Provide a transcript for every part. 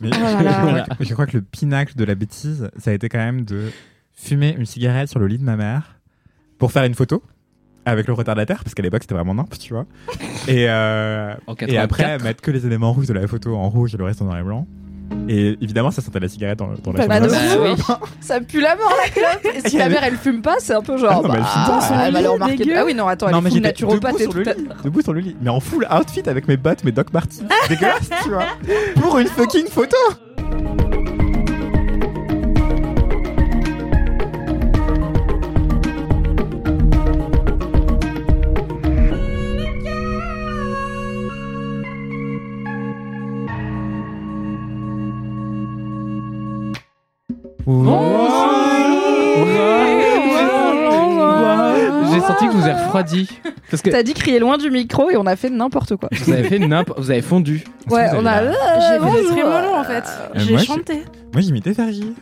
Mais Oh là là. je, crois, je crois que le pinacle de la bêtise, ça a été quand même de fumer une cigarette sur le lit de ma mère pour faire une photo avec le retardataire, parce qu'à l'époque c'était vraiment nimp, tu vois. Et, euh, et après 84. mettre que les éléments rouges de la photo en rouge et le reste en noir et blanc. Et évidemment, ça sentait la cigarette dans, dans la Bah, chambre. Bah oui. Ça pue la mort la clope. Et si ta mère elle fume pas, c'est un peu genre. Ah non, mais elle bah, fume pas. elle va le Lit remarquer. dégueu. Ah oui, non, attends, elle non, mais full j'étais naturopathe et debout sur, tout. le lit, debout sur le lit, mais en full outfit avec mes bottes, mes Doc Martens. Dégueulasse, tu vois. Pour une fucking photo. J'ai senti que vous avez refroidi. Parce que T'as dit crier loin du micro et on a fait n'importe quoi. vous avez fait n'importe. Vous avez fondu. Ouais, vous on avez a. J'ai fait des en fait. Euh, J'ai moi, j'ai- chanté. Moi, j'imitais Fergie.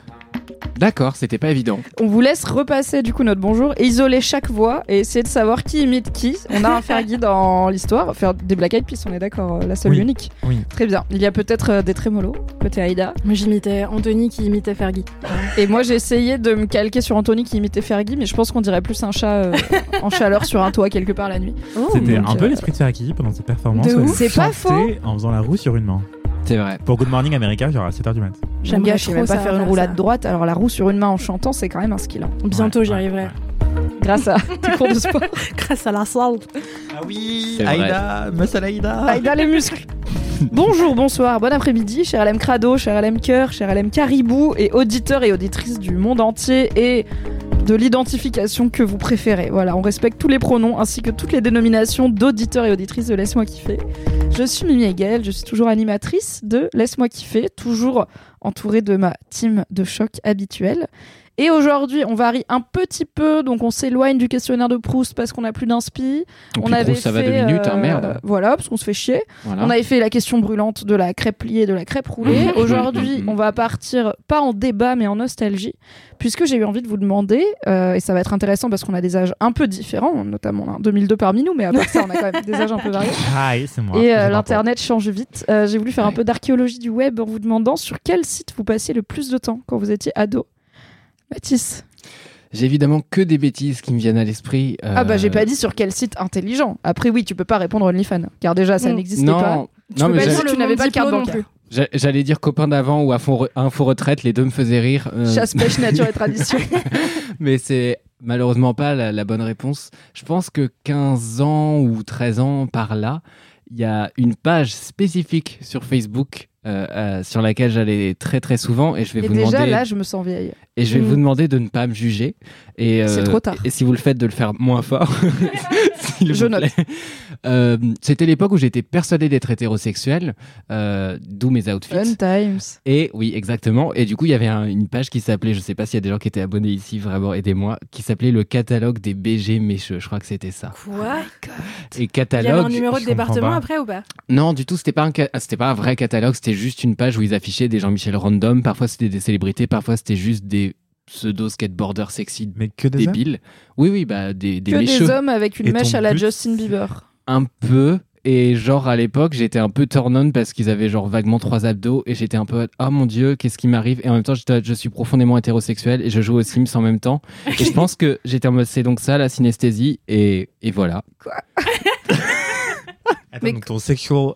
D'accord, c'était pas évident. On vous laisse repasser du coup notre bonjour et isoler chaque voix et essayer de savoir qui imite qui. On a un Fergie dans l'histoire, faire des Black Eyed Peas, on est d'accord, euh, la seule Oui. unique. Oui. Très bien. Il y a peut-être euh, des trémolos, côté Aïda. Moi j'imitais Anthony qui imitait Fergie. Et moi j'ai essayé de me calquer sur Anthony qui imitait Fergie, mais je pense qu'on dirait plus un chat euh, en chaleur sur un toit quelque part la nuit. C'était donc, un peu euh, l'esprit de Fergie pendant ses performances. C'est pas chantait En faisant la roue sur une main. C'est vrai. Pour Good Morning America, genre à 7h du mat. J'aimerais gars, je sais même pas faire une roulade ça. droite, alors la roue sur une main en chantant, c'est quand même un skill. hein. Bientôt Ouais, j'y ouais, arriverai. Grâce à tes cours de sport. Grâce à la salle. Ah oui. Aïda, muscle Aïda. Aïda les muscles. Bonjour, bonsoir, bon après-midi, cher LM Crado, cher LM Cœur, cher LM Caribou et auditeurs et auditrices du monde entier et de l'identification que vous préférez. Voilà, on respecte tous les pronoms ainsi que toutes les dénominations d'auditeurs et auditrices de Laisse-moi kiffer. Je suis Mimi Hegel, je suis toujours animatrice de Laisse-moi kiffer, toujours entourée de ma team de choc habituelle. Et aujourd'hui, on varie un petit peu, donc on s'éloigne du questionnaire de Proust parce qu'on n'a plus d'inspi. On avait ça va deux fait, minutes, hein, euh, merde. Voilà, parce qu'on se fait chier. Voilà. On avait fait la question brûlante de la crêpe pliée et de la crêpe roulée. Aujourd'hui, on va partir pas en débat mais en nostalgie, puisque j'ai eu envie de vous demander, euh, et ça va être intéressant parce qu'on a des âges un peu différents, notamment on a un 2002 parmi nous, mais à part ça, on a quand même des âges un peu variés. Ah, oui, c'est moi. Et euh, l'internet change vite. J'ai voulu faire un peu d'archéologie du web en vous demandant sur quel site vous passiez le plus de temps quand vous étiez ado? Mathis. J'ai évidemment que des bêtises qui me viennent à l'esprit. euh, Ah bah j'ai pas dit sur quel site intelligent. Après oui, tu peux pas répondre OnlyFans, car déjà ça Mm. n'existait Non, pas. non, peux mais pas dire tu n'avais pas de carte bancaire. j'a- j'allais dire copain d'avant ou à fond re- info retraite, les deux me faisaient rire. euh, Chasse, pêche, nature et tradition. mais c'est malheureusement pas la, la bonne réponse. Je pense que 15 ans ou 13 ans par là, il y a une page spécifique sur Facebook euh, euh, sur laquelle j'allais très très souvent et je vais Et vous déjà demander là, je me sens vieille. Et je vais Mm. vous demander de ne pas me juger et C'est euh, trop tard. et si vous le faites de le faire moins fort s'il Je vous note. Euh, c'était l'époque où j'étais persuadé d'être hétérosexuel euh, d'où mes outfits Fun times. et oui, exactement. Et du coup, il y avait un- une page qui s'appelait, je sais pas s'il y a des gens qui étaient abonnés ici, vraiment, aidez-moi, qui s'appelait le catalogue des BG mécheux. Je crois que c'était ça. Quoi? Et Il y avait un catalogue. numéro de département pas. après ou pas? Non, du tout, c'était pas un, ca- c'était pas un vrai catalogue, c'était juste une page où ils affichaient des Jean-Michel random. Parfois, c'était des célébrités, parfois, c'était juste des pseudo skateboarders sexy Mais que des hommes débiles. Oui, oui, bah, des, des Que mécheux. des hommes avec une Et mèche à la Justin Bieber. Un peu. Et genre à l'époque, j'étais un peu turn on parce qu'ils avaient genre vaguement trois abdos et j'étais un peu oh mon dieu, qu'est-ce qui m'arrive? Et en même temps, je suis profondément hétérosexuel et je joue aux Sims en même temps. Et je pense que j'étais en mode c'est donc ça la synesthésie et, et voilà. Attends, Mais- donc ton sexual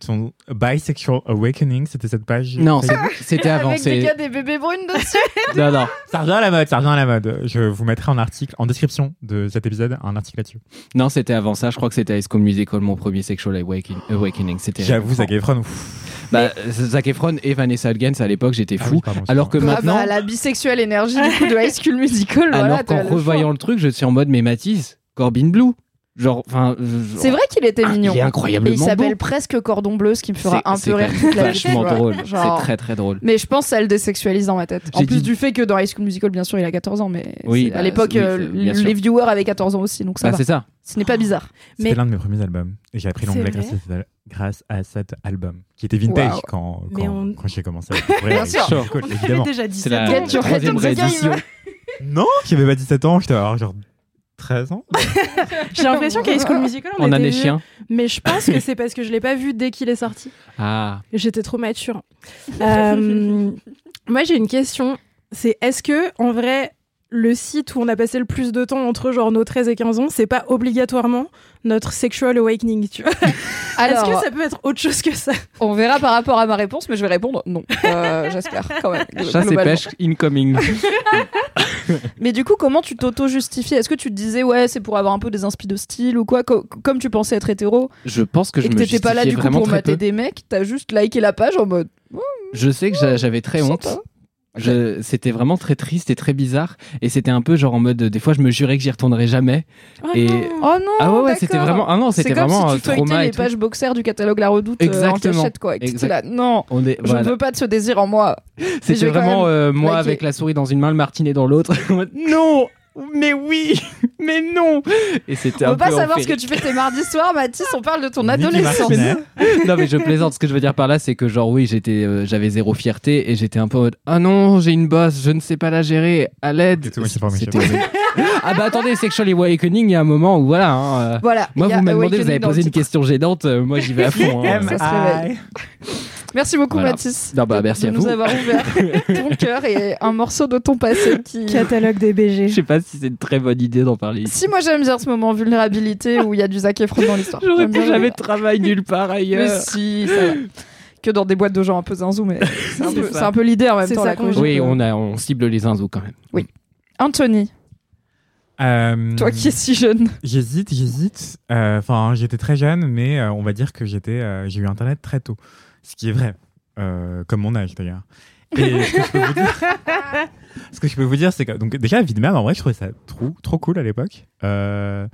ton bisexual awakening, c'était cette page Non, c'était avant. Avec des des bébés brunes dessus. Non, non. Ça revient à la mode, ça revient à la mode. Je vous mettrai en article, en description de cet épisode, un article là-dessus. Non, c'était avant ça. Je crois que c'était High School Musical, mon premier sexual awakening. awakening. J'avoue, Zac Efron. ouf. Bah, Zac Efron et Vanessa Hudgens à l'époque, j'étais Ah fou. oui, pardon, alors que. Ah maintenant, bah, la bisexuelle énergie du coup de High School Musical. voilà, alors t'as qu'en le revoyant le truc, je suis en mode mais Mathis, Corbin Blue. Genre, enfin. genre- C'est vrai qu'il était Ah, mignon. Il est Et incroyablement il s'appelle presque Cordon Bleu, ce qui me fera C'est- un c'est peu rire toute la Vachement drôle. Genre- C'est très très drôle. Mais je pense que ça le désexualise dans ma tête. En J'ai plus dit- du fait que dans High School Musical, bien sûr, il a 14 ans, mais Oui, c'est- bah, à l'époque, oui, euh, c'est- les viewers avaient 14 ans aussi, donc ça Bah, c'est ça. Ce n'est pas bizarre. C'était Mais- l'un de mes premiers albums. Et j'ai appris C'est l'anglais grâce, à cet- grâce à cet album, qui était vintage Wow. quand, quand, on- quand j'ai commencé à. Bien sûr. c'est cool, On évidemment. avait déjà C'est 17 la troisième réédition. Non, j'avais pas 17 ans, je devais avoir genre 13 ans. J'ai l'impression qu'High School Musical, on En était année vieux. chien. Mais je pense que c'est parce que je l'ai pas vu dès qu'il est sorti. Ah. J'étais trop mature. Euh, moi, j'ai une question. C'est est-ce que, en vrai, le site où on a passé le plus de temps entre genre nos 13 et 15 ans, c'est pas obligatoirement notre sexual awakening, tu vois? Alors, Est-ce que ça peut être autre chose que ça? on verra par rapport à ma réponse, mais je vais répondre non. Euh, J'espère quand même. Et globalement. pêche incoming. Mais du coup, comment tu t'auto-justifies Est-ce que tu te disais, ouais, c'est pour avoir un peu des inspi de style ou quoi? Co- Comme tu pensais être hétéro Je pense que je et que me t'étais pas là du coup pour mater peu. des mecs, t'as juste liké la page en mode. Je sais que j'a- j'avais très honte. Je- C'était vraiment très triste et très bizarre. Et c'était un peu genre en mode, des fois, je me jurais que j'y retournerais jamais. Et- non. Oh non ah ouais, ouais, c'était vraiment, ah non, c'était vraiment si un tu trauma les pages boxers du catalogue La Redoute euh, en Exactement. cachette quoi. Et que là, non, On est, je voilà. ne veux pas de ce désir en moi. je C'était vraiment euh, moi avec la souris dans une main, le martinet dans l'autre. Non, mais oui, mais non. Et c'était On pas savoir ce que tu fais tes mardis soirs, Mathis. On parle de ton adolescence. Non mais je plaisante. Ce que je veux dire par là, c'est que genre oui, j'étais, euh, j'avais zéro fierté et j'étais un peu en mode ah non, j'ai une bosse, je ne sais pas la gérer, à l'aide. Ah bah attendez, Sexual Awakening, il y a un moment où voilà. hein, euh, Voilà. Moi, vous m'avez demandé, vous avez posé une question gênante, euh, moi j'y vais à fond. hein. Ça se réveille. Merci beaucoup, Voilà. Mathis. Non, bah, merci de à nous vous. avoir ouvert ton cœur et un morceau de ton passé qui. Catalogue des BG. Je sais pas si c'est une très bonne idée d'en parler ici. Si moi j'aime bien ce moment vulnérabilité où il y a du Zac Efron dans l'histoire. J'aurais plus bien jamais de travail nulle part Mais ailleurs. si, ça va. Que dans des boîtes de gens un peu zinzou, mais c'est un, peu- un l'idée en même C'est temps. ça la. Oui, on, a, on cible les inzos quand même. Anthony, Euh, toi qui es si jeune. J'hésite, j'hésite. Euh, Enfin, j'étais très jeune, mais euh, on va dire que j'étais, euh, j'ai eu Internet très tôt, ce qui est vrai, euh, comme mon âge d'ailleurs. Et ce que je peux vous dire, ce que je peux vous dire, c'est que donc déjà vie de merde, en vrai, je trouvais ça trop, trop cool à l'époque. Euh,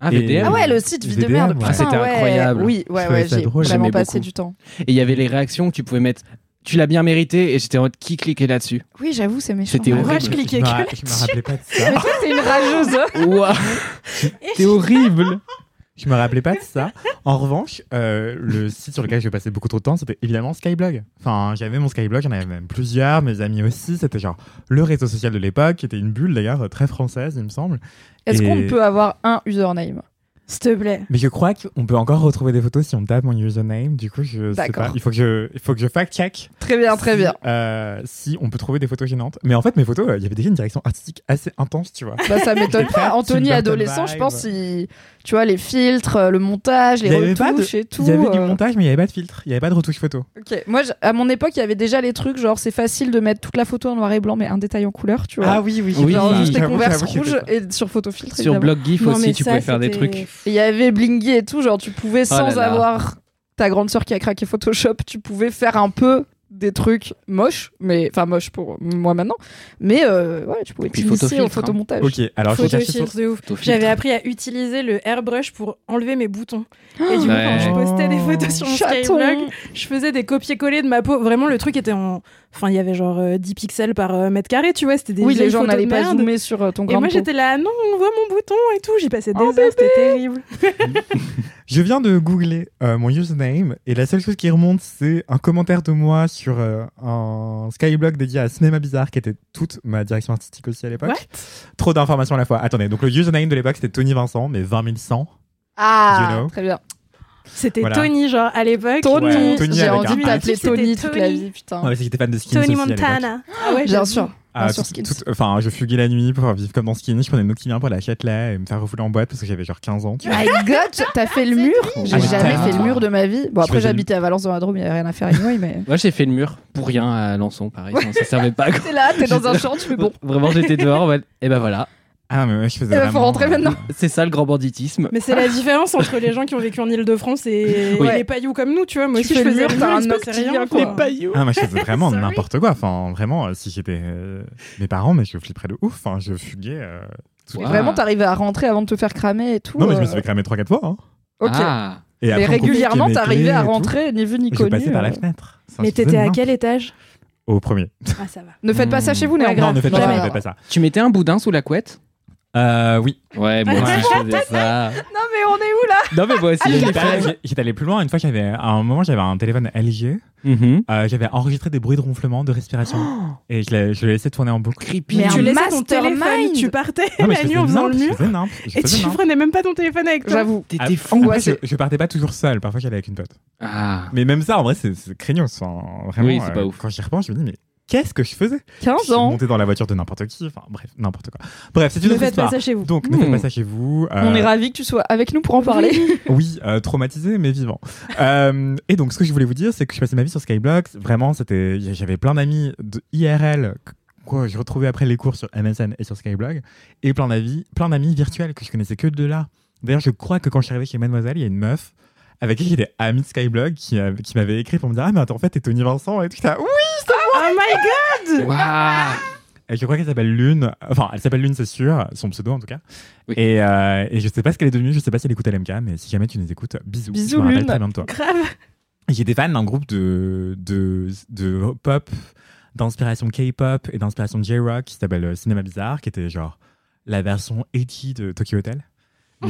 Ah, VDM. Ah ouais, le site Vie de merde. ouais. Ah, c'était ouais. incroyable. Oui, Je ouais, ouais, j'ai vraiment passé beaucoup. du temps. Et il y avait les réactions que tu pouvais mettre. Tu l'as bien mérité et j'étais en mode qui cliquait là-dessus. Oui, j'avoue, c'est méchant. C'était horrible. je cliquais que je me rappelais pas de ça. Mais toi, t'es une rageuse. hein. Ouah, c'est horrible. Je me rappelais pas de ça. En revanche, euh, le site sur lequel je passais beaucoup trop de temps, c'était évidemment Skyblog. Enfin, j'avais mon Skyblog, j'en avais même plusieurs, mes amis aussi. C'était genre le réseau social de l'époque, qui était une bulle d'ailleurs très française, il me semble. Est-ce Et- qu'on peut avoir un username? S'il te plaît. Mais je crois qu'on peut encore retrouver des photos si on tape mon username. Du coup, je sais pas. Il faut que je, il faut que je fact-check. Très bien, très si, bien. euh, si on peut trouver des photos gênantes. Mais en fait, mes photos, euh, il y avait déjà une direction artistique assez intense, tu vois. Bah, ça m'étonne pas. Anthony, adolescent, je pense, il... tu vois, les filtres, euh, le montage, les retouches et tout. Il y avait du montage, mais il n'y avait pas de filtre. Il n'y avait pas de retouche photo. Ok, moi je- à mon époque il y avait déjà les trucs genre c'est facile de mettre toute la photo en noir et blanc mais un détail en couleur tu vois. oui, oui. Oui. Genre juste les j'avoue, converse j'avoue, j'ai rouges fait ça. et sur photo filtre Sur. Blog GIF aussi, tu pouvais faire des trucs. Il y avait Blingy et tout genre tu pouvais Oh là sans là. avoir ta grande sœur qui a craqué Photoshop tu pouvais faire un peu des trucs moches mais enfin moches pour moi maintenant mais euh, ouais tu pouvais Puis t'initier au hein. photomontage. Ok, alors de ouf. J'avais appris à utiliser le airbrush pour enlever mes boutons. Et du coup, Ouais. quand je postais des photos sur mon. Skyblog, je faisais des copier-coller de ma peau. Vraiment, le truc était en. Enfin, il y avait genre euh, 10 pixels par euh, mètre carré, tu vois. C'était des Oui les gens n'allaient pas zoomer sur euh, ton Et grand moi, j'étais là, non, on voit mon bouton et tout. J'y passais des Oh, heures, c'était terrible. Je viens de googler euh, mon username et la seule chose qui remonte, c'est un commentaire de moi sur euh, un Skyblog dédié à Cinéma Bizarre, qui était toute ma direction artistique aussi à l'époque. Trop d'informations à la fois. Attendez, donc le username de l'époque, c'était Tony Vincent, mais 20 100. Ah You know? très bien. C'était Voilà. Tony, genre, à l'époque. Tony, Ouais, Tony j'ai envie de t'appeler Tony toute la Tony. vie putain. Ouais, parce que j'étais fan de Skins Tony aussi à l'époque. Montana. Ah ouais, Bien sûr. Ah, Enfin, je fuguais la nuit pour vivre comme dans Skins. Je prenais une Noctilien pour la Châtelet et me faire refouler en boîte parce que j'avais genre 15 ans. tu vois. My God, t'as fait le mur J'ai Ah, jamais fait le mur de ma vie. Bon, après, j'habitais à Valence dans la Drôme, il n'y avait rien à faire anyway, mais. Moi, j'ai fait le mur pour rien à Lançon, pareil. Ça servait pas à T'es là, t'es dans un champ, tu fais bon. Vraiment, j'étais dehors. Et ben voilà. Ah, mais ouais, je faisais Eh ben, vraiment... faut rentrer maintenant. C'est ça le grand banditisme. Mais c'est la différence entre les gens qui ont vécu en Ile-de-France et Oui. les pailloux comme nous, tu vois. Moi Tu aussi, fais je le faisais mur, t'as un il se passait octilien, rien. quoi. quoi. pailloux. Ah, moi, je faisais vraiment Sorry. n'importe quoi. Enfin, vraiment, euh, si j'étais euh, mes parents, mais je flipperais de ouf. Enfin, je fuguais euh, Tout-. Vraiment, t'arrivais à rentrer avant de te faire cramer et tout. Non, mais je me suis fait cramer 3-4 fois. Hein. Ok. Ah. Et mais après, on confisquait régulièrement, mes t'arrivais clés à et tout. rentrer, ni vu ni Je connu. passais par la euh. fenêtre. Ça, Mais je faisais t'étais à n'importe- quel étage? Au premier. Ah, ça va. Ne faites pas ça chez vous, néanmoins. Non, ne faites pas Jamais. ça, ne faites pas ça. Tu mettais un boudin sous la couette? Euh, oui. Ouais, moi aussi je faisais ça. Non, mais on est où là? Non, mais moi aussi J'étais allé- fait. j'ai- J'étais allé plus loin. Une fois, j'avais, à un moment, j'avais un téléphone LG. Mhm. Euh, j'avais enregistré des bruits de ronflement, de respiration. et je l'ai, je l'ai laissé tourner en boucle. Creepy. Mais tu un laissais ton mastermind. téléphone, tu partais Non, mais la nuit en faisant le mur faisais nimp, je et faisais tu prenais même pas ton téléphone avec toi. J'avoue. T'étais Après, fou. Je, je partais pas toujours seul. Parfois, j'allais avec une pote. Ah. Mais même ça, en vrai, c'est, c'est craignos. Enfin, vraiment, Oui, c'est pas euh, ouf. Quand j'y repense, je me dis, mais qu'est-ce que je faisais 15 Je suis ans. monté dans la voiture de n'importe qui. Enfin, bref, n'importe quoi. Bref, c'est une Ne autre faites pas ça chez vous. Donc, ne faites pas ça chez vous. Euh, On est ravis que tu sois avec nous pour en parler. Oui, euh, traumatisé mais vivant. Euh, et donc, ce que je voulais vous dire, c'est que je passais ma vie sur Skyblocks. Vraiment, c'était, j'avais plein d'amis de IRL que- quoi, je retrouvais après les cours sur MSN et sur Skyblog, et plein d'amis, plein d'amis virtuels que je connaissais que de là. D'ailleurs, je crois que quand je suis arrivé chez Mademoiselle, il y a une meuf avec qui j'étais ami de Skyblog qui, euh, qui m'avait écrit pour me dire ah mais attends, en fait t'es Tony Vincent et tout. Là, oui. Oh my god Waouh. Et je crois qu'elle s'appelle Lune. Enfin, elle s'appelle Lune, c'est sûr. Son pseudo, en tout cas. Oui. Et, euh, et je sais pas ce qu'elle est devenue. Je sais pas si elle écoute LMK, mais si jamais tu nous écoutes, bisous. Bisous, Je me rappelle Lune. très bien de toi. Grave J'étais fan d'un groupe de, de, de pop, d'inspiration K-pop et d'inspiration J-rock qui s'appelle euh, Cinéma Bizarre, qui était genre la version 80 de Tokyo Hotel.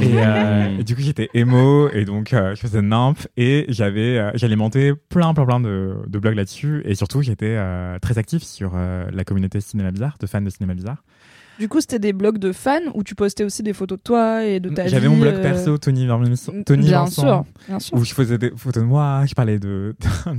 Et, euh, et du coup, j'étais emo et donc euh, je faisais nimp et j'avais, euh, j'alimentais plein, plein, plein de, de blogs là-dessus. Et surtout, j'étais euh, très actif sur euh, la communauté Cinéma Bizarre, de fans de Cinéma Bizarre. Du coup, c'était des blogs de fans où tu postais aussi des photos de toi et de ta vie. J'avais mon blog euh, perso, Tony, Vincent- Tony bien Vincent, sûr, bien sûr. où je faisais des photos de moi, je parlais de.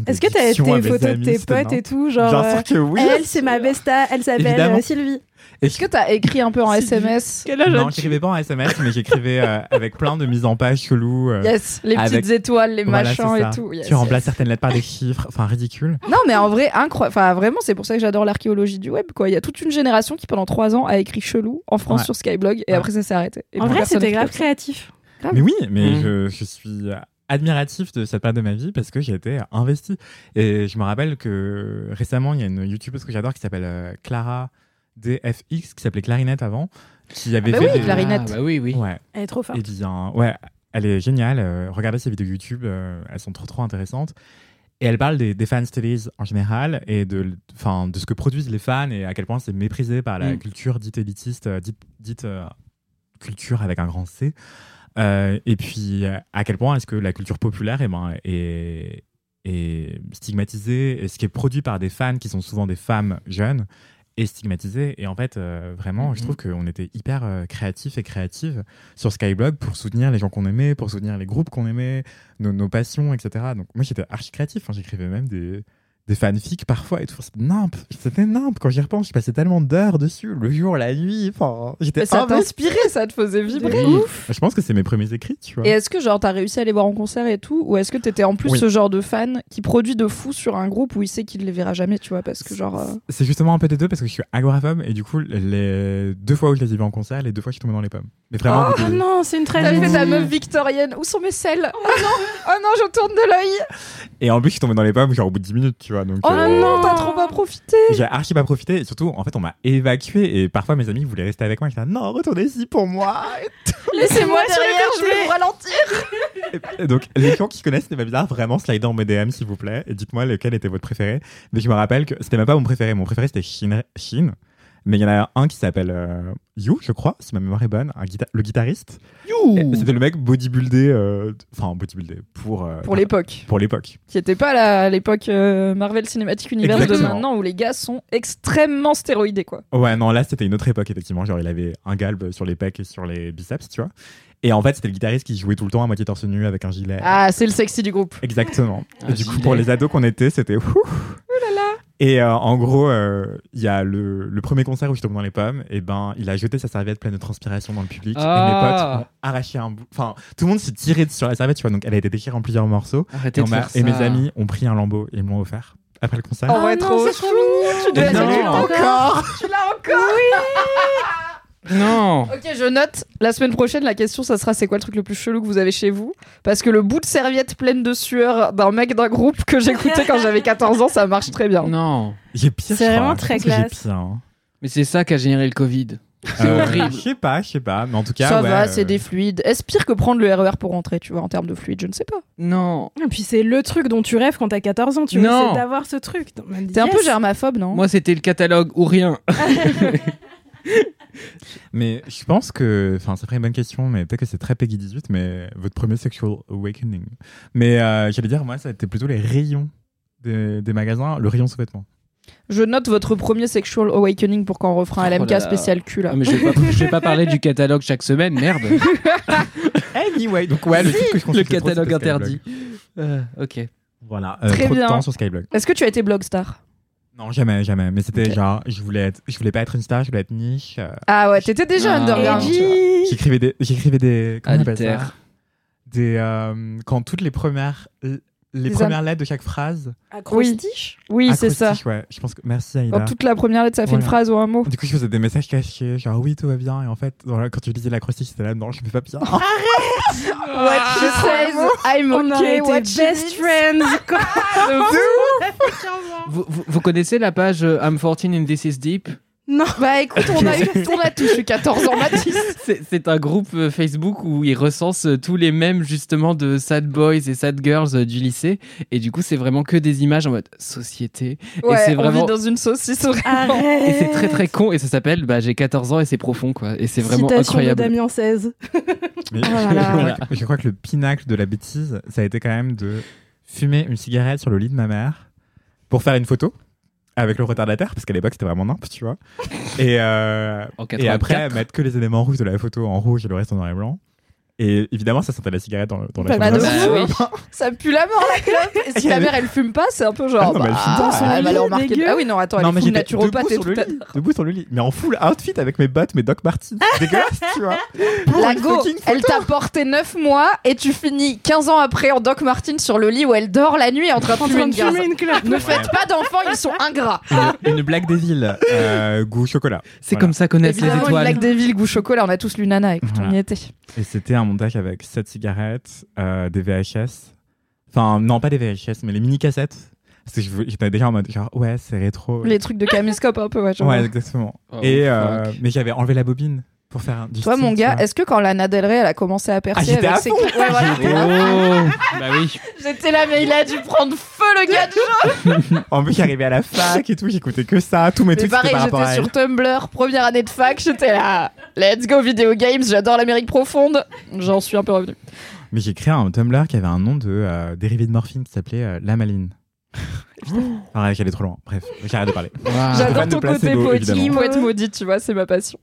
Est-ce que t'as tes photos de tes potes et tout Genre, Bien euh, sûr que oui. elle, c'est ma besta, elle s'appelle Sylvie. Est-ce que t'as écrit un peu en SMS Quel âge Non, j'écrivais pas en SMS, mais j'écrivais euh, avec plein de mises en page cheloues. euh, Yes, les petites étoiles, les voilà, machins c'est et tout. yes, tu remplaces yes. certaines lettres par des chiffres, enfin ridicule. Non, mais en vrai, incroyable. Enfin, vraiment, c'est pour ça que j'adore l'archéologie du web. Quoi. Il y a toute une génération qui, pendant trois ans, a écrit chelou en France Ouais. sur Skyblog et Ouais. après, ça s'est arrêté. Et En plus vrai, personne c'était grave créatif. Grave. Mais oui, mais Mm. je, je suis admiratif de cette période de ma vie parce que j'ai été investi. Et je me rappelle que récemment, il y a une youtubeuse que j'adore qui s'appelle euh, Clara DFX, qui s'appelait Clarinette avant, qui avait bah fait oui, des... Clarinette. Ah, bah oui, oui. Ouais, Elle est trop forte. Et bien, ouais, elle est géniale. euh, regardez ses vidéos YouTube, euh, elles sont trop trop intéressantes. Et elle parle des, des fan studies en général et de, enfin, de ce que produisent les fans et à quel point c'est méprisé par la Mm. culture dite élitiste, euh, dite, dite, euh, culture avec un grand C. Euh, et puis à quel point est-ce que la culture populaire eh ben, est, est stigmatisée et ce qui est produit par des fans qui sont souvent des femmes jeunes est stigmatisé. Et en fait, euh, vraiment, je trouve qu'on était hyper euh, créatifs et créatives sur Skyblog pour soutenir les gens qu'on aimait, pour soutenir les groupes qu'on aimait, nos, nos passions, etc. Donc moi, j'étais archi créatif. Enfin, J'écrivais même des, des fanfics parfois et tout. C'était nimp. C'était. Quand j'y repense, je passais tellement d'heures dessus, le jour, la nuit. Enfin, j'étais ça t'inspirait, ça te faisait vibrer. Ouf. Je pense que c'est mes premiers écrits, tu vois. Et est-ce que genre t'as réussi à les voir en concert et tout ou est-ce que t'étais en plus Oui. ce genre de fan qui produit de fou sur un groupe où il sait qu'il les verra jamais tu vois parce que genre euh, C'est justement un peu des deux parce que je suis agoraphobe et du coup, les deux fois où je les ai vus en concert, les deux fois, je suis tombé dans les pommes. Mais vraiment, Oh de- non, c'est une t'as tragédie. fait ta meuf victorienne où sont mes selles oh non oh non je tourne de l'œil Et en plus, je suis tombé dans les pommes genre au bout de 10 minutes, tu vois. Donc, oh euh, non t'as trop pas profité J'ai archi pas profité et surtout, en fait, on m'a évacué et parfois mes amis voulaient rester avec moi. J'étais non, retournez ici pour moi. laissez-moi derrière je vais vous ralentir Et donc, les gens qui connaissent, c'était pas bizarre, vraiment, slide dans mes DM, s'il vous plaît, et dites-moi lequel était votre préféré. Mais je me rappelle que c'était même pas mon préféré. Mon préféré, c'était Shin. Shin. Mais il y en a un qui s'appelle euh, You, je crois, si ma mémoire est bonne, un guita- le guitariste. Et C'était le mec bodybuildé, euh, enfin bodybuildé pour euh, pour l'époque pour l'époque. qui était pas à l'époque euh, Marvel Cinematic Universe de Exactement. maintenant où les gars sont extrêmement stéroïdés quoi Ouais, non, là c'était une autre époque effectivement. Genre il avait un galbe sur les pecs et sur les biceps, tu vois. Et en fait, c'était le guitariste qui jouait tout le temps à moitié torse nu avec un gilet. ah c'est le sexy du groupe Exactement. Et du coup, pour les ados qu'on était, c'était ouf. Et euh, en gros, euh, il y a le, le premier concert où je tombe dans les pommes, et ben, il a jeté sa serviette pleine de transpiration dans le public, et mes Ah. potes ont arraché un bout. Enfin, tout le monde s'est tiré sur la serviette, tu vois, donc elle a été déchirée en plusieurs morceaux. Arrêtez Et, de faire ça. et mes amis ont pris un lambeau et ils me l'ont offert après le concert. Oh, ouais, non, trop mignon. tu l'as encore tu l'as encore Non Ok, je note. La semaine prochaine, la question, ça sera c'est quoi le truc le plus chelou que vous avez chez vous? Parce que le bout de serviette pleine de sueur d'un mec d'un groupe que j'écoutais quand j'avais 14 ans, ça marche très bien. Non J'ai pire. C'est vraiment très classe. pire, hein. Mais c'est ça qui a généré le Covid. C'est horrible. Je sais pas, je sais pas. Mais en tout cas, Ça ouais, va, euh, c'est des fluides. Est-ce pire que prendre le RER pour rentrer, tu vois, en termes de fluide Je ne sais pas. Non. Et puis c'est le truc dont tu rêves quand t'as 14 ans, tu vois, Non. c'est d'avoir ce truc. T'es un peu germaphobe, non? Moi, c'était le catalogue ou rien. Mais je pense que, enfin, ça ferait une bonne question, mais peut-être que c'est très Peggy 18, mais votre premier sexual awakening. Mais euh, j'allais dire, moi, ça a été plutôt les rayons des, des magasins, le rayon sous-vêtements. Je note votre premier sexual awakening pour qu'on refera un Oh LMK là là. spécial cul là. Ah, mais je vais pas, je vais pas parler du catalogue chaque semaine, merde. Anyway, donc ouais, le truc que je le trop, catalogue interdit. Euh, ok. Voilà, euh, Très trop bien. de temps sur Skyblog. Est-ce que tu as été blogstar Non, jamais, jamais. Mais c'était Ok. genre, je voulais être, je voulais pas être une star, je voulais être niche. euh, Ah ouais, t'étais déjà Ah. underground. J'écrivais des, j'écrivais des, comment on appelle ça? Des, euh, quand toutes les premières, les Des premières lettres de chaque phrase. Acrostiche Oui, c'est ça. Ouais, je pense que merci Aïda. Quand toute la première lettre, ça fait une phrase ou un mot. Du coup, je faisais des messages cachés, genre oui, tout va bien. Et en fait, dans la- quand tu lisais l'acrostiche, c'était là, non, je me fais pas bien. What she says, I'm okay, what she best friends quoi. Vous, vous- vous connaissez la page euh, I'm 14 and this is deep? Non. Bah écoute, on a, eu, on a tous eu 14 ans, Mathis. C'est c'est un groupe euh, Facebook où ils recensent euh, tous les mêmes justement de sad boys et sad girls euh, du lycée. Et du coup, c'est vraiment que des images en mode société. Ouais, c'est on vraiment- vit dans une saucisse vraiment. Arrête. Et c'est très très con. Et ça s'appelle bah, J'ai 14 ans et c'est profond quoi. Et c'est vraiment Citation incroyable. de Damien 16. Mais là je, là. crois que, je crois que le pinacle de la bêtise, ça a été quand même de fumer une cigarette sur le lit de ma mère pour faire une photo avec le retardataire, parce qu'à l'époque c'était vraiment nimp, tu vois. Et, euh, et 84. après, mettre que les éléments rouges de la photo en rouge et le reste en noir et blanc. Et évidemment, ça sentait la cigarette dans, le- dans la Bah, chambre. Bah oui. Ça pue la mort la clope. Et si ta mère elle fume pas, c'est un peu genre. Ah non, mais elle bah, fume pas. elle va Elle dégueu. Ah oui, non, attends, elle non, mais full j'étais naturopathe debout et sur tout à lit, debout sur le lit, mais en full outfit avec mes bottes, mes Doc Martens. Dégueulasse, tu vois. Pour La go, elle t'a porté 9 mois et tu finis 15 ans après en Doc Martin sur le lit où elle dort la nuit en train de fumer une fumer clope. Ne faites pas d'enfants, ils sont ingrats. une, une blague des villes, euh, goût chocolat. C'est comme ça qu'on les Évidemment, une étoiles. blague des villes, goût chocolat, on a tous lu Nana, écoute, on y était. Et c'était un montage avec 7 cigarettes, euh, des VHS. Enfin, non, pas des VHS, mais les mini-cassettes. Parce que j'étais déjà en mode, genre, ouais, c'est rétro. Les trucs de caméscope un peu, ouais. j'avoue. Ouais, exactement. Oh, Et, euh, mais j'avais enlevé la bobine pour faire un- du Toi, style, mon gars, vois. est-ce que quand Lana Del Rey elle a commencé à percer Ah, j'étais avec à ses Ouais, voilà. Oh Bah oui. J'étais là, mais il a dû prendre feu, le gars de En plus, j'arrivais à la fac et tout, j'écoutais que ça, tous mes Mais trucs c'était pareil, par j'étais sur. Tumblr, première année de fac, j'étais là. Let's go video games, j'adore l'Amérique profonde. J'en suis un peu revenu. Mais j'ai créé un Tumblr qui avait un nom de euh, dérivé de morphine qui s'appelait euh, La Maline. Pareil, j'allais trop loin. Bref, j'arrête de parler. J'adore ton côté poétique, poète maudit, tu vois, c'est ma passion.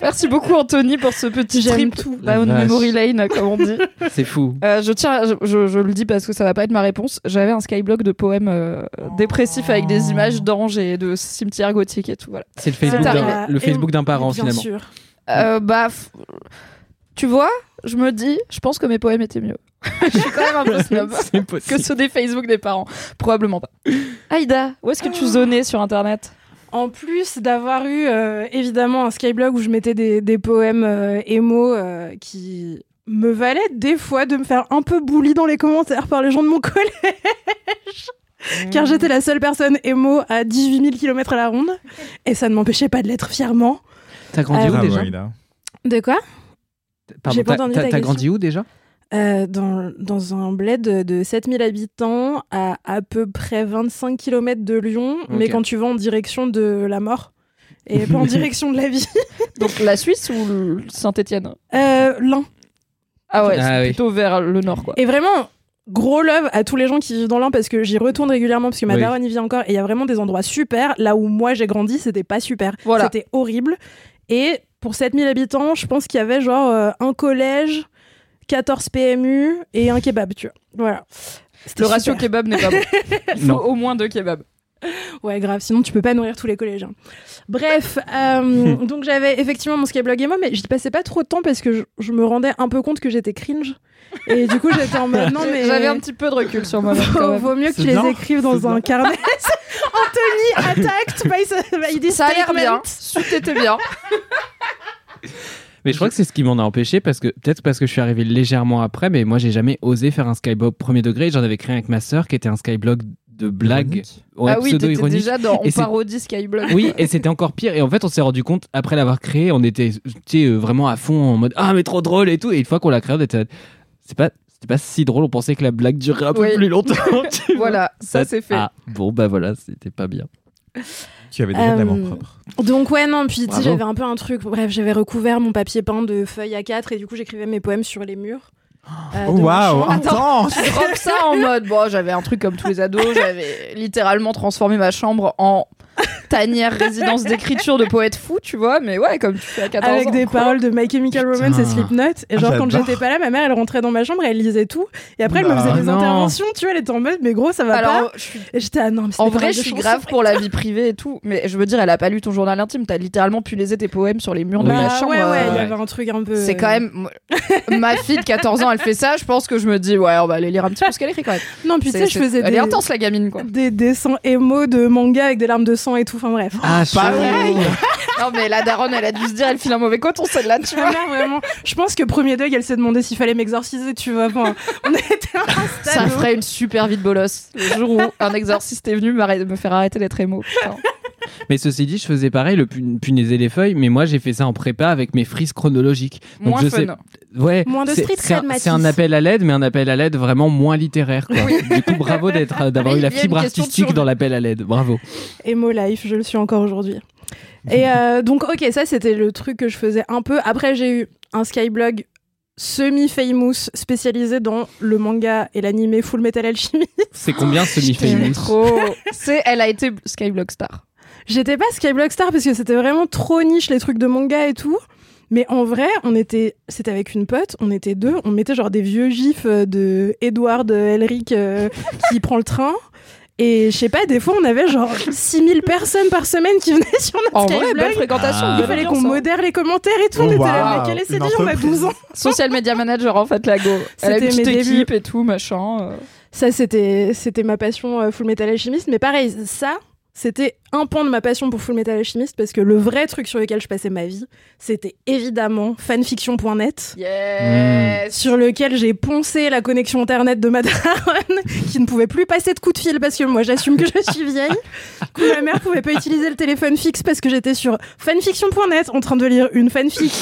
Merci beaucoup Anthony pour ce petit J'aime trip tout. down La vache. memory lane, comme on dit. C'est fou. Euh, je tiens, je, je- je le dis parce que ça va pas être ma réponse. J'avais un skyblock de poèmes euh, dépressifs avec des images d'anges et de cimetières gothiques et tout. Voilà. C'est le Facebook d'un arrivé. le Facebook d'un parent Bien finalement. sûr. Euh, bah, f- tu vois, je me dis, je pense que mes poèmes étaient mieux. je suis quand même un peu snob. Que ceux des Facebook des parents. Probablement pas. Aïda, où est-ce que tu zonais sur internet? En plus d'avoir eu euh, évidemment un skyblog où je mettais des, des poèmes euh, émo euh, qui me valaient des fois de me faire un peu bully dans les commentaires par les gens de mon collège. Car j'étais la seule personne émo à 18 000 km à la ronde. Et ça ne m'empêchait pas de l'être fièrement. T'as grandi Ah, où Bravo, déjà? Aïda. De quoi? Pardon, J'ai pas t'as- entendu t'as- ta grandi où déjà Euh, dans, dans un bled de, de 7000 habitants à à peu près 25 km de Lyon, mais quand tu vas en direction de la mort et pas en direction de la vie. Donc la Suisse ou Saint-Étienne? Euh, L'un. Ah ouais, Ah c'est oui. plutôt vers le nord quoi. Et vraiment, gros love à tous les gens qui vivent dans l'Ain parce que j'y retourne régulièrement parce que ma Oui. daronne y vit encore et il y a vraiment des endroits super. Là où moi j'ai grandi, c'était pas super. Voilà. C'était horrible. Et pour 7000 habitants, je pense qu'il y avait genre euh, un collège, 14 PMU et un kebab, tu vois. Voilà. Le ratio super. kebab n'est pas bon. Il faut Non. au moins deux kebabs. Ouais, grave, sinon tu peux pas nourrir tous les collégiens. Bref, euh, donc j'avais effectivement mon skyblog et moi, mais j'y passais pas trop de temps parce que je, je me rendais un peu compte que j'étais cringe. Et du coup, j'étais en mode non, mais. J'avais un petit peu de recul sur moi-même quand Vaut, vaut mieux que tu les écrives dans un carnet. Anthony attacked by, by this Ça a l'air bien. Était bien. Mais je crois que c'est ce qui m'en a empêché parce que peut-être parce que je suis arrivé légèrement après, mais moi j'ai jamais osé faire un skyblog premier degré. J'en avais créé avec ma sœur qui était un skyblog de blagues. Ironique. Ouais, ah oui, t'étais pseudo-ironiques. déjà dans On parodie Skyblock. Oui, et c'était encore pire. Et en fait, on s'est rendu compte, après l'avoir créé, on était tu sais, euh, vraiment à fond en mode Ah, mais trop drôle et tout. Et une fois qu'on l'a créé, on était. Pas, c'était pas si drôle, on pensait que la blague durerait un peu Oui. plus longtemps. Voilà, ça c'est fait. Ah, bon, bah voilà, c'était pas bien. Tu avais déjà de l'amour Euh, propre. Donc ouais, non, puis tu sais, Bravo. j'avais un peu un truc, bref, j'avais recouvert mon papier peint de feuilles à 4 et du coup j'écrivais mes poèmes sur les murs. euh, de ma Waouh, chambre. intense Tu drops ça en mode bon j'avais un truc comme tous les ados j'avais littéralement transformé ma chambre en tanière résidence d'écriture de poète fou tu vois mais ouais comme tu fais à 14 Avec ans des quoi. paroles de My Chemical Romance et. Slipknot. Et genre, quand j'étais pas là, ma mère, elle rentrait dans ma chambre, elle lisait tout. Et après, elle me Non. faisait des Non. interventions, tu vois, elle était en mode, mais gros, ça va alors pas. je suis- Et j'étais, ah non, mais c'est en vrai je suis grave pour la vie privée et tout mais je veux dire elle a pas lu ton journal intime t'as littéralement pu léser tes poèmes sur les murs de Bah, ma chambre ouais, ouais, il y avait un truc un peu. c'est quand même ma fille de 14 ans elle fait ça je pense que je me dis ouais on va aller lire un petit peu ce qu'elle écrit quand même Non, puis tu sais, je faisais elle des. est intense la gamine quoi Des dessins émo de manga avec des larmes de sang et tout, enfin bref. Ah, vrai. non mais la daronne elle a dû se dire elle file un mauvais coton celle-là tu vois mère, vraiment, je pense que premier deuil, elle s'est demandé s'il fallait m'exorciser, tu vois. Enfin, on était à un Ça où- ferait une super vie de bolos. Le jour où un exorciste est venu me faire arrêter d'être émo. putain. Mais ceci dit, je faisais pareil, le pu- punaiser les feuilles, mais moi j'ai fait ça en prépa avec mes frises chronologiques. Donc Moins je fun. sais, ouais, Moins de street c'est un- appel à l'aide, mais un appel à l'aide vraiment moins littéraire. Quoi. Du coup, bravo d'être, euh, d'avoir eu la fibre artistique dans l'appel à l'aide. Bravo. Emo life, je le suis encore aujourd'hui. Et euh, donc, ok, ça c'était le truc que je faisais un peu. Après, j'ai eu un skyblog semi-famous spécialisé dans le manga et l'animé Full Metal Alchemy. C'est combien semi-famous? C'est, elle a été Skyblock Star. J'étais pas skyblog star parce que c'était vraiment trop niche les trucs de manga et tout. Mais en vrai, on était, c'était avec une pote, on était deux, on mettait genre des vieux gifs euh, de Edward Elric euh, qui prend le train. Et je sais pas, des fois on avait genre 6000 personnes par semaine qui venaient sur notre En vrai, fréquentation. Ah. Il fallait qu'on hein. modère les commentaires et tout. On était là, mais quelle est cette vie On a 12 ans. Social media manager en fait, la go. Elle a une C'était petite mes équipe débuts. et tout, machin. euh. Ça, c'était, c'était ma passion euh, Full Metal Alchemist. Mais pareil, ça, c'était un pan de ma passion pour Full Metal Alchemist parce que le vrai truc sur lequel je passais ma vie, c'était évidemment fanfiction.net. Yes. Sur lequel j'ai poncé la connexion internet de ma daronne, qui ne pouvait plus passer de coup de fil parce que moi j'assume que je suis vieille. Du coup, ma mère pouvait pas utiliser le téléphone fixe parce que j'étais sur fanfiction.net en train de lire une fanfic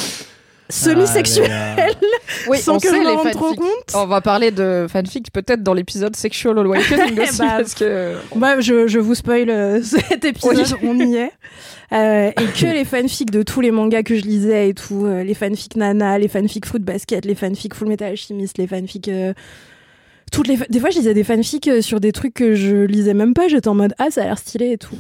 semi-sexuelle. Oui, sans on que sait je m'en les rende trop compte. On va parler de fanfic peut-être dans l'épisode Sexual Awakening aussi Bah, parce que Bah, je, je vous spoil euh, cet épisode, on y est. Euh, et que les fanfics de tous les mangas que je lisais et tout, euh, les fanfics Nana, les fanfics Fruit Basket, les fanfics Full Metal Alchemist, les fanfics. euh, toutes les fa- des fois, je lisais des fanfics euh, sur des trucs que je lisais même pas. J'étais en mode ah, ça a l'air stylé et tout.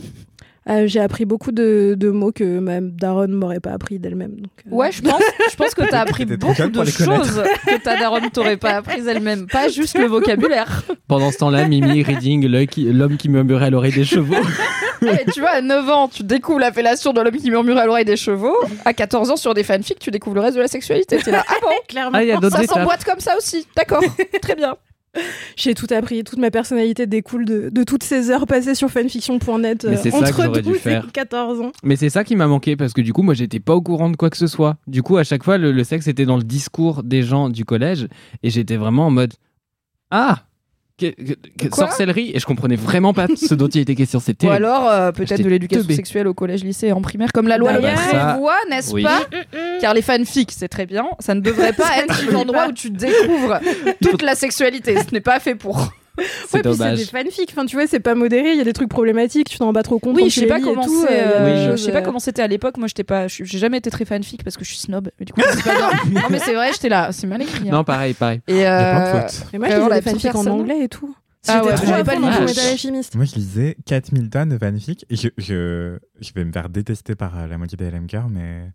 Euh, j'ai appris beaucoup de, de mots que ma daronne m'aurait pas appris d'elle-même. euh, Ouais, je pense, je pense que t'as appris beaucoup de choses que ta daronne t'aurait pas apprises elle-même, pas juste le vocabulaire. Pendant ce temps-là, Mimi reading l'homme qui murmurait à l'oreille des chevaux. Et tu vois, à 9 ans, tu découvres la fellation de l'homme qui murmure à l'oreille des chevaux. À 14 ans, sur des fanfics, tu découvres le reste de la sexualité. T'es là, ah bon? Clairement. Ah, y a Ça s'emboîte comme ça aussi. D'accord, très bien. J'ai tout appris, toute ma personnalité découle de, de toutes ces heures passées sur fanfiction.net euh, c'est ça que entre j'aurais dû 12 et faire. 14 ans. Mais c'est ça qui m'a manqué parce que du coup, moi, j'étais pas au courant de quoi que ce soit. Du coup, à chaque fois, le, le sexe était dans le discours des gens du collège et j'étais vraiment en mode Ah que- que- que- Quoi sorcellerie et je comprenais vraiment pas ce dont il était question. C'était Ou alors, euh, peut-être de l'éducation sexuelle au collège, lycée et en primaire, comme la loi le D'ailleurs- prévoit, n'est-ce Oui. pas Car les fanfics, c'est très bien. Ça ne devrait pas être l'endroit où tu découvres toute la sexualité. Ce n'est pas fait pour. C'est Ouais, puis c'est dommage. des fanfics. Enfin, tu vois, c'est pas modéré. Il y a des trucs problématiques. Tu t'en rends pas trop compte. Oui, quand je tu sais pas et comment tout, euh, euh, je sais pas euh, comment c'était à l'époque. Moi, j'étais pas. je J'ai jamais été très fanfic parce que je suis snob. Mais du coup, je pas non, mais c'est vrai, j'étais là. C'est mal écrit. hein. Non, pareil, pareil. Et euh. Mais moi, je la des fanfics en anglais et tout. Ah ouais, trop pas le Alchemist. Moi, je lisais 4000 tonnes de fanfics et je, je, je vais me faire détester par euh, la moitié des LMK, mais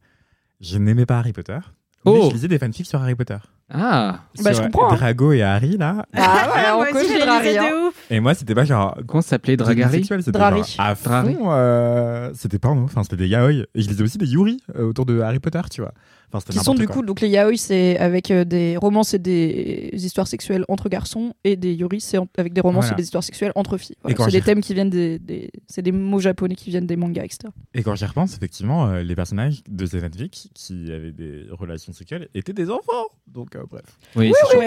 je n'aimais pas Harry Potter. Mais Oh. je lisais des fanfics sur Harry Potter. Ah Bah, je comprends, hein. Drago et Harry, là. Ah ouais, moi on aussi, connaît Drari, hein. de ouf. Et moi, c'était pas genre. Comment ça s'appelait Dragari sexuel, c'était Drari. genre à Drari. euh, c'était porno, enfin, c'était des yaoi. Et je lisais aussi des yuri euh, autour de Harry Potter, tu vois. Enfin, Qui sont du quoi. coup, donc les yaoi, c'est avec euh, des romances et des histoires sexuelles entre garçons, et des yuri, c'est en- avec des romances Voilà. et des histoires sexuelles entre filles. Voilà, C'est des thèmes qui viennent des, des- c'est des mots japonais qui viennent des mangas, etc. Et quand j'y repense, effectivement, euh, les personnages de ces fanfics qui avaient des relations sexuelles étaient des enfants. Donc, euh, bref. Oui, c'est chaud.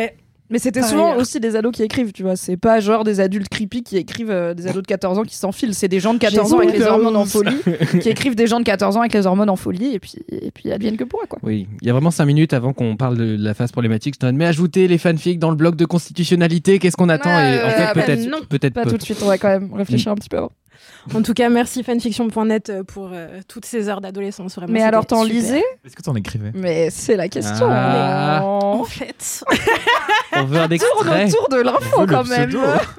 Mais c'était souvent ailleurs. aussi des ados qui écrivent, tu vois. C'est pas genre des adultes creepy qui écrivent euh, des ados de 14 ans qui s'enfilent. C'est des gens de 14 ans avec les hormones en folie qui écrivent des gens de 14 ans avec les hormones en folie et puis, et puis adviennent que pourra, quoi. Oui, il y a vraiment 5 minutes avant qu'on parle de la phase problématique. Je te donne, mais ajoutez les fanfics dans le bloc de constitutionnalité, qu'est-ce qu'on attend? Et en Euh, fait, bah peut-être peut-être Pas peu. tout de suite, on va quand même réfléchir un petit peu avant. En tout cas, merci fanfiction.net euh, pour euh, toutes ces heures d'adolescence. Vraiment, Mais alors, t'en super. lisais? Est-ce que t'en écrivais? Mais c'est la question. Ah. En fait, On veut un tourne autour de l'info quand même.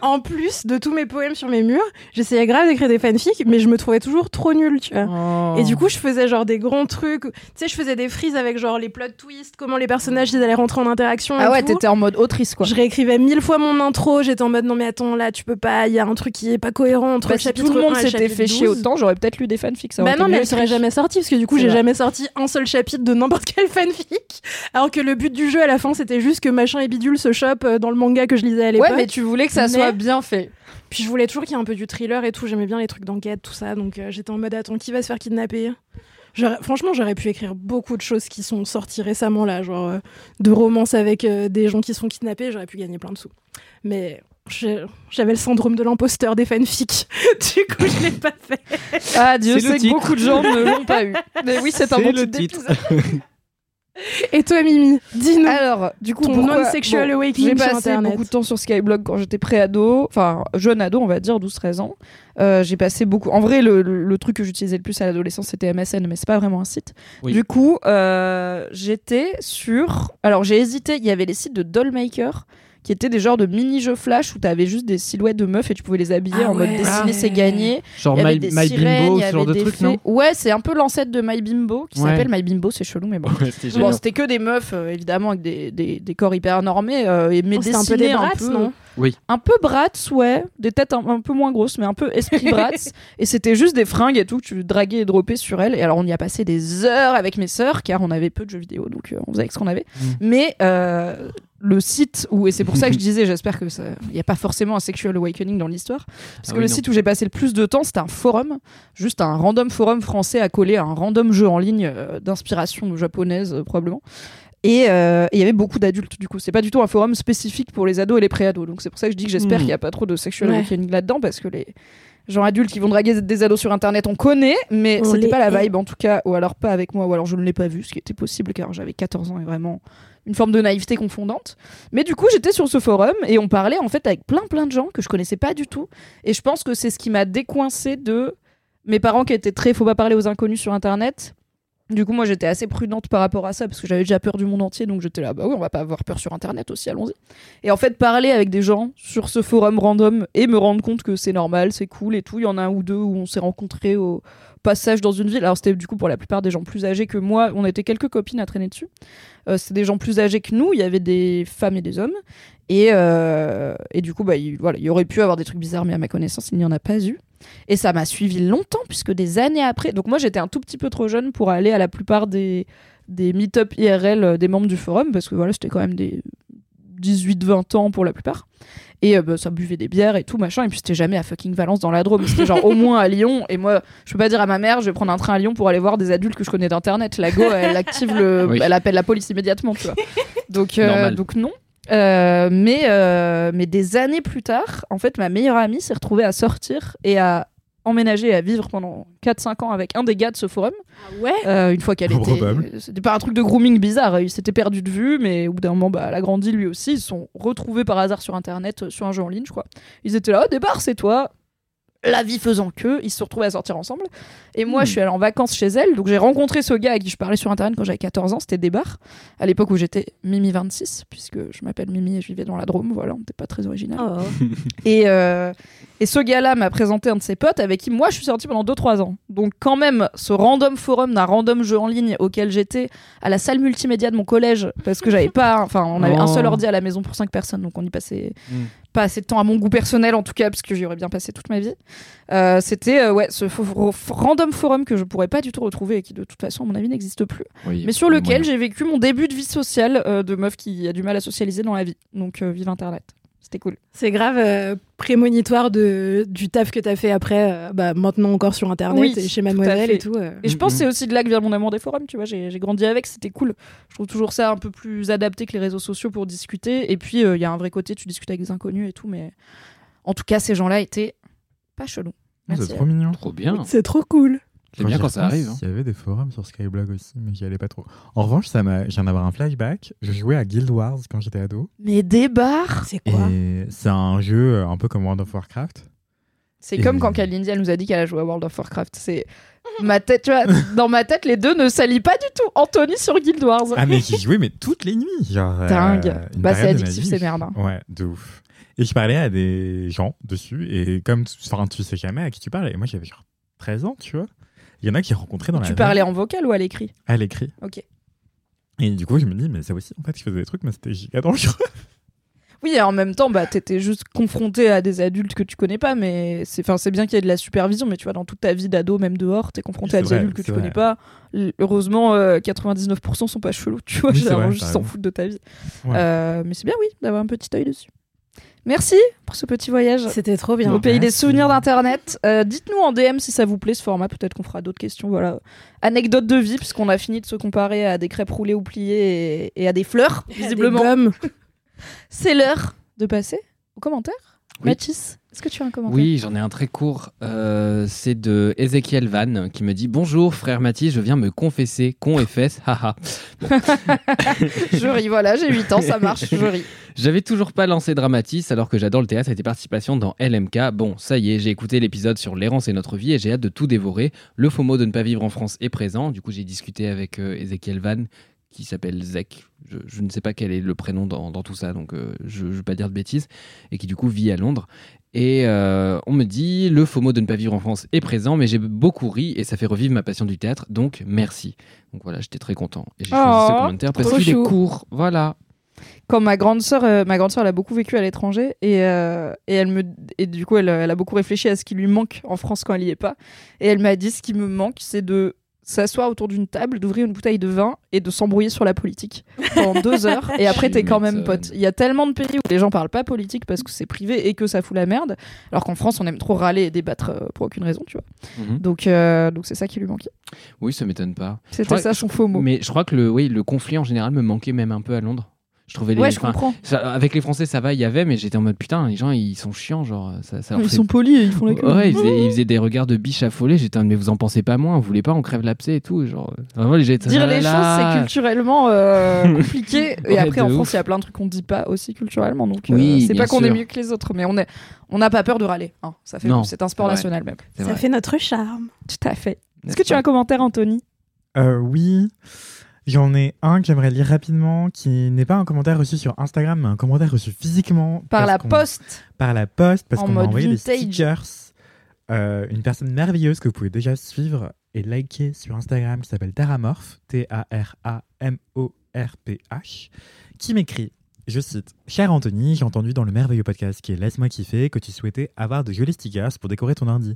en plus de tous mes poèmes sur mes murs, j'essayais grave d'écrire des fanfics, mais je me trouvais toujours trop nulle, tu vois. Oh. Et du coup, je faisais genre des grands trucs. Tu sais, je faisais des frises avec genre les plot twists, comment les personnages ils allaient rentrer en interaction. Ah et ouais, tout. t'étais en mode autrice quoi. Je réécrivais mille fois mon intro. J'étais en mode non mais attends là, tu peux pas. Il y a un truc qui est pas cohérent entre Bah, le chapitre tout le monde 1 et le s'était fait chier 12. autant, j'aurais peut-être lu des fanfics. ça Bah non, mais elle serait jamais sortie parce que du coup, j'ai jamais sorti un seul chapitre de n'importe quel fanfic. Alors que le but du jeu à la fin, c'était juste que machin et bidule se chope euh, dans le manga que je lisais à l'époque. Ouais, mais tu voulais que ça Mais- soit bien fait. Puis je voulais toujours qu'il y ait un peu du thriller et tout. J'aimais bien les trucs d'enquête, tout ça. Donc euh, j'étais en mode attends, qui va se faire kidnapper? Franchement, j'aurais pu écrire beaucoup de choses qui sont sorties récemment là, genre euh, de romances avec euh, des gens qui se font kidnapper. J'aurais pu gagner plein de sous. Mais j'avais le syndrome de l'imposteur des fanfics. du coup, je l'ai pas fait. Ah, Dieu C'est le sait que titre. beaucoup de gens ne l'ont pas eu. Mais oui, c'est un C'est bon le titre. Et toi, Mimi, dis-nous. Alors, du coup, Ton non-sexual bon, awakening J'ai sur passé Internet. beaucoup de temps sur Skyblog quand j'étais pré-ado, enfin jeune ado, on va dire 12-13 ans. Euh, j'ai passé beaucoup. En vrai, le, le- le truc que j'utilisais le plus à l'adolescence, c'était MSN, mais c'est pas vraiment un site. Oui. Du coup, euh, j'étais sur. Alors, j'ai hésité. Il y avait les sites de Dollmaker qui étaient des genres de mini-jeux flash où t'avais juste des silhouettes de meufs et tu pouvais les habiller Ah en mode dessiner, Ah c'est gagné. Genre Il y avait My, des My sirènes, Bimbo, il y ce genre de truc, non Ouais, c'est un peu l'ancêtre de My Bimbo qui Ouais. s'appelle My Bimbo, c'est chelou, mais bon. Ouais, c'était Bon, que des meufs, euh, évidemment, avec des, des, des corps hyper normés, euh, et- mais Oh, c'était un peu des brats, peu, non Un peu brats, ouais, des têtes un, un peu moins grosses, mais un peu esprit brats. et c'était juste des fringues et tout que tu draguais et droppais sur elles. Et alors, on y a passé des heures avec mes sœurs, car on avait peu de jeux vidéo, donc euh, on faisait avec ce qu'on avait. Mm. Mais euh, le site où, et c'est pour ça que je disais, j'espère que ça, il n'y a pas forcément un sexual awakening dans l'histoire, parce Ah que oui, le non. site où j'ai passé le plus de temps, c'était un forum, juste un random forum français accolé à un random jeu en ligne euh, d'inspiration japonaise euh, probablement. Et euh, et il y avait beaucoup d'adultes du coup. C'est pas du tout un forum spécifique pour les ados et les pré-ados. Donc c'est pour ça que je dis que j'espère Hmm. qu'il n'y a pas trop de sexual Ouais. awakening là-dedans parce que les gens adultes qui vont draguer des ados sur internet on connaît, mais c'était pas la vibe en tout cas, ou alors pas avec moi, ou alors je ne l'ai pas vu, ce qui était possible car j'avais 14 ans et vraiment une forme de naïveté confondante. Mais du coup, j'étais sur ce forum et on parlait en fait avec plein plein de gens que je connaissais pas du tout. Et je pense que c'est ce qui m'a décoincé de mes parents qui étaient très faut pas parler aux inconnus sur internet. Du coup, moi j'étais assez prudente par rapport à ça parce que j'avais déjà peur du monde entier donc j'étais là, bah oui, on va pas avoir peur sur internet aussi, allons-y. Et en fait, parler avec des gens sur ce forum random et me rendre compte que c'est normal, c'est cool et tout. Il y en a un ou deux où on s'est rencontrés au passage dans une ville. Alors, c'était du coup pour la plupart des gens plus âgés que moi. On était quelques copines à traîner dessus. Euh, c'était des gens plus âgés que nous. Il y avait des femmes et des hommes. Et, euh, et du coup, bah, il, voilà, il y aurait pu avoir des trucs bizarres, mais à ma connaissance, il n'y en a pas eu. Et ça m'a suivi longtemps, puisque des années après. Donc, moi, j'étais un tout petit peu trop jeune pour aller à la plupart des, des meet-up IRL euh, des membres du forum, parce que voilà, c'était quand même des 18-20 ans pour la plupart. Et euh, bah, ça buvait des bières et tout, machin. Et puis c'était jamais à fucking Valence dans la Drôme. C'était genre au moins à Lyon. Et moi, je peux pas dire à ma mère, je vais prendre un train à Lyon pour aller voir des adultes que je connais d'internet. La go, elle active le. Oui. Elle appelle la police immédiatement, tu vois. Donc, euh, donc non. Euh, mais, euh, mais des années plus tard, en fait, ma meilleure amie s'est retrouvée à sortir et à emménager et à vivre pendant 4-5 ans avec un des gars de ce forum. Ah ouais Euh, une fois qu'elle était. C'était pas un truc de grooming bizarre. Il s'était perdu de vue, mais au bout d'un moment, bah, elle a grandi lui aussi. Ils se sont retrouvés par hasard sur internet, euh, sur un jeu en ligne, je crois. Ils étaient là, au départ, c'est toi. La vie faisant que, ils se sont retrouvés à sortir ensemble. Et moi, Hmm. je suis allée en vacances chez elle. Donc, j'ai rencontré ce gars à qui je parlais sur internet quand j'avais 14 ans. C'était Débar. À l'époque où j'étais Mimi26, puisque je m'appelle Mimi et je vivais dans la Drôme. Voilà, on n'était pas très original. Oh. Et, euh, et ce gars-là m'a présenté un de ses potes avec qui moi je suis sortie pendant 2-3 ans. Donc quand même, ce random forum d'un random jeu en ligne auquel j'étais à la salle multimédia de mon collège, parce que j'avais pas, enfin on avait un seul Oh. ordi à la maison pour 5 personnes, donc on y passait Mm. Pas assez de temps à mon goût personnel en tout cas, parce que j'y aurais bien passé toute ma vie. Euh, C'était euh, ouais, ce random forum que je pourrais pas du tout retrouver et qui de toute façon à mon avis n'existe plus Oui, mais sur le lequel j'ai vécu mon début de vie sociale euh, de meuf qui a du mal à socialiser dans la vie. Donc vive Internet. C'était cool. C'est grave euh, prémonitoire de, du taf que t'as fait après, euh, bah, maintenant encore sur internet Oui, et chez Mademoiselle et tout. euh. Et je pense que Mhm. c'est aussi de là que vient mon amour des forums, tu vois. J'ai j'ai grandi avec, c'était cool. Je trouve toujours ça un peu plus adapté que les réseaux sociaux pour discuter. Et puis, euh, il y a un vrai côté, tu discutes avec des inconnus et tout. Mais en tout cas, ces gens-là étaient pas chelous. Merci. C'est trop mignon. Trop bien. C'est trop cool. C'est bien quand ça arrive. hein. Il y avait des forums sur Skyblog aussi, mais j'y allais pas trop. En revanche, ça m'a, je viens d'avoir un flashback. Je jouais à Guild Wars quand j'étais ado. Mais des bars C'est quoi Et c'est un jeu euh, un peu comme World of Warcraft. C'est Et- comme quand Kalindi, elle nous a dit qu'elle a joué à World of Warcraft. C'est ma tête, tu vois, dans ma tête, les deux ne s'allient pas du tout. Anthony sur Guild Wars. Ah, mais j'y jouais, mais toutes les nuits. Genre, euh, Dingue. Bah, c'est addictif, c'est merde. hein. Ouais, de ouf. Et je parlais à des gens dessus, et comme tu, enfin, tu sais jamais à qui tu parles, et moi j'avais genre 13 ans, tu vois. Il y en a qui rencontraient dans la Tu parlais en vocal ou à l'écrit? À l'écrit. Ok. Et du coup, je me dis, mais ça aussi, en fait, je faisais des trucs, mais c'était giga dangereux. Oui, et en même temps, bah, t'étais juste confronté à des adultes que tu connais pas, mais c'est, enfin, c'est bien qu'il y ait de la supervision, mais tu vois, dans toute ta vie d'ado, même dehors, t'es confronté à des vrai, adultes que tu connais vrai. pas. L- Heureusement, euh, 99% sont pas chelous, tu vois, Oui, genre, vrai, juste t'as s'en foutent de ta vie. Ouais. Euh, mais c'est bien, oui, d'avoir un petit œil dessus. Merci pour ce petit voyage. C'était trop bien. Au pays des souvenirs d'internet. Euh, Dites-nous en DM si ça vous plaît ce format. Peut-être qu'on fera d'autres questions. Voilà. Anecdote de vie, puisqu'on a fini de se comparer à des crêpes roulées ou pliées et, et à des fleurs, visiblement. C'est l'heure de passer aux commentaires. Oui. Mathis, est-ce que tu as un commentaire Oui, j'en ai un très court. Euh, c'est de Ezekiel Van qui me dit Bonjour frère Mathis, je viens me confesser, con et fesses, haha. Je ris, voilà, j'ai 8 ans, ça marche, je ris. J'avais toujours pas lancé Dramatis alors que j'adore le théâtre et tes participations dans LMK. Bon, ça y est, j'ai écouté l'épisode sur l'errance et notre vie et j'ai hâte de tout dévorer. Le faux mot de ne pas vivre en France est présent. Du coup, j'ai discuté avec euh, Ezekiel Van qui s'appelle Zek. Je, je ne sais pas quel est le prénom dans, dans tout ça, donc euh, je ne veux pas dire de bêtises. Et qui du coup vit à Londres. Et euh, on me dit le faux mot de ne pas vivre en France est présent, mais j'ai beaucoup ri et ça fait revivre ma passion du théâtre, donc merci. Donc voilà, j'étais très content. Et j'ai choisi ce Oh, commentaire parce qu'il est court. Voilà. Quand ma grande sœur, euh, ma grande sœur, elle a beaucoup vécu à l'étranger et, euh, et elle me et du coup, elle, elle a beaucoup réfléchi à ce qui lui manque en France quand elle y est pas. Et elle m'a dit ce qui me manque, c'est de s'asseoir autour d'une table, d'ouvrir une bouteille de vin et de s'embrouiller sur la politique pendant deux heures. Et après, t'es quand même pote. Il y a tellement de pays où les gens parlent pas politique parce que c'est privé et que ça fout la merde, alors qu'en France, on aime trop râler et débattre euh, pour aucune raison, tu vois. Mhm. Donc, euh, donc c'est ça qui lui manquait. Oui, ça m'étonne pas. C'était ça son faux mot. Mais je crois que le, oui, le conflit en général me manquait même un peu à Londres. Je trouvais les, Ouais, je enfin, comprends. ça- avec les Français ça va, il y avait, mais j'étais en mode putain, les gens ils sont chiants, genre ça, ça leur Ils fait- sont polis et ils font la queue. Ouais, ils faisaient, ils faisaient des regards de biche affolés. J'étais en mode, mais vous en pensez pas moins, vous voulez pas, on crève l'abcès et tout. Genre, vraiment, les gens étaient Dire là, les là, choses, c'est culturellement euh, compliqué. Et Ouais, après, en France, il y a plein de trucs qu'on dit pas aussi culturellement. Donc, euh, Oui, c'est pas qu'on est mieux que les autres, mais on est, on n'a pas peur de râler. hein. Ça fait, Non, c'est un sport national même. Ça vrai. fait notre charme. Tout à fait. Est-ce que tu as un commentaire, Anthony? Euh, oui. J'en ai un que j'aimerais lire rapidement, qui n'est pas un commentaire reçu sur Instagram, mais un commentaire reçu physiquement. Par la poste. Par la poste, parce qu'on m'a envoyé des stickers. Euh, une personne merveilleuse que vous pouvez déjà suivre et liker sur Instagram qui s'appelle Taramorph, T-A-R-A-M-O-R-P-H, qui m'écrit, je cite, Cher Anthony, j'ai entendu dans le merveilleux podcast qui est Laisse-moi kiffer que tu souhaitais avoir de jolis stickers pour décorer ton ordi.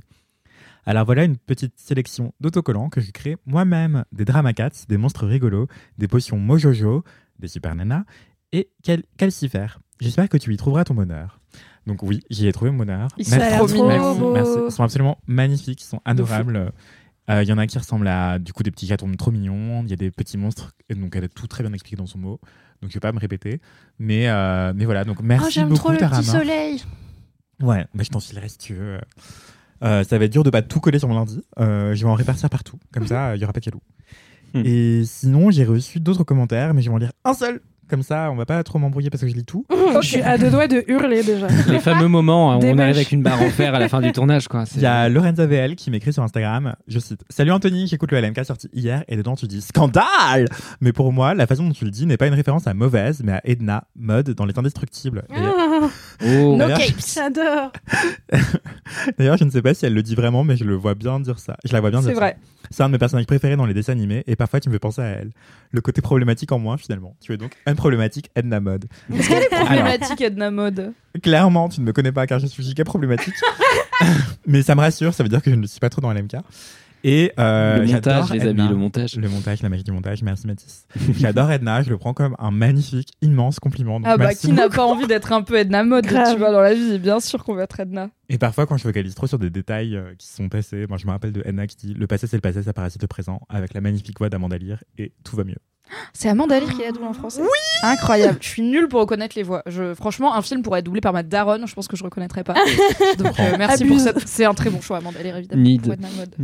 Alors voilà une petite sélection d'autocollants que j'ai créé moi-même, des Dramacats, des monstres rigolos, des potions Mojojo, des super nanas et quel calcifères. J'espère que tu y trouveras ton bonheur. Donc oui, j'y ai trouvé mon bonheur. Ils sont Merci, trop mignons. merci. Ils sont absolument magnifiques, ils sont adorables. Euh, Il y en a qui ressemblent à du coup des petits chatons trop mignons. Il y a des petits monstres. Et donc elle a tout très bien expliqué dans son mot. Donc je vais pas me répéter. Mais, euh, mais voilà, donc merci beaucoup Tarama. soleil. Ouais, bah, je t'en filerai si tu veux. Euh, ça va être dur de pas tout coller sur mon lundi. Euh, je vais en répartir partout. Comme ça, il y aura pas de cadeau. Hmm. Et sinon, j'ai reçu d'autres commentaires, mais je vais en lire un seul. Comme ça, on va pas trop m'embrouiller parce que je lis tout. Je suis à deux doigts de hurler déjà. Les fameux moments hein, où on arrive avec une barre en fer à la fin du tournage, quoi. Il y a Lorenza VL qui m'écrit sur Instagram, je cite Salut Anthony, j'écoute le LMK sorti hier et dedans tu dis scandale Mais pour moi, la façon dont tu le dis n'est pas une référence à mauvaise, mais à Edna, mode dans Les Indestructibles. Et- Ah, Oh. No capes. J'adore. D'ailleurs, je ne sais pas si elle le dit vraiment, mais je le vois bien dire ça. Je la vois bien dire C'est ça. vrai. C'est un de mes personnages préférés dans les dessins animés et parfois tu me fais penser à elle. Le côté problématique en moins finalement. Tu es donc un problématique Edna Mode. Est-ce qu'elle est problématique, Edna Mode? Clairement, tu ne me connais pas car je suis giga problématique. Mais ça me rassure, ça veut dire que je ne suis pas trop dans LMK. Et euh, le j'adore montage, les Edna. amis, le montage. Le montage, la magie du montage, merci Mathis. J'adore Edna, je le prends comme un magnifique, immense compliment. donc Ah bah qui n'a pas envie d'être un peu Edna mode, Grave. tu vois, dans la vie Bien sûr qu'on veut être Edna. Et parfois, quand je focalise trop sur des détails euh, qui sont passés, moi je me rappelle de Edna qui dit Le passé c'est le passé, ça parasite le présent, avec la magnifique voix d'Amanda Lear, et tout va mieux. C'est Amanda Lear qui la double en français. Oui Incroyable. Je suis nulle pour reconnaître les voix. Je, franchement, un film pourrait être doublé par ma daronne, je pense que je reconnaîtrais pas. Donc euh, merci Abuse. pour cette. C'est un très bon choix, Amanda Lear évidemment. Need. mode.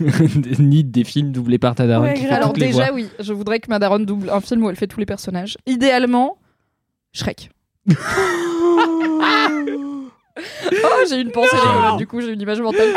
Ni des films doublés par ta daronne Ouais, qui fait grave. Alors toutes les déjà voix. oui, je voudrais que ma daronne double un film où elle fait tous les personnages. Idéalement, Shrek. oh, j'ai une pensée du coup j'ai une image mentale.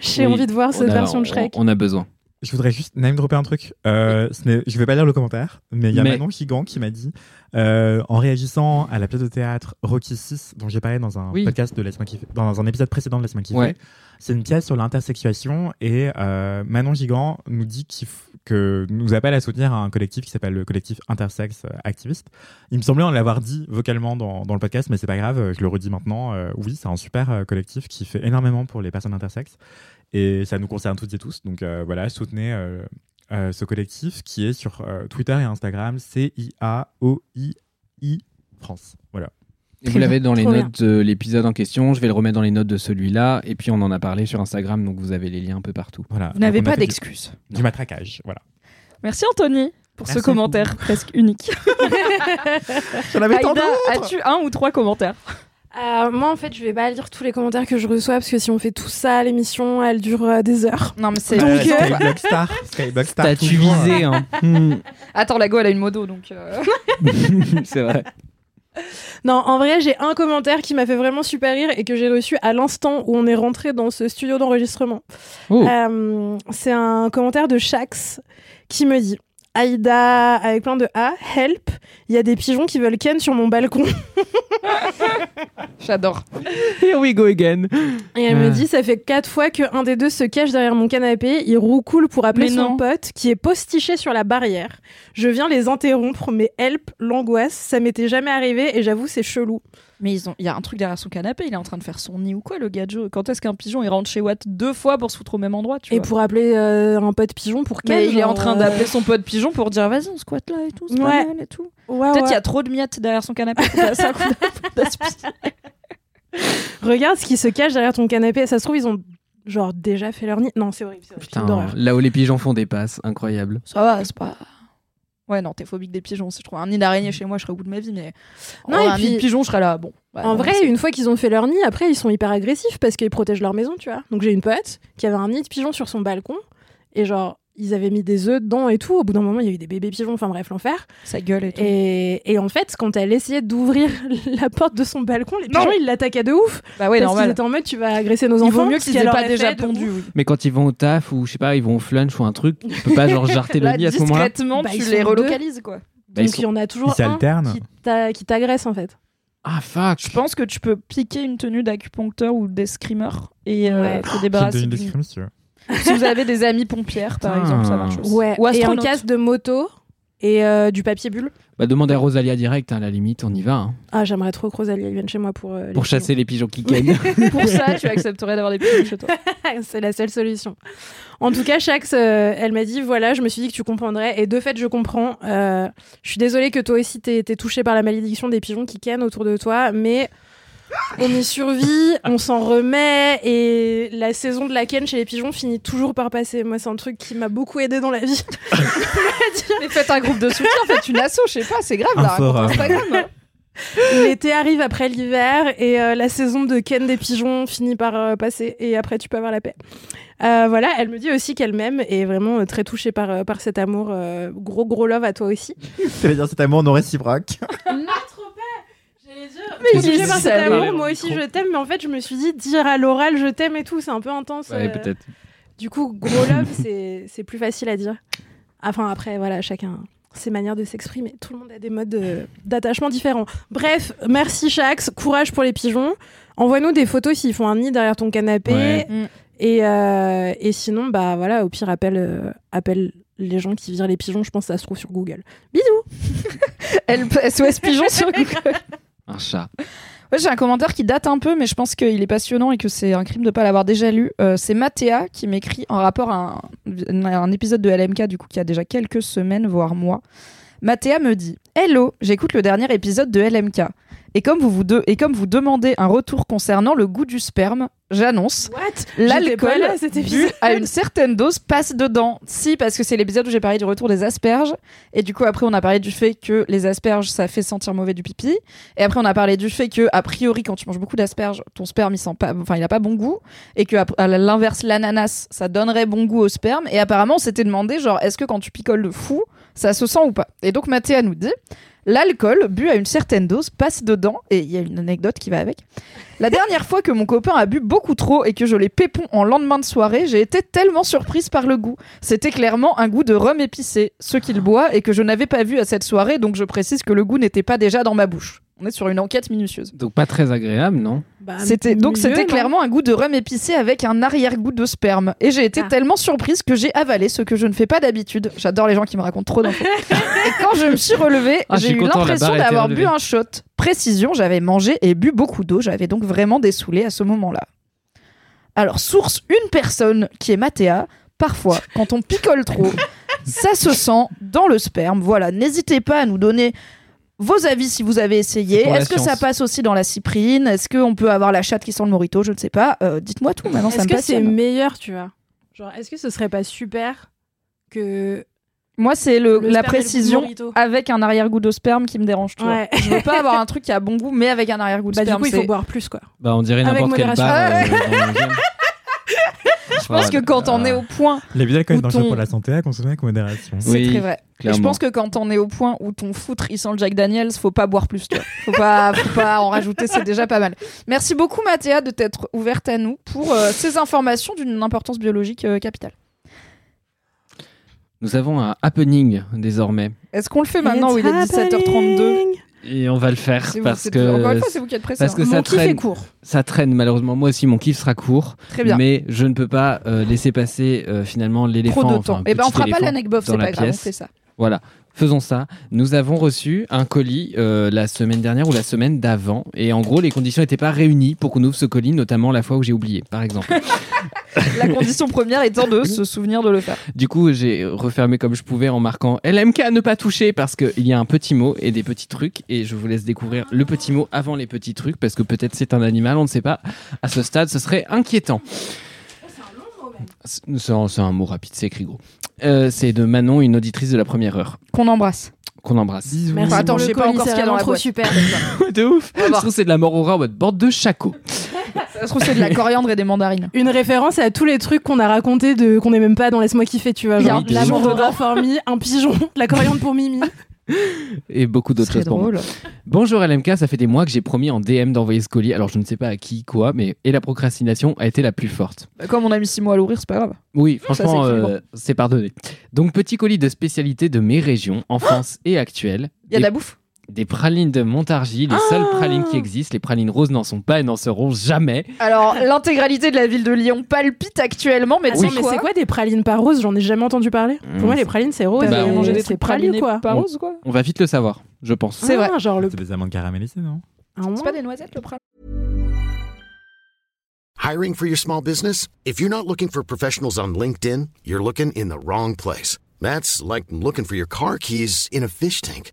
J'ai Oui. envie de voir cette version de Shrek. On a besoin. Je voudrais juste name dropper un truc. Euh, ce n'est- je vais pas lire le commentaire, mais il y a Mais- Manon Gigant qui m'a dit, euh, en réagissant à la pièce de théâtre Rocky 6, dont j'ai parlé dans un Oui. podcast de Laisse-moi kiffer, dans un épisode précédent de Laisse-moi kiffer, Ouais. c'est une pièce sur l'intersexuation et euh, Manon Gigant nous dit qu'il f- que nous appelle à soutenir un collectif qui s'appelle le collectif Intersex euh, Activiste. Il me semblait en l'avoir dit vocalement dans, dans le podcast, mais c'est pas grave, je le redis maintenant. Oui, c'est un super collectif qui fait énormément pour les personnes intersexes et ça nous concerne toutes et tous. Donc euh, voilà, soutenez euh, euh, ce collectif qui est sur euh, Twitter et Instagram, C-I-A-O-I-I France. Voilà. Et vous l'avez dans les Trop bien. notes de l'épisode en question. Je vais le remettre dans les notes de celui-là. Et puis on en a parlé sur Instagram, donc vous avez les liens un peu partout. voilà. Vous n'avez pas du- d'excuses. Du, matraquage, voilà. Merci Anthony pour ce commentaire presque unique. J'en avais tant Aïda, d'autres as-tu un ou trois commentaires? Euh, moi, en fait, je vais pas lire tous les commentaires que je reçois parce que si on fait tout ça, l'émission, elle dure euh, des heures. Non mais c'est. Donc, Euh, Skyblock Star. Skyblock Star. T'as-tu toujours. visé, hein Hmm, Attends, la go elle a une modo donc. euh, C'est vrai. Non, en vrai, j'ai un commentaire qui m'a fait vraiment super rire et que j'ai reçu à l'instant où on est rentré dans ce studio d'enregistrement. Oh. Euh, c'est un commentaire de Shax qui me dit Aïda, avec plein de A, help, il y a des pigeons qui veulent ken sur mon balcon. J'adore. Here we go again. Et elle me dit Ça fait quatre fois qu'un des deux se cache derrière mon canapé, il roucoule pour appeler Mais son non. pote qui est postiché sur la barrière. Je viens les interrompre, mais help, l'angoisse, ça m'était jamais arrivé et j'avoue, c'est chelou. Mais ils ont, il y a un truc derrière son canapé, il est en train de faire son nid ou quoi le gadget Quand est-ce qu'un pigeon il rentre chez Watt deux fois pour se foutre au même endroit tu Et vois pour appeler euh, un pote pigeon pour Mais ken il est en train euh, d'appeler son pote pigeon pour dire vas-y on squatte là et tout, c'est Ouais. pas mal et tout. Ouais, Peut-être ouais. qu'il y a trop de miettes derrière son canapé. Regarde ce qui se cache derrière ton canapé. Ça se trouve, ils ont genre déjà fait leur nid. Non, c'est horrible. C'est horrible. Putain, là où les pigeons font des passes, incroyable. Ça va, c'est pas. Ouais, non, t'es phobique des pigeons. Si je trouve un nid d'araignée chez moi, je serais au bout de ma vie, mais. Non, Oh, et un nid puis- de pigeon, je serais là. Bon. ouais, en non, vrai, une fois qu'ils ont fait leur nid, après, ils sont hyper agressifs parce qu'ils protègent leur maison, tu vois. Donc j'ai une pote qui avait un nid de pigeons sur son balcon et genre. Ils avaient mis des œufs dedans et tout. Au bout d'un moment, il y avait des bébés pigeons. Enfin bref, l'enfer. Ça gueule et tout. Et, et en fait, quand elle essayait d'ouvrir la porte de son balcon, les Non. pigeons, ils l'attaquaient de ouf. Bah ouais, parce normal. étaient en mode, tu vas agresser nos Il enfants. vaut mieux qu'ils aient pas déjà pondu, oui. Mais quand ils vont au taf ou je sais pas, ils vont au flunch ou un truc, tu peux pas genre jarter le nid à ce moment-là. discrètement, Bah, tu ils les deux. relocalises, quoi. Bah, ils Donc il y en a toujours Ils un s'alternent. qui t'a- qui t'agresse en fait. Ah fuck. Je pense que tu peux piquer une tenue d'acupuncteur ou d'escrimeur et euh, Ouais. te débarrasser une description, si tu veux. Si vous avez des amis pompières, par exemple, ça marche aussi. Ouais. Ou et un casque de moto et euh, du papier bulle. Bah demandez à Rosalia direct, hein, à la limite, on y va. hein. Ah, j'aimerais trop que Rosalie vienne chez moi pour. euh, les Pour chasser les pigeons qui kennent. Pour ça, tu accepterais d'avoir des pigeons chez toi. C'est la seule solution. En tout cas, Shax, euh, elle m'a dit voilà, je me suis dit que tu comprendrais. Et de fait, je comprends. Euh, je suis désolée que toi aussi t'aies été touchée par la malédiction des pigeons qui kennent autour de toi, mais. On y survit, on s'en remet et la saison de la ken chez les pigeons finit toujours par passer. Moi, c'est un truc qui m'a beaucoup aidé dans la vie. Mais faites un groupe de soutien, faites une asso, je sais pas, c'est grave, Un là. L'été arrive après l'hiver et euh, la saison de ken des pigeons finit par euh, passer et après tu peux avoir la paix. Euh, voilà, elle me dit aussi qu'elle m'aime et est vraiment euh, très touchée par, euh, par cet amour. euh, gros gros love à toi aussi. Ça veut dire cet amour non réciproque. Mais par cet amour, moi aussi je t'aime, mais en fait je me suis dit dire à l'oral je t'aime et tout, c'est un peu intense. Ouais, euh. peut-être. Du coup, gros love, c'est c'est plus facile à dire. Enfin, après, voilà, chacun ses manières de s'exprimer. Tout le monde a des modes d'attachement différents. Bref, merci Shax, courage pour les pigeons. Envoie-nous des photos s'ils font un nid derrière ton canapé. Ouais. Mm. Et, euh, et sinon, bah voilà, au pire, appelle, euh, appelle les gens qui virent les pigeons. Je pense que ça se trouve sur Google. Bisous Elle SOS pigeon sur Google. Un chat. Ouais, j'ai un commentaire qui date un peu, mais je pense qu'il est passionnant et que c'est un crime de pas l'avoir déjà lu. Euh, c'est Mathéa qui m'écrit en rapport à un, un épisode de LMK, du coup, qui a déjà quelques semaines, voire mois. Mathéa me dit Hello, j'écoute le dernier épisode de LMK. Et comme, vous vous de- et comme vous demandez un retour concernant le goût du sperme, j'annonce l'alcool bu à une certaine dose passe dedans. Si, parce que c'est l'épisode où j'ai parlé du retour des asperges. Et du coup, après, on a parlé du fait que les asperges, ça fait sentir mauvais du pipi. Et après, on a parlé du fait que, a priori, quand tu manges beaucoup d'asperges, ton sperme, il sent pas, enfin, il a pas bon goût. Et que, à l'inverse, l'ananas, ça donnerait bon goût au sperme. Et apparemment, on s'était demandé, genre, est-ce que quand tu picoles de fou, ça se sent ou pas? Et donc, Mathéa nous dit. L'alcool, bu à une certaine dose, passe dedans, et il y a une anecdote qui va avec. La dernière fois que mon copain a bu beaucoup trop et que je l'ai pépon en lendemain de soirée, j'ai été tellement surprise par le goût. C'était clairement un goût de rhum épicé, ce qu'il boit et que je n'avais pas vu à cette soirée, donc je précise que le goût n'était pas déjà dans ma bouche. On est sur une enquête minutieuse. Donc pas très agréable, non? Bah, C'était donc c'était clairement un goût de rhum épicé avec un arrière-goût de sperme. Et j'ai été Ah. tellement surprise que j'ai avalé ce que je ne fais pas d'habitude. J'adore les gens qui me racontent trop d'infos. et quand je me suis relevée, Ah, j'ai eu l'impression d'avoir bu un shot. Précision, j'avais mangé et bu beaucoup d'eau. J'avais donc vraiment dessoulé à ce moment-là. Alors, source, une personne qui est Mathéa. Parfois, quand on picole trop, ça se sent dans le sperme. Voilà, n'hésitez pas à nous donner vos avis si vous avez essayé. Est-ce que ça passe aussi dans la cyprine? Est-ce qu'on peut avoir la chatte qui sent le morito? Je ne sais pas. Euh, Dites-moi tout maintenant, ça Est-ce que c'est meilleur, tu vois? Genre, est-ce que ce serait pas super que Moi, c'est le, le la précision avec un arrière-goût de sperme qui me dérange. Tu vois. Je veux pas avoir un truc qui a bon goût, mais avec un arrière-goût de Bah, du sperme. coup, il faut boire plus, quoi. Bah on dirait Avec n'importe quel bar. Euh. Je pense que quand on est au point, Les biens quand Ou même dangereux ton- pour la santé à consommer avec modération. c'est Oui, très vrai. Et je pense que quand on est au point où ton foutre il sent le Jack Daniels, faut pas boire plus. Tu vois. Faut pas, faut pas en rajouter, c'est déjà pas mal. Merci beaucoup Mathéa de t'être ouverte à nous pour euh, ces informations d'une importance biologique euh, capitale. Nous avons un happening désormais. Est-ce qu'on le fait maintenant où il est It's 17h32 happening. Et on va le faire parce que, Encore une fois, c'est vous qui êtes pressé. parce que hein. ça Mon kiff est traîne. court. ça traîne malheureusement. Moi aussi, mon kiff sera court. Très bien. Mais je ne peux pas euh, laisser passer euh, finalement l'éléphant. Trop de enfin, temps. Et ben on fera pas l'anecdote, c'est la pas grave, on fait ça. Voilà, faisons ça. Nous avons reçu un colis euh, la semaine dernière ou la semaine d'avant. Et en gros, les conditions n'étaient pas réunies pour qu'on ouvre ce colis, notamment la fois où j'ai oublié, par exemple. La condition première étant de se souvenir de le faire. du coup, j'ai refermé comme je pouvais en marquant LMK à ne pas toucher parce qu'il y a un petit mot et des petits trucs. Et je vous laisse découvrir le petit mot avant les petits trucs parce que peut-être c'est un animal, on ne sait pas. À ce stade, ce serait inquiétant. C'est un, mot rapide, c'est écrit gros. Euh, c'est de Manon, une auditrice de la première heure, Qu'on embrasse. qu'on embrasse. Merci Attends, pour je le sais pas encore ce c'est qu'il y a dans la trop boîte. super. de ouf. Je trouve que c'est de la morora en mode bande de chaco. Ça se trouve, c'est de la coriandre et des mandarines. Une référence à tous les trucs qu'on a racontés de qu'on n'est même pas dans Laisse-moi kiffer, tu vois. Genre la morora dedans. formi, un pigeon, de la coriandre pour Mimi. Et beaucoup d'autres choses pour moi. drôle. Bonjour LMK, ça fait des mois que j'ai promis en DM d'envoyer ce colis, alors je ne sais pas à qui, quoi, mais et la procrastination a été la plus forte. Bah, Comme on a mis 6 mois à l'ouvrir, c'est pas grave. Oui, franchement, c'est euh, équilibrant. c'est pardonné. Donc petit colis de spécialité de mes régions, enfance et actuelle. Il y a de la bouffe? Des pralines de Montargis, les seules pralines qui existent. Les pralines roses n'en sont pas et n'en seront jamais. Alors, l'intégralité de la ville de Lyon palpite actuellement, mais Attends, tu mais c'est quoi des pralines pas roses? J'en ai jamais entendu parler. Mmh, Pour moi, c'est- les pralines, c'est rose. Bah, on- des trucs pralinés quoi. pas On- roses, quoi On va vite le savoir, je pense. C'est vrai. Ah, Genre le. C'est des amandes caramélisées, non? Ah, C'est pas des noisettes, le pralin? Hiring for your small business? If you're not looking for professionals on LinkedIn, you're looking in the wrong place. That's like looking for your car keys in a fish tank.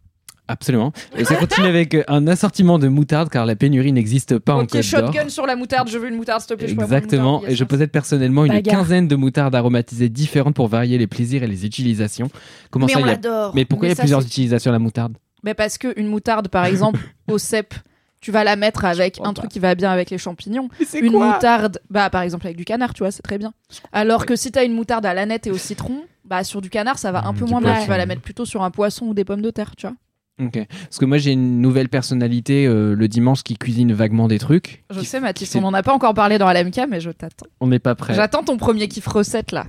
Absolument. Et ça continue avec euh, un assortiment de moutarde car la pénurie n'existe pas en Ok, Côte d'Or. shotgun sur la moutarde, je veux une moutarde, s'il te plaît. Exactement. Et je possède personnellement une Bagarre. quinzaine de moutardes aromatisées différentes pour varier les plaisirs et les utilisations. Comment Mais ça on a- l'adore. Mais pourquoi il y a ça, plusieurs utilisations à la moutarde? Mais parce que une moutarde, par exemple, au cep, tu vas la mettre avec un pas. truc qui va bien avec les champignons. C'est Une moutarde, bah par exemple avec du canard, tu vois, c'est très bien. Alors que si t'as une moutarde à l'aneth et au citron, bah sur du canard, ça va un Mmh, peu moins bien. Tu vas la mettre plutôt sur un poisson ou des pommes de terre, tu vois. Ok. Parce que moi, j'ai une nouvelle personnalité euh, le dimanche qui cuisine vaguement des trucs. Je Qui- sais, Mathis, on n'en a pas encore parlé dans LMK, mais je t'attends. On n'est pas prêt. J'attends ton premier kiff recette là.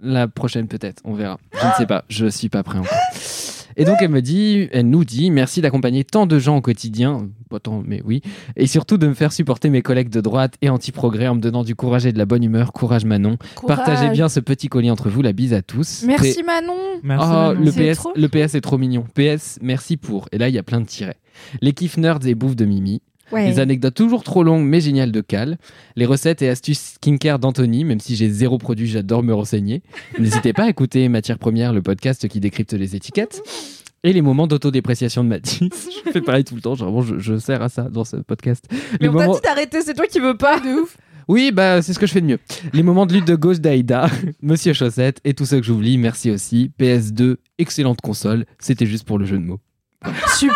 La prochaine peut-être, on verra. Je ne sais pas, je suis pas prêt encore. Et donc elle me dit, elle nous dit, merci d'accompagner tant de gens au quotidien, pas tant, mais oui, et surtout de me faire supporter mes collègues de droite et anti-progrès en me donnant du courage et de la bonne humeur. Courage Manon. Partagez bien ce petit collier entre vous. La bise à tous. Merci Manon. Merci. Oh, Manon. le PS, trop le PS est trop mignon. PS, merci pour. Et là, il y a plein de tirets. Les kiffs nerds et bouffes de Mimi. Les anecdotes toujours trop longues mais géniales de Cal. Les recettes et astuces skincare d'Anthony, même si j'ai zéro produit, j'adore me renseigner. N'hésitez pas à écouter Matière Première, le podcast qui décrypte les étiquettes. Et les moments d'autodépréciation de Mathis. je fais pareil tout le temps, vraiment, je, je sers à ça dans ce podcast. Mais Les on t'a moments- dit d'arrêter, c'est toi qui veux pas. De ouf. Oui, bah c'est ce que je fais de mieux. Les moments de lutte de gauche d'Aïda, Monsieur Chaussette et tous ceux que j'oublie, merci aussi. PS2, excellente console, c'était juste pour le jeu de mots. Super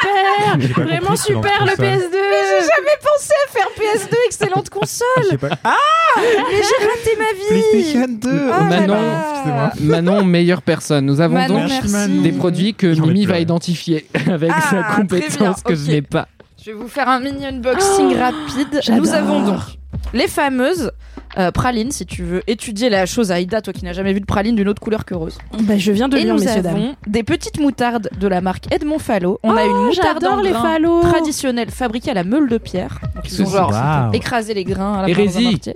Vraiment super le console. PS2 J'ai jamais pensé à faire PS2, excellente console. Pas- Ah Mais j'ai raté ma vie. PlayStation 2 Ah là Manon, là. Manon, meilleure personne. Nous avons Manon, donc Merci, des produits que Mimi va identifier avec Ah, sa compétence que je n'ai pas. Je vais vous faire un mini unboxing rapide. j'adore. Nous avons donc les fameuses euh, pralines, si tu veux étudier la chose Aïda, toi qui n'as jamais vu de praline d'une autre couleur que rose. Bah, je viens de Et lire, nous messieurs, dames. avons des petites moutardes de la marque Edmond Fallow. On a une moutarde en J'adore les grains phalos traditionnelle fabriquée à la meule de pierre. Donc, ils ont genre écrasé les grains à la Hérésie. mortier.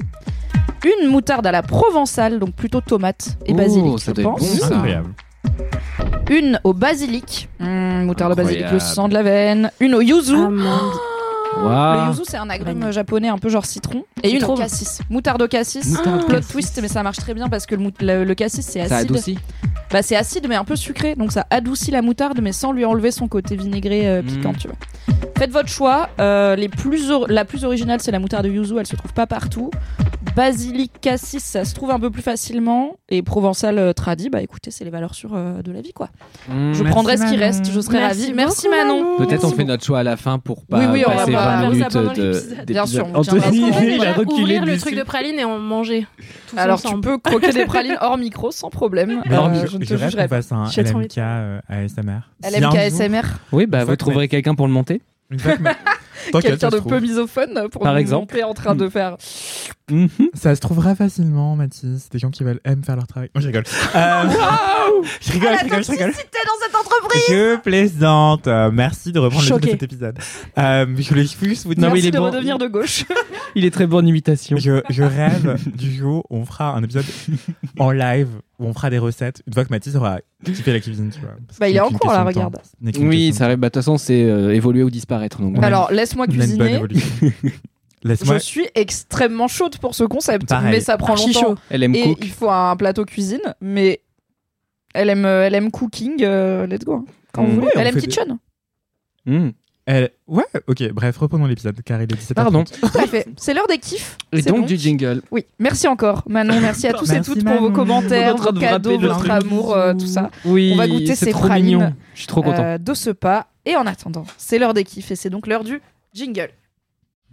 Une moutarde à la provençale, donc plutôt tomate et Oh, basilic, ça je pense. bon, ça. Incroyable. Une au basilic, Mmh, moutarde au basilic, le sang de la veine. Une au yuzu. Le yuzu, c'est un agrume japonais un peu genre citron. Et une au cassis. Moutarde au cassis. Moutarde au Plot twist, mais ça marche très bien parce que le, mout- le- le cassis, c'est Ça acide. adoucit. Bah, c'est acide, mais un peu sucré. Donc ça adoucit la moutarde, mais sans lui enlever son côté vinaigré euh, piquant, Mm. tu vois. Faites votre choix. Euh, les plus or- La plus originale, c'est la moutarde yuzu. Elle se trouve pas partout. Basilic cassis, ça se trouve un peu plus facilement. Et provençal euh, tradi, bah écoutez, c'est les valeurs sûres euh, de la vie, quoi. Mmh. Je prendrai ce qui reste. Je serai ravie. Merci Manon. Peut-être on fait notre choix à la fin pour pas Oui, oui, on va passer pas 20 faire ça minutes pendant de. Bien sûr, on Anthony, il a reculé le truc de praline et en manger. tous Alors tu peux croquer des pralines hors micro sans problème. Euh, je, ne je te jugerai pas. un LMK euh, ASMR. LMK ASMR, Oui, bah vous trouverez quelqu'un pour le monter. quelqu'un de peu misophone pour Par exemple. monter en train de faire. Mhm. Ça se trouvera facilement, Mathis. Des gens qui veulent aiment faire leur travail. Non, je rigole. Euh, je rigole, Ah, je rigole, je rigole. dans cette entreprise. Je plaisante. Euh, merci de reprendre le titre de Choquée. cet épisode. Euh, je voulais juste vous dire. Non, mais Merci il est de bon. redevenir de gauche. Il est très bon en imitation. Je, je rêve du jour où on fera un épisode en live où on fera des recettes une fois que Mathis aura kiffé la cuisine. Tu vois, Bah, il est en cours, là, regarde. Oui, ça arrive. Bah, de toute façon, c'est euh, évoluer ou disparaître. Donc. Alors laisse-moi bonne cuisiner. Je suis extrêmement chaude pour ce concept, Pareil. mais ça prend longtemps. chaud. elle aime Et cook. il faut un plateau cuisine, mais elle aime, euh, elle aime cooking. euh, let's go. hein. Quand Mm. vous voulez. Oui, on Elle aime des- kitchen. Mmh. Elle... Ouais, ok, bref, reprenons l'épisode car il est 17h30. Pardon. Parfait. C'est l'heure des kiffs. Et C'est donc bon. du jingle. Oui, merci encore Manon, merci à tous et toutes pour vos commentaires, vos de cadeaux, votre amour, euh, tout ça. Oui, On va goûter c'est ces trop pralines. mignon. Je suis trop content. Euh, de ce pas. Et en attendant, c'est l'heure des kiffs et c'est donc l'heure du jingle.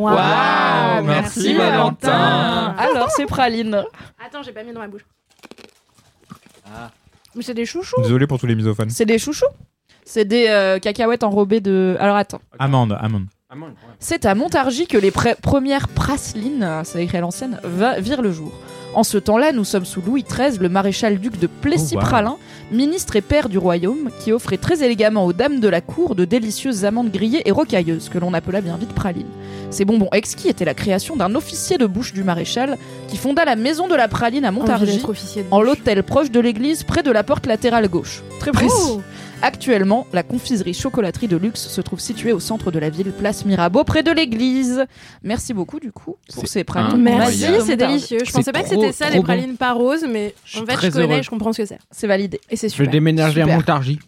Waouh, Waouh, merci, Valentin. Alors, c'est praline. Attends, j'ai pas mis dans ma bouche. Ah. Mais c'est des chouchous. Désolé pour tous les misophones. C'est des chouchous. C'est des euh, cacahuètes enrobées de. Alors attends. Amande, amande. C'est à Montargis que les premières praslines, euh, ça écrit à l'ancienne, va- virent le jour. En ce temps-là, nous sommes sous Louis XIII, le maréchal-duc de Plessis-Praslin, ministre et père du royaume, qui offrait très élégamment aux dames de la cour de délicieuses amandes grillées et rocailleuses, que l'on appela bien vite pralines. Ces bonbons exquis étaient la création d'un officier de bouche du maréchal, qui fonda la maison de la praline à Envie Montargis, en l'hôtel proche de l'église, près de la porte latérale gauche. Très précis. Oh Actuellement, la confiserie chocolaterie de luxe se trouve située au centre de la ville, place Mirabeau, près de l'église. Merci beaucoup du coup pour ces pralines. Merci, c'est délicieux. Je pensais pas que c'était ça, les bon. pralines pas roses, mais Je en fait, je connais, heureux. je comprends ce que c'est. C'est validé. Et c'est Je super. vais déménager à. Montargis.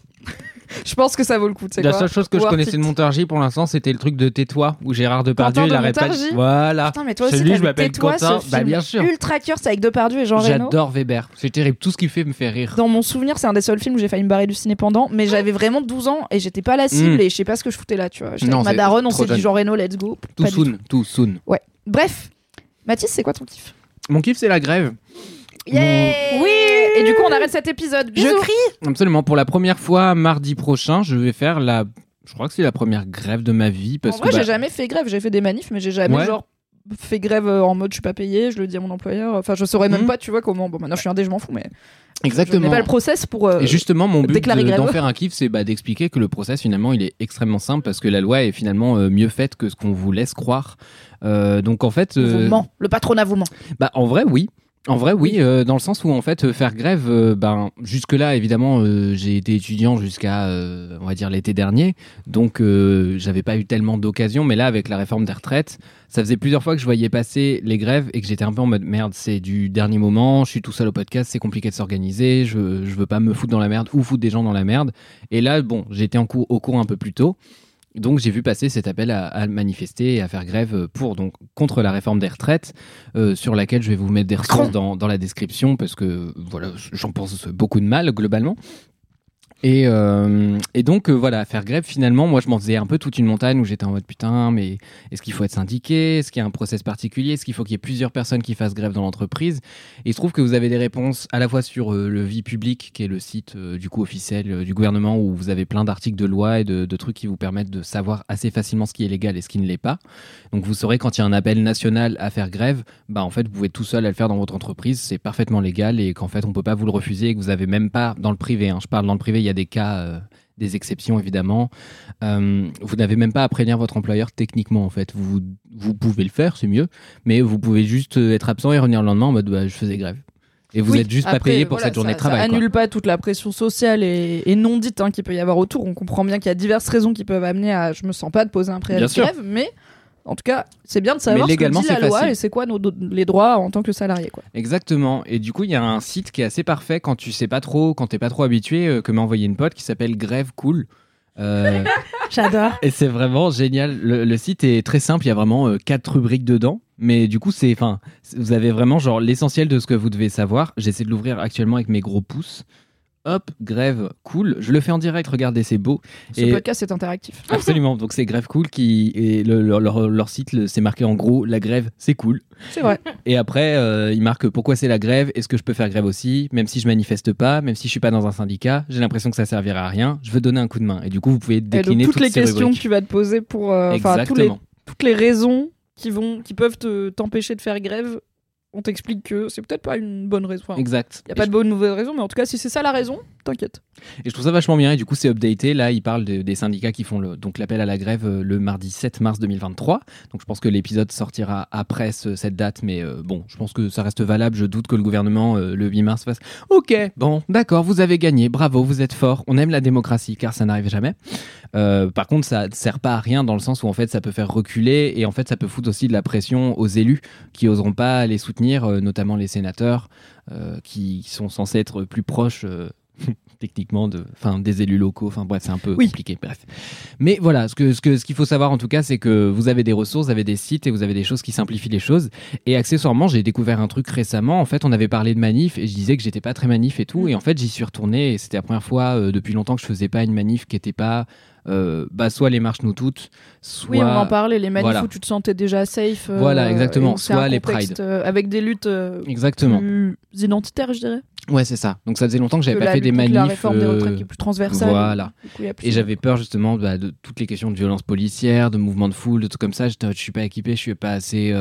Je pense que ça vaut le coup. La quoi seule chose que je connaissais de Montargis pour l'instant, c'était le truc de Tais-toi, où Gérard Depardieu, Quentin il arrête pas Voilà. Putain, mais toi aussi, Celui, je m'appelle Tais-toi, Quentin. ce Bah, bien sûr. Ultra curse avec Depardieu et Jean Reno. J'adore Weber. C'est terrible. Tout ce qu'il fait me fait rire. Dans mon souvenir, c'est un des seuls films où j'ai failli me barrer du ciné pendant, mais j'avais vraiment 12 ans et j'étais pas la cible Mm. et je sais pas ce que je foutais là, tu vois. J'étais Non, avec ma c'est daronne, on s'est dit. Jean Reno, let's go. Tout soon. Tout soon. tout. Bref, Mathis, c'est quoi ton kiff? Mon kiff, c'est la grève. Yeah Oui Et du coup, on arrête cet épisode. Bisous. Je crie Absolument. Pour la première fois, mardi prochain, je vais faire la. Je crois que c'est la première grève de ma vie. Parce En vrai, que, bah, j'ai jamais fait grève. J'ai fait des manifs, mais j'ai jamais Ouais. genre fait grève euh, en mode je suis pas payé, je le dis à mon employeur. Enfin, je saurais même Mhm. pas, tu vois comment. Bon, maintenant je suis indé, je m'en fous, mais je Exactement. n'ai pas le process pour. euh, Et justement, mon but de- d'en faire un kiff, c'est bah, d'expliquer que le process, finalement, il est extrêmement simple parce que la loi est finalement euh, mieux faite que ce qu'on vous laisse croire. Euh, donc, en fait. vous ment. Le patronat vous ment. Bah, en vrai, oui. En vrai, oui, euh, dans le sens où en fait euh, faire grève, euh, ben jusque là évidemment euh, j'ai été étudiant jusqu'à euh, on va dire l'été dernier, donc euh, j'avais pas eu tellement d'occasions, mais là avec la réforme des retraites, ça faisait plusieurs fois que je voyais passer les grèves et que j'étais un peu en mode merde, c'est du dernier moment, je suis tout seul au podcast, c'est compliqué de s'organiser, je, je veux pas me foutre dans la merde ou foutre des gens dans la merde. Et là bon, j'étais en cours au cours un peu plus tôt. Donc j'ai vu passer cet appel à, à manifester et à faire grève pour donc contre la réforme des retraites, euh, sur laquelle je vais vous mettre des ressources dans, dans la description parce que voilà j'en pense beaucoup de mal globalement. Et, euh, et donc euh, voilà, faire grève finalement, moi je m'en faisais un peu toute une montagne où j'étais en mode putain, mais est-ce qu'il faut être syndiqué? Est-ce qu'il y a un process particulier? Est-ce qu'il faut qu'il y ait plusieurs personnes qui fassent grève dans l'entreprise? Et il se trouve que vous avez des réponses à la fois sur euh, le Vie Publique, qui est le site du coup officiel du gouvernement où vous avez plein d'articles de loi et de, de trucs qui vous permettent de savoir assez facilement ce qui est légal et ce qui ne l'est pas. Donc vous saurez quand il y a un appel national à faire grève, bah en fait vous pouvez tout seul à le faire dans votre entreprise, c'est parfaitement légal et qu'en fait on peut pas vous le refuser et que vous avez même pas dans le privé. hein. je parle dans le privé, il y a des cas, euh, des exceptions évidemment. Euh, vous n'avez même pas à prévenir votre employeur techniquement en fait. Vous vous pouvez le faire, c'est mieux, mais vous pouvez juste euh, être absent et revenir le lendemain en mode bah, je faisais grève. Et vous Oui, êtes juste après, pas payé pour voilà, cette journée ça- de travail. Ça quoi. annule pas toute la pression sociale et, et non dite hein, qu'il peut y avoir autour. On comprend bien qu'il y a diverses raisons qui peuvent amener à je me sens pas de poser un préavis de grève, mais en tout cas, c'est bien de savoir Mais légalement, ce que dit la loi facile. et c'est quoi nos, les droits en tant que salarié. Quoi. Exactement. Et du coup, il y a un site qui est assez parfait quand tu sais pas trop, quand t'es pas trop habitué, euh, que m'a envoyé une pote qui s'appelle Grève Cool. Euh, J'adore. et c'est vraiment génial. Le, le site est très simple. Il y a vraiment euh, quatre rubriques dedans. Mais du coup, c'est, enfin, c'est- vous avez vraiment genre l'essentiel de ce que vous devez savoir. J'essaie de l'ouvrir actuellement avec mes gros pouces. Hop, grève cool. Je le fais en direct. Regardez, c'est beau. Ce Et- podcast est interactif. Absolument. Donc c'est grève cool qui et le- leur, leur- leur site, c'est marqué en gros la grève, c'est cool. C'est vrai. Et après, euh, il marque pourquoi c'est la grève, est-ce que je peux faire grève aussi, même si je manifeste pas, même si je suis pas dans un syndicat, j'ai l'impression que ça servira à rien, je veux donner un coup de main. Et du coup, vous pouvez Et donc, décliner toutes les ces questions que tu vas te poser pour. euh, Enfin, tous les- toutes les raisons qui, vont, qui peuvent te- t'empêcher de faire grève, on t'explique que c'est peut-être pas une bonne raison. Enfin, Exact. Il n'y a pas de bonne ou mauvaise raison, mais en tout cas, si c'est ça la raison, t'inquiète. Et je trouve ça vachement bien. Et du coup, c'est updaté. Là, il parle de- des syndicats qui font le, donc l'appel à la grève euh, le mardi 7 mars 2023. Donc, je pense que l'épisode sortira après ce- cette date. Mais euh, bon, je pense que ça reste valable. Je doute que le gouvernement, euh, le 8 mars, fasse Ok, bon, d'accord, vous avez gagné. Bravo, vous êtes fort. On aime la démocratie car ça n'arrive jamais. Euh, par contre, ça ne sert pas à rien dans le sens où en fait, ça peut faire reculer et en fait, ça peut foutre aussi de la pression aux élus qui oseront pas les soutenir, euh, notamment les sénateurs euh, qui sont censés être plus proches. techniquement de enfin des élus locaux. Enfin bref c'est un peu Oui. compliqué. Bref. Mais voilà ce que ce que ce qu'il faut savoir en tout cas c'est que vous avez des ressources vous avez des sites et vous avez des choses qui simplifient les choses. Et accessoirement j'ai découvert un truc récemment. En fait on avait parlé de manif et je disais que j'étais pas très manif et tout. Et en fait j'y suis retourné et c'était la première fois euh, depuis longtemps que je faisais pas une manif qui était pas euh, bah soit les marches nous toutes soit Oui, on en parlait, les manifs Voilà. où tu te sentais déjà safe. euh, Voilà, exactement. Soit les contexte, Pride. euh, avec des luttes exactement plus identitaires, je dirais. ouais c'est ça donc ça faisait longtemps que j'avais pas fait des manifs La réforme des retraites qui est plus transversale. voilà. Coup, Et j'avais peur justement bah, de toutes les questions de violence policière, de mouvements de foule, de trucs comme ça. J'étais, je suis pas équipé, je suis pas assez.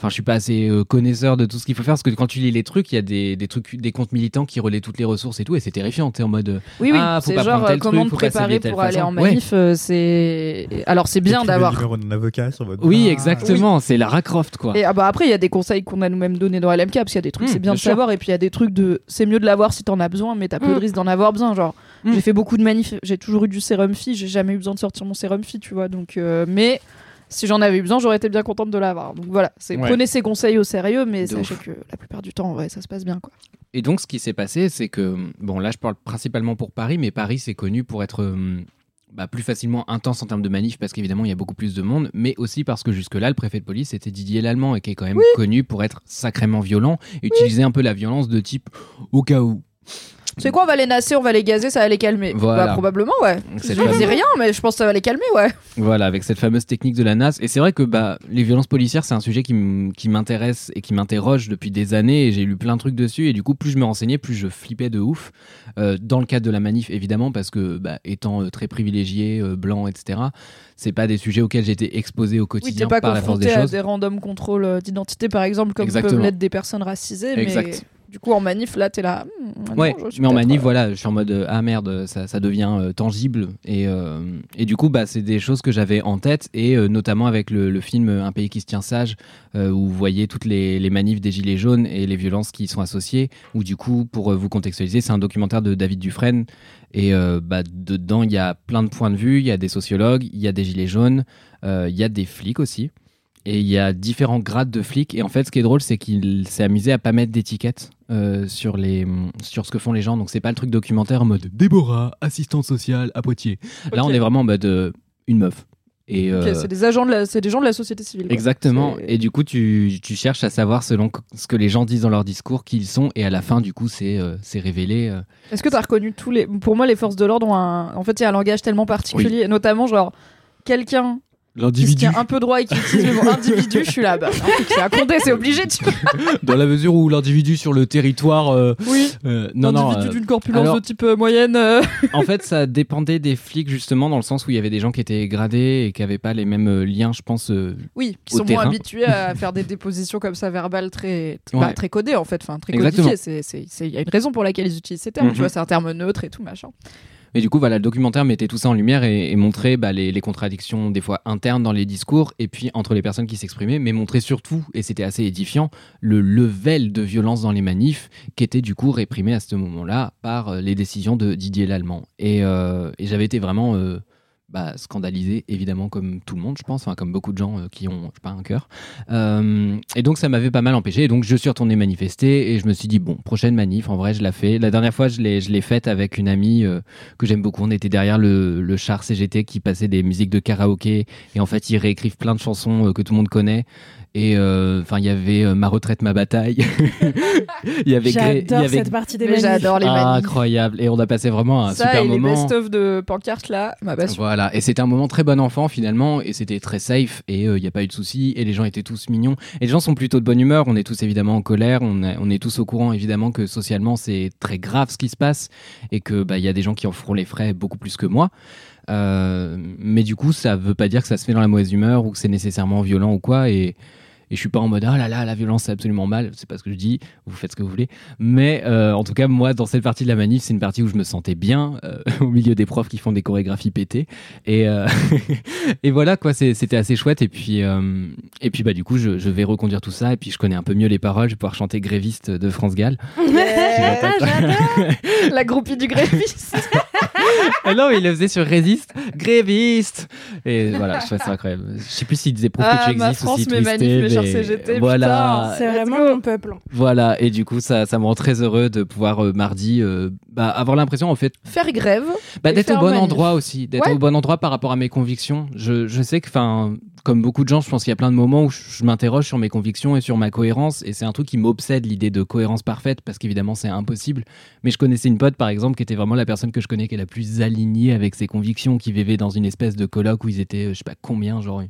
Enfin, je suis pas assez euh, connaisseur de tout ce qu'il faut faire parce que quand tu lis les trucs, il y a des, des trucs, des comptes militants qui relaient toutes les ressources et tout, et c'est terrifiant. T'es en mode. Oui, oui, Ah, faut c'est pas genre tel euh, comment truc, te préparer pour aller façon. en manif. euh, c'est alors c'est bien d'avoir. le numéro d'un avocat sur votre Oui, bras. exactement. C'est Lara Croft, quoi. Et ah bah après il y a des conseils qu'on a nous-mêmes donnés dans LMK parce qu'il y a des trucs Mm, c'est bien de sûr. savoir et puis il y a des trucs de c'est mieux de l'avoir si t'en as besoin mais t'as peu Mm. de risques d'en avoir besoin genre Mm. j'ai fait beaucoup de manifs j'ai toujours eu du sérum fille j'ai jamais eu besoin de sortir mon sérum fille tu vois donc euh, mais si j'en avais eu besoin j'aurais été bien contente de l'avoir donc voilà c'est Ouais. prenez ces conseils au sérieux mais De sachez ouf. que la plupart du temps ouais ça se passe bien quoi Et donc, ce qui s'est passé, c'est que, bon, là, je parle principalement pour Paris, mais Paris, c'est connu pour être hum, bah, plus facilement intense en termes de manif, parce qu'évidemment, il y a beaucoup plus de monde, mais aussi parce que jusque-là, le préfet de police, c'était Didier Lallemand, et qui est quand même connu pour être sacrément violent, et utiliser un peu la violence de type au cas où. C'est quoi on va les nasser on va les gazer ça va les calmer Voilà. bah probablement ouais je le dis rien mais je pense que ça va les calmer ouais Voilà, avec cette fameuse technique de la NAS. Et c'est vrai que bah, les violences policières, c'est un sujet qui m'intéresse et qui m'interroge depuis des années. Et j'ai lu plein de trucs dessus. Et du coup, plus je me renseignais, plus je flippais de ouf. Euh, dans le cadre de la manif, évidemment, parce que bah, étant euh, très privilégié, euh, blanc, etc., c'est pas des sujets auxquels j'étais exposé au Oui, quotidien pas par la force des confronté à choses. des random contrôles d'identité, par exemple, comme Exactement. peuvent l'être des personnes racisées. Mais Exact. Du coup, en manif, là, t'es là. hmm, Ouais, mais en manif, euh, voilà, je suis en mode euh, ah merde, ça, ça devient euh, tangible et, euh, et du coup, bah, c'est des choses que j'avais en tête et notamment avec le, le film Un pays qui se tient sage où vous voyez toutes les, les manifs des gilets jaunes et les violences qui y sont associées. Où du coup, pour vous contextualiser, c'est un documentaire de David Dufresne et bah, dedans il y a plein de points de vue, il y a des sociologues, il y a des gilets jaunes, il y a des flics aussi. Et il y a différents grades de flics. Et en fait, ce qui est drôle, c'est qu'il s'est amusé à pas mettre d'étiquette euh, sur, les, sur ce que font les gens. Donc, c'est pas le truc documentaire en mode Déborah, assistante sociale à Poitiers. Là, on est vraiment en mode euh, une meuf. Et, euh, c'est des agents de la, c'est des gens de la société civile. quoi. Exactement. Et du coup, tu, tu cherches à savoir selon ce que les gens disent dans leur discours, qui ils sont. Et à la fin, du coup, c'est euh, c'est révélé. euh, Est-ce que t'as reconnu tous les. Pour moi, les forces de l'ordre ont un. En fait, il y a un langage tellement particulier, notamment genre quelqu'un qui se tient un peu droit et qui utilise le mot individu. Je suis là, bah, c'est à Condé, c'est obligé. Tu vois. Dans la mesure où l'individu sur le territoire. euh, Oui. euh, non, non. Individu euh, d'une corpulence alors- de type euh, moyenne. en fait, ça dépendait des flics, justement, dans le sens où il y avait des gens qui étaient gradés et qui n'avaient pas les mêmes liens, je pense. Oui, qui sont terrain. moins habitués à faire des dépositions comme ça verbales très, Ouais. bah, très codées en fait, enfin très codifiées. Il y a une raison pour laquelle ils utilisent ces termes. Mhm. Tu vois, c'est un terme neutre et tout machin. Et du coup, voilà, le documentaire mettait tout ça en lumière et, montrait bah, les, contradictions des fois internes dans les discours et puis entre les personnes qui s'exprimaient, mais montrait surtout, et c'était assez édifiant, le level de violence dans les manifs qui était du coup réprimé à ce moment-là par euh, les décisions de Didier Lallemand. Et, euh, j'avais été vraiment euh, bah, scandalisé, évidemment, comme tout le monde, je pense, enfin, comme beaucoup de gens euh, qui ont, pas, un cœur. Euh, et donc, ça m'avait pas mal empêché. Et donc, je suis retourné manifester et je me suis dit, bon, prochaine manif, en vrai, je la fais. La dernière fois, je l'ai, faite avec une amie euh, que j'aime beaucoup. On était derrière le, le char CGT qui passait des musiques de karaoké. Et en fait, ils réécrivent plein de chansons que tout le monde connaît. Et euh, enfin, il y avait euh, Ma retraite, ma bataille. il y avait Gré- il y J'adore avait- cette partie des Mais manifs. j'adore les Ah, incroyable. Et on a passé vraiment un Ça super et les moment. best-of de pancarte là, ma passion. Voilà, et c'était un moment très bon enfant finalement, et c'était très safe, et il n'y a pas eu de soucis, et les gens étaient tous mignons. Et les gens sont plutôt de bonne humeur, on est tous évidemment en colère, on, est- on est tous au courant évidemment que socialement c'est très grave ce qui se passe, et que bah, il y a des gens qui en feront les frais beaucoup plus que moi. Euh, mais du coup, ça veut pas dire que ça se fait dans la mauvaise humeur ou que c'est nécessairement violent ou quoi, et. Et je suis pas en mode ah là là la violence c'est absolument mal c'est pas ce que je dis vous faites ce que vous voulez mais euh, en tout cas moi dans cette partie de la manif c'est une partie où je me sentais bien euh, au milieu des profs qui font des chorégraphies pétées et, euh, et voilà quoi, c'était assez chouette. Et puis, euh, et puis bah du coup, je, je vais reconduire tout ça. Et puis je connais un peu mieux les paroles. Je vais pouvoir chanter Gréviste de France Gall. La groupie du gréviste. ah non, mais il le faisait sur Résiste, Gréviste. Et voilà, je trouve ça incroyable. Je sais plus s'il disait prouve Ah, que tu existes ou France, s'il mes CGT, Voilà. C'est vraiment mon peuple. Voilà, et du coup, ça, ça me rend très heureux de pouvoir euh, mardi euh, bah, avoir l'impression en fait Faire grève. Bah, d'être au bon manif. endroit aussi, d'être Ouais. au bon endroit par rapport à mes convictions. Je, je sais que, enfin, comme beaucoup de gens, je pense qu'il y a plein de moments où je, je m'interroge sur mes convictions et sur ma cohérence, et c'est un truc qui m'obsède l'idée de cohérence parfaite, parce qu'évidemment c'est impossible. Mais je connaissais une pote, par exemple, qui était vraiment la personne que je connais qui est la plus alignée avec ses convictions, qui vivait dans une espèce de colloque où ils étaient, euh, je sais pas combien, genre une,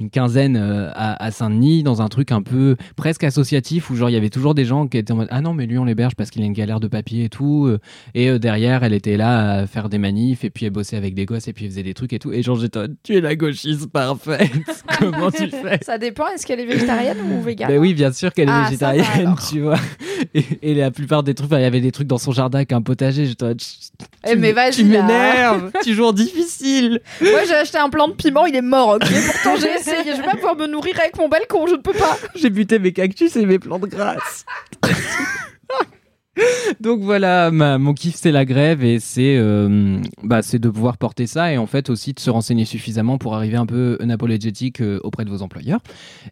une quinzaine euh, à, à Saint-Denis, dans un truc un peu presque associatif où genre il y avait toujours des gens qui étaient en mode ah non mais lui on l'héberge parce qu'il a une galère de papier et tout euh, et euh, derrière elle était là à faire des manifs et puis elle bossait avec des gosses et puis elle faisait des trucs et tout et genre j'étais tu es la gauchiste parfaite comment tu fais? Ça dépend, est-ce qu'elle est végétarienne ou végane? Ben oui, bien sûr qu'elle est Ah, végétarienne, tu vois. Et, et la plupart des trucs, il y avait des trucs dans son jardin avec un potager. J'étais Eh, tu mais vas-y, Tu m'énerves, en difficile. Moi j'ai acheté un plant de piment, il est mort, ok Pourtant j'ai essayé, je vais pas pouvoir me nourrir avec mon balcon, je peux pas J'ai buté mes cactus et mes plantes grasses. Donc voilà, ma- mon kiff c'est la grève et c'est euh, bah, c'est de pouvoir porter ça et en fait aussi de se renseigner suffisamment pour arriver un peu unapologétique euh, auprès de vos employeurs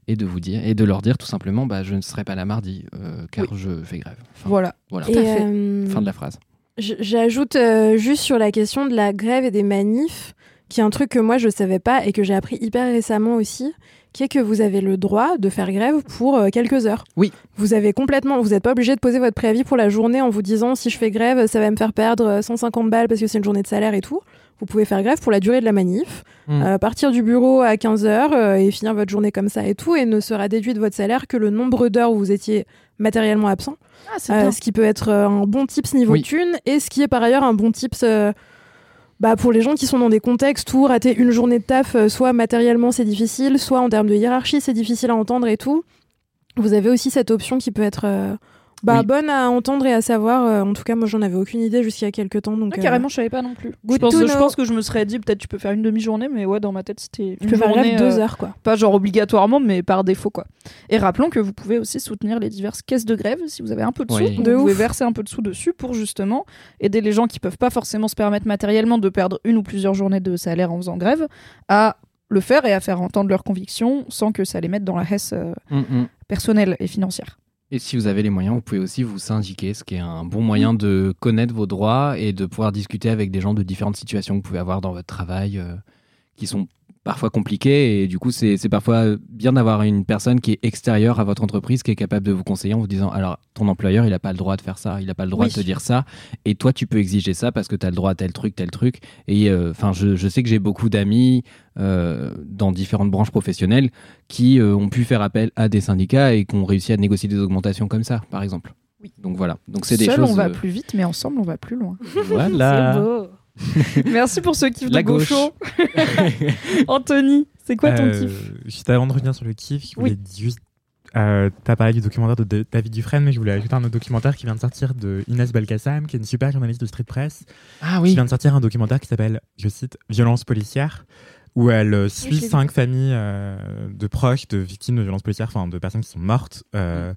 et de vous dire et de leur dire tout simplement bah je ne serai pas là mardi euh, car je fais grève. Enfin, Voilà. voilà. Et, Tout à fait. euh, Fin de la phrase. J'ajoute euh, juste sur la question de la grève et des manifs, qui est un truc que moi je savais pas et que j'ai appris hyper récemment aussi, qui est que vous avez le droit de faire grève pour euh, quelques heures. Oui. Vous avez complètement, vous n'êtes pas obligé de poser votre préavis pour la journée en vous disant si je fais grève, ça va me faire perdre euh, 150 balles parce que c'est une journée de salaire et tout. Vous pouvez faire grève pour la durée de la manif, Mm. euh, partir du bureau à 15h et finir votre journée comme ça et tout, et ne sera déduit de votre salaire que le nombre d'heures où vous étiez matériellement absent. Ah, c'est Euh, bien. ce qui peut être euh, un bon tips niveau Oui. thune et ce qui est par ailleurs un bon tips euh, bah, pour les gens qui sont dans des contextes où rater une journée de taf, euh, soit matériellement c'est difficile, soit en termes de hiérarchie c'est difficile à entendre et tout. Vous avez aussi cette option qui peut être euh, bah, Oui. bonne à entendre et à savoir. Euh, en tout cas, moi j'en avais aucune idée jusqu'il y a quelques temps. Donc, Ah, euh, carrément, je savais pas non plus. Je pense, je que je me serais dit peut-être tu peux faire une demi-journée, mais ouais, dans ma tête c'était tu une peux faire journée, grève deux euh, heures quoi. pas genre obligatoirement, mais par défaut quoi. Et rappelons que vous pouvez aussi soutenir les diverses caisses de grève si vous avez un peu de sous. Oui. De vous pouvez verser un peu de sous dessus pour justement aider les gens qui peuvent pas forcément se permettre matériellement de perdre une ou plusieurs journées de salaire en faisant grève à le faire et à faire entendre leurs convictions sans que ça les mette dans la hesse euh, Mm, mm. personnelle et financière. Et si vous avez les moyens, vous pouvez aussi vous syndiquer, ce qui est un bon moyen de connaître vos droits et de pouvoir discuter avec des gens de différentes situations que vous pouvez avoir dans votre travail, euh, qui sont parfois compliquées. Et du coup, c'est parfois bien d'avoir une personne qui est extérieure à votre entreprise, qui est capable de vous conseiller en vous disant, alors, ton employeur, il n'a pas le droit de faire ça, il n'a pas le droit Oui. de te dire ça, et toi, tu peux exiger ça parce que tu as le droit à tel truc, tel truc. Et euh, enfin, je, je sais que j'ai beaucoup d'amis euh, dans différentes branches professionnelles qui euh, ont pu faire appel à des syndicats et qui ont réussi à négocier des augmentations comme ça, par exemple. Oui. Donc voilà. Donc c'est des Seul choses. on va plus vite, mais ensemble on va plus loin. Voilà. Beau. Merci pour ce kiff La de gauche. gaucho. Anthony, c'est quoi ton Euh, kiff Juste avant de revenir sur le kiff, je Oui. voulais juste. Euh, T'as parlé du documentaire de David Dufresne, mais je voulais ajouter un autre documentaire qui vient de sortir de Inès Belkacem, qui est une super journaliste de Street Press, Ah qui oui. vient de sortir un documentaire qui s'appelle, je cite, Violence policière, où elle euh, suit cinq familles euh, de proches de victimes de violences policières, enfin de personnes qui sont mortes euh,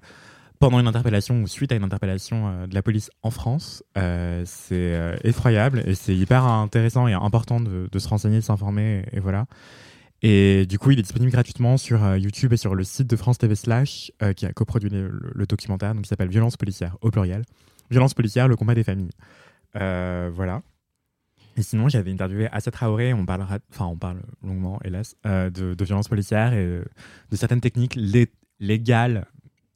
pendant une interpellation ou suite à une interpellation euh, de la police en France. Euh, c'est euh, effroyable et c'est hyper intéressant et important de, se renseigner, de s'informer, et, voilà. Et du coup, il est disponible gratuitement sur YouTube et sur le site de France TV Slash, qui a coproduit le, documentaire, donc qui s'appelle Violence policière, au pluriel. Violence policière, le combat des familles. Voilà. Et sinon, j'avais interviewé Assa Traoré, on parlera, enfin, on parle longuement, hélas, de, de violences policières et de certaines techniques lé- légales,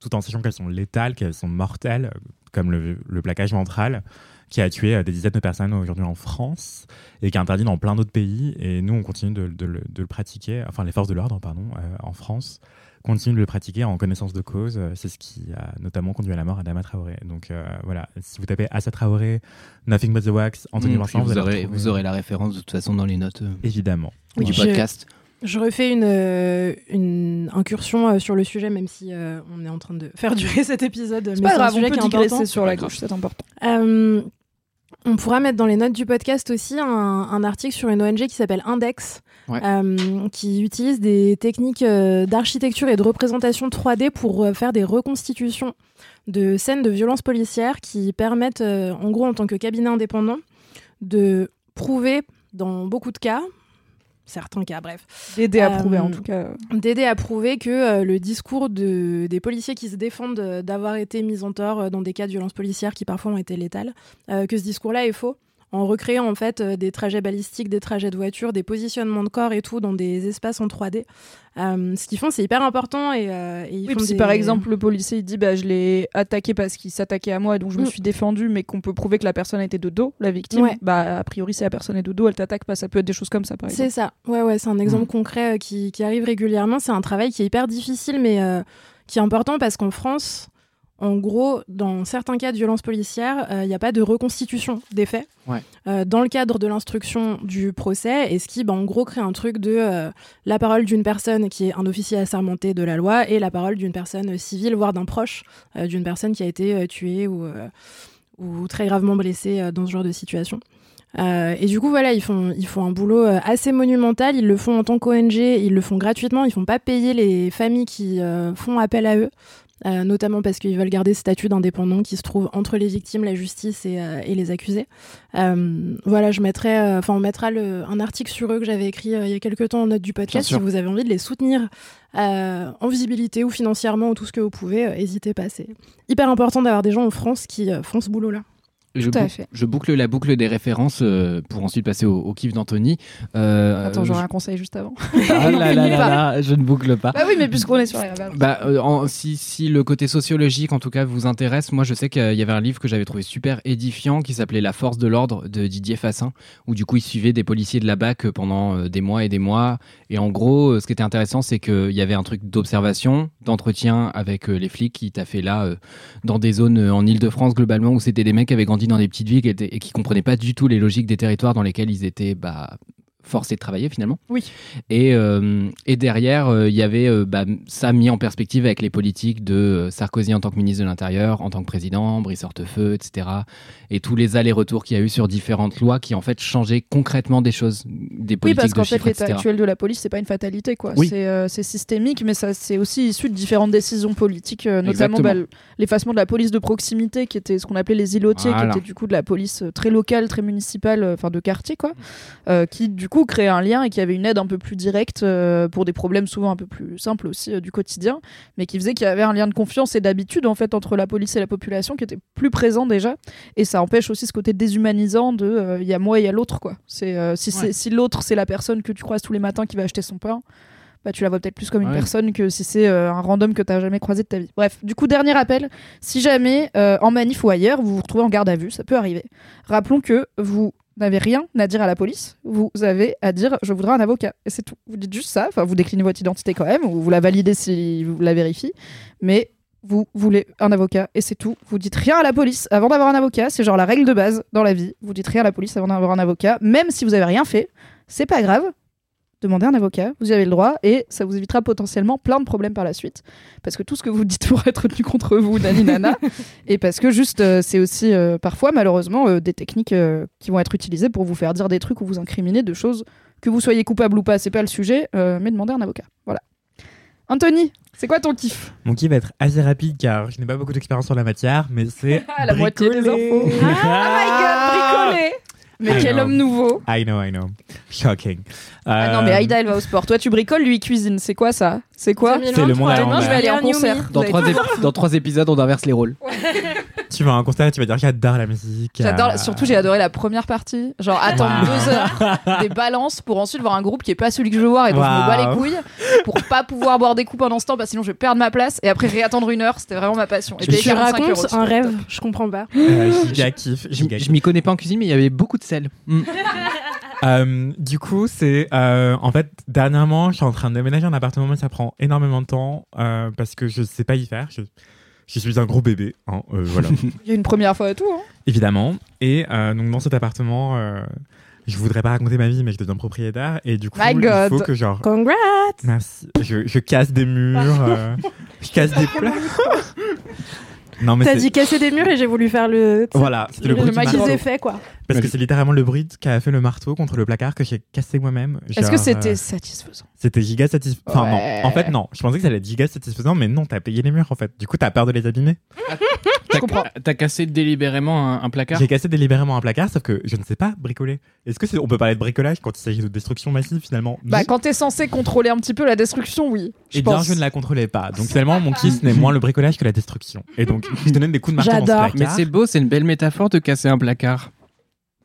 tout en sachant qu'elles sont létales, qu'elles sont mortelles, comme le, le plaquage ventral, qui a tué euh, des dizaines de personnes aujourd'hui en France et qui est interdit dans plein d'autres pays. Et nous, on continue de, de le, de le pratiquer, enfin, les forces de l'ordre, pardon, euh, en France continuent de le pratiquer en connaissance de cause. Euh, C'est ce qui a notamment conduit à la mort d'Adama Traoré. Donc euh, voilà, si vous tapez Assa Traoré, Nothing But the Wax, Anthony Mm, Vincent, puis vous, aurez, retrouver- vous aurez la référence de toute façon dans les notes euh, Évidemment. Oui, du podcast. Je refais une, euh, une incursion euh, sur le sujet, même si euh, on est en train de faire durer cet épisode. C'est pas un grave, on peut digresser sur la gauche, c'est important. Euh, on pourra mettre dans les notes du podcast aussi un, un article sur une ONG qui s'appelle Index, Ouais. euh, qui utilise des techniques euh, d'architecture et de représentation 3D pour euh, faire des reconstitutions de scènes de violences policières qui permettent, euh, en gros, en tant que cabinet indépendant, de prouver dans beaucoup de cas, certains cas, bref, D'aider à Euh, prouver en tout cas. d'aider à prouver que euh, le discours de, des policiers qui se défendent euh, d'avoir été mis en tort euh, dans des cas de violences policières qui parfois ont été létales, euh, que ce discours-là est faux. En recréant en fait euh, des trajets balistiques, des trajets de voiture, des positionnements de corps et tout dans des espaces en 3D. Euh, ce qu'ils font, c'est hyper important et, euh, et ils Oui, font si des- par exemple le policier il dit bah je l'ai attaqué parce qu'il s'attaquait à moi et donc je me Mm. suis défendu mais qu'on peut prouver que la personne était de dos la victime Ouais. bah a priori si la personne est de dos elle t'attaque pas ça peut être des choses comme ça par C'est exemple. ça. Ouais, ouais, c'est un exemple Mm. concret euh, qui, qui arrive régulièrement. C'est un travail qui est hyper difficile, mais qui est important parce qu'en France, en gros, dans certains cas de violence policière, euh, il n'y a pas de reconstitution des faits Ouais. euh, dans le cadre de l'instruction du procès, et ce qui, bah, en gros, crée un truc de euh, la parole d'une personne qui est un officier assermenté de la loi et la parole d'une personne civile, voire d'un proche euh, d'une personne qui a été euh, tuée ou, euh, ou très gravement blessée euh, dans ce genre de situation. Euh, et du coup, voilà, ils font, ils font un boulot euh, assez monumental. Ils le font en tant qu'ONG, ils le font gratuitement. Ils font pas payer les familles qui euh, font appel à eux, euh, notamment parce qu'ils veulent garder ce statut d'indépendant qui se trouve entre les victimes, la justice et, euh, et les accusés. Euh, voilà, je mettrai, enfin, on mettra le, un article sur eux que j'avais écrit il y a quelques temps en note du podcast. Si vous avez envie de les soutenir en visibilité ou financièrement ou tout ce que vous pouvez, n'hésitez pas. C'est hyper important d'avoir des gens en France qui font ce boulot-là. Je, Tout à bou- fait. je boucle la boucle des références euh, pour ensuite passer au, au kiff d'Anthony. Euh, Attends je- j'aurai un conseil juste avant. Ah là là là je ne boucle pas. bah oui mais puisqu'on est sur les. Bah, euh, en- si, si le côté sociologique, en tout cas, vous intéresse, moi, je sais qu'il y avait un livre que j'avais trouvé super édifiant qui s'appelait La force de l'ordre de Didier Fassin, où du coup, il suivait des policiers de la BAC pendant des mois et des mois. Et en gros, ce qui était intéressant, c'est qu'il y avait un truc d'observation, d'entretien avec les flics qui fait là dans des zones en Ile-de-France, globalement, où c'était des mecs avaient dans des petites villes étaient- et qui comprenaient pas du tout les logiques des territoires dans lesquels ils étaient bah, forcés de travailler finalement. Oui. Et, euh, et derrière, euh, il y avait euh, bah, ça mis en perspective avec les politiques de euh, Sarkozy en tant que ministre de l'Intérieur, en tant que président, Brice Hortefeux, etc. Et tous les allers-retours qu'il y a eu sur différentes lois qui en fait changeaient concrètement des choses, des Oui, politiques parce de qu'en fait, l'état actuel de la police, c'est pas une fatalité, quoi. Oui. C'est euh, systémique, mais ça, c'est aussi issu de différentes décisions politiques, euh, notamment bah, l'effacement de la police de proximité, qui était ce qu'on appelait les îlotiers, Voilà. qui était du coup de la police euh, très locale, très municipale, euh, enfin de quartier, quoi, euh, qui du coup créait un lien et qui avait une aide un peu plus directe euh, pour des problèmes souvent un peu plus simples aussi euh, du quotidien, mais qui faisait qu'il y avait un lien de confiance et d'habitude en fait entre la police et la population qui était plus présent déjà, et ça empêche aussi ce côté déshumanisant de euh, il y a moi et il y a l'autre, quoi. C'est si, c'est- si l'autre c'est la personne que tu croises tous les matins qui va acheter son pain, bah, tu la vois peut-être plus comme une Ouais. personne que si c'est euh, un random que tu n'as jamais croisé de ta vie. Bref, du coup, dernier appel. Si jamais, euh, en manif ou ailleurs, vous vous retrouvez en garde à vue, ça peut arriver. Rappelons que vous n'avez rien à dire à la police. Vous avez à dire je voudrais un avocat. Et c'est tout. Vous dites juste ça. Vous déclinez votre identité quand même, ou vous la validez si vous la vérifiez. Mais vous voulez un avocat et c'est tout. Vous dites rien à la police avant d'avoir un avocat. C'est genre la règle de base dans la vie. Vous dites rien à la police avant d'avoir un avocat. Même si vous avez rien fait, c'est pas grave demandez un avocat, vous y avez le droit, et ça vous évitera potentiellement plein de problèmes par la suite. Parce que tout ce que vous dites pourrait être tenu contre vous, nani nana, et parce que juste, euh, c'est aussi euh, parfois, malheureusement, euh, des techniques euh, qui vont être utilisées pour vous faire dire des trucs ou vous incriminer de choses que vous soyez coupable ou pas, c'est pas le sujet, euh, mais demandez un avocat. Voilà. Anthony, c'est quoi ton kiff? Mon kiff va être assez rapide car je n'ai pas beaucoup d'expérience sur la matière, mais c'est. Ah, la moitié des infos. Oh my god, bricoler Mais I quel know. homme nouveau I know, I know. Shocking. Ah non, Euh, mais Aïda, elle va au sport. Toi, tu bricoles, lui, il cuisine. C'est quoi ça? C'est quoi? 2023, C'est le monde à Demain, je vais aller en concert. Dans trois, tout ép- dans trois épisodes, on inverse les rôles. Tu vas à un concert et tu vas dire j'adore la musique. J'adore, euh, surtout j'ai adoré la première partie. Genre attendre Wow. deux heures des balances pour ensuite voir un groupe qui est pas celui que je veux voir et dont je me bats les couilles pour pas pouvoir boire des coups pendant ce temps parce que sinon je vais perdre ma place et après réattendre une heure c'était vraiment ma passion. Et Tu payer 45 euros, racontes c'était un rêve, je comprends pas. euh, giga kiff, Je, je m'y connais pas en cuisine, mais il y avait beaucoup de sel. Mm. Euh, du coup, c'est euh, en fait dernièrement, je suis en train de déménager un appartement, mais ça prend énormément de temps euh, parce que je sais pas y faire. Je, je suis un gros bébé, hein, euh, voilà, Il y a une première fois et tout. hein. évidemment. Et euh, donc dans cet appartement, euh, je voudrais pas raconter ma vie, mais je deviens propriétaire et du coup, My il God. faut que genre Congrats Merci. Je, je casse des murs, euh, je casse des plats. Non mais T'as c'est- dit casser des murs et j'ai voulu faire le. voilà, c'était le, le, aient fait quoi. Parce que c'est littéralement le bruit qu'a fait le marteau contre le placard que j'ai cassé moi-même. Est-ce que c'était euh, satisfaisant c'était giga satisfaisant Enfin Ouais. non, en fait non. Je pensais que ça allait être giga satisfaisant, mais non, t'as payé les murs en fait. Du coup, t'as peur de les abîmer. T'as- comprends. T'as cassé délibérément un, un placard? J'ai cassé délibérément un placard, sauf que je ne sais pas bricoler. Est-ce que c'est, on peut parler de bricolage quand il s'agit de destruction massive finalement? Bah quand t'es censé contrôler un petit peu la destruction, oui. Je Eh bien, pense. je ne la contrôlais pas. Donc finalement, mon kiss n'est moins le bricolage que la destruction. Et donc, je donnais des coups de marteau dans ce J'adore. placard. Mais c'est beau, c'est une belle métaphore de casser un placard.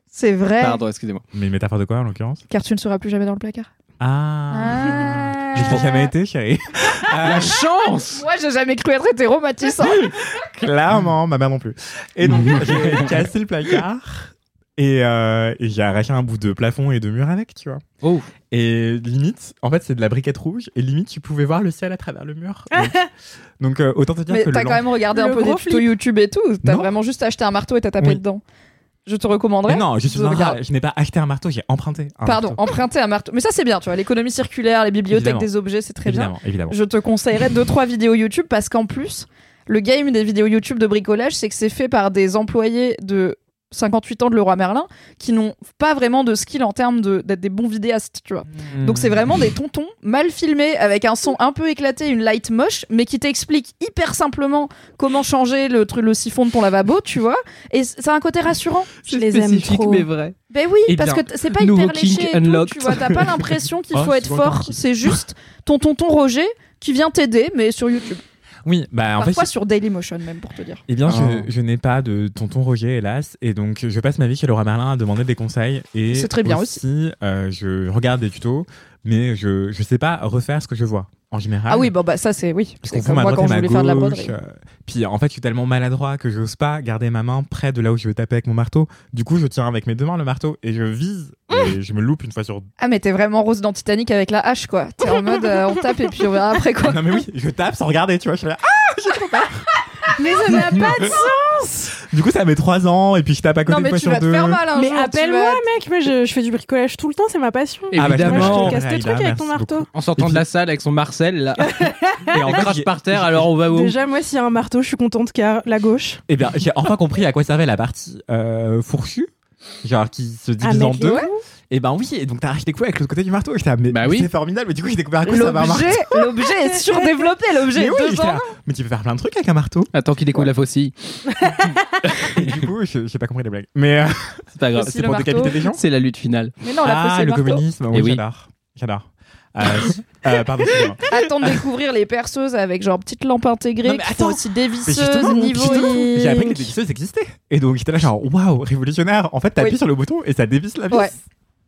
C'est vrai. Pardon, excusez-moi. Mais une métaphore de quoi en l'occurrence? Car tu ne seras plus jamais dans le placard. Ah. Je l'ai jamais été, chérie. La chance Moi, j'ai jamais cru être hétéro, Mathis. hein. Clairement, ma mère non plus. Et donc, j'ai cassé le placard et, euh, et j'ai arraché un bout de plafond et de mur avec, tu vois. Oh. Et limite, en fait, c'est de la briquette rouge et limite, tu pouvais voir le ciel à travers le mur. Donc, donc, euh, autant te dire Mais que t'as quand même regardé Le un peu des tutos. YouTube et tout. T'as vraiment juste acheté un marteau et t'as tapé Oui. dedans. Je te recommanderais. Mais non, je suis Je un regarde. rat. Je n'ai pas acheté un marteau, j'ai emprunté. un Pardon, marteau. emprunter un marteau. Mais ça, c'est bien, tu vois. L'économie circulaire, les bibliothèques Évidemment. des objets, c'est très bien. Évidemment, évidemment. Je te conseillerais deux trois vidéos YouTube parce qu'en plus, le game des vidéos YouTube de bricolage, c'est que c'est fait par des employés de 58 ans de Leroy Merlin qui n'ont pas vraiment de skill en termes de- d'être des bons vidéastes, tu vois. Donc c'est vraiment des tontons mal filmés avec un son un peu éclaté, une light moche, mais qui t'explique hyper simplement comment changer le truc, le siphon de ton lavabo, tu vois. Et c'est un côté rassurant. Je les aime trop. mais vrai. Ben oui, Et parce bien, que c'est pas hyper léché et tout, tu vois. T'as pas l'impression qu'il Oh, faut être fort. C'est juste ton tonton Roger qui vient t'aider, mais sur YouTube. Oui, bah en fait, Parfois sur Dailymotion même pour te dire. Eh bien, Oh. je, je n'ai pas de tonton Roger, hélas, et donc je passe ma vie chez Laura Merlin à demander des conseils. Et C'est très bien aussi. euh, je regarde des tutos, mais je je sais pas refaire ce que je vois en général. Ah oui, bon bah ça c'est oui. Parce qu'on ma droite quand et je ma voulais faire de la broderie. euh, Puis en fait, je suis tellement maladroit que j'ose pas garder ma main près de là où je veux taper avec mon marteau. Du coup, je tiens avec mes deux mains le marteau et je vise et je me loupe une fois sur. Ah mais t'es vraiment Rose dans Titanic avec la hache quoi. T'es en mode euh, on tape et puis on verra après quoi. non mais oui, je tape sans regarder, tu vois. Je suis là. Ah, j'ai trop peur. Mais ça n'a pas de sens Du coup, ça met trois ans et puis je tape à côté Non une mais fois tu sur deux. faire mal un Mais appelle-moi, vas- mec Moi, je, je fais du bricolage tout le temps, c'est ma passion. Ah bah, Évidemment. Moi, je Évidemment. te casse tes Raïda, trucs avec merci ton marteau. beaucoup. En sortant de la salle avec son Marcel, là. Et en crache par terre, alors on va où Déjà, moi, s'il y a un marteau, je suis contente car la gauche. Eh bien, j'ai enfin compris à quoi servait la partie euh, fourchue, genre qui se divise en deux. Et ben oui, et donc t'as arraché des coups avec l'autre côté du marteau? J'étais là, mais Bah oui. c'est formidable. Mais du coup, j'ai découvert à quoi ça va un marteau. L'objet, l'objet est surdéveloppé, l'objet Mais oui, là, mais tu peux faire plein de trucs avec un marteau. Attends qu'il découvre la faucille. Et du coup, j'ai pas compris les blagues. Mais euh, C'est pas grave. C'est le pour décapiter des gens. C'est la lutte finale. Mais non, la ah, le communisme. Oui, Eh oui. j'adore. J'adore. Euh, euh, pardon. Attends de découvrir les perceuses avec genre petite lampe intégrée Non, mais qui attends. aussi dévisseuse, niveau j'ai appris que les dévisseuses existaient. Et donc j'étais là genre waouh, révolutionnaire. En fait, t'appuies Oui. sur le bouton et ça dévisse la vis. Ouais.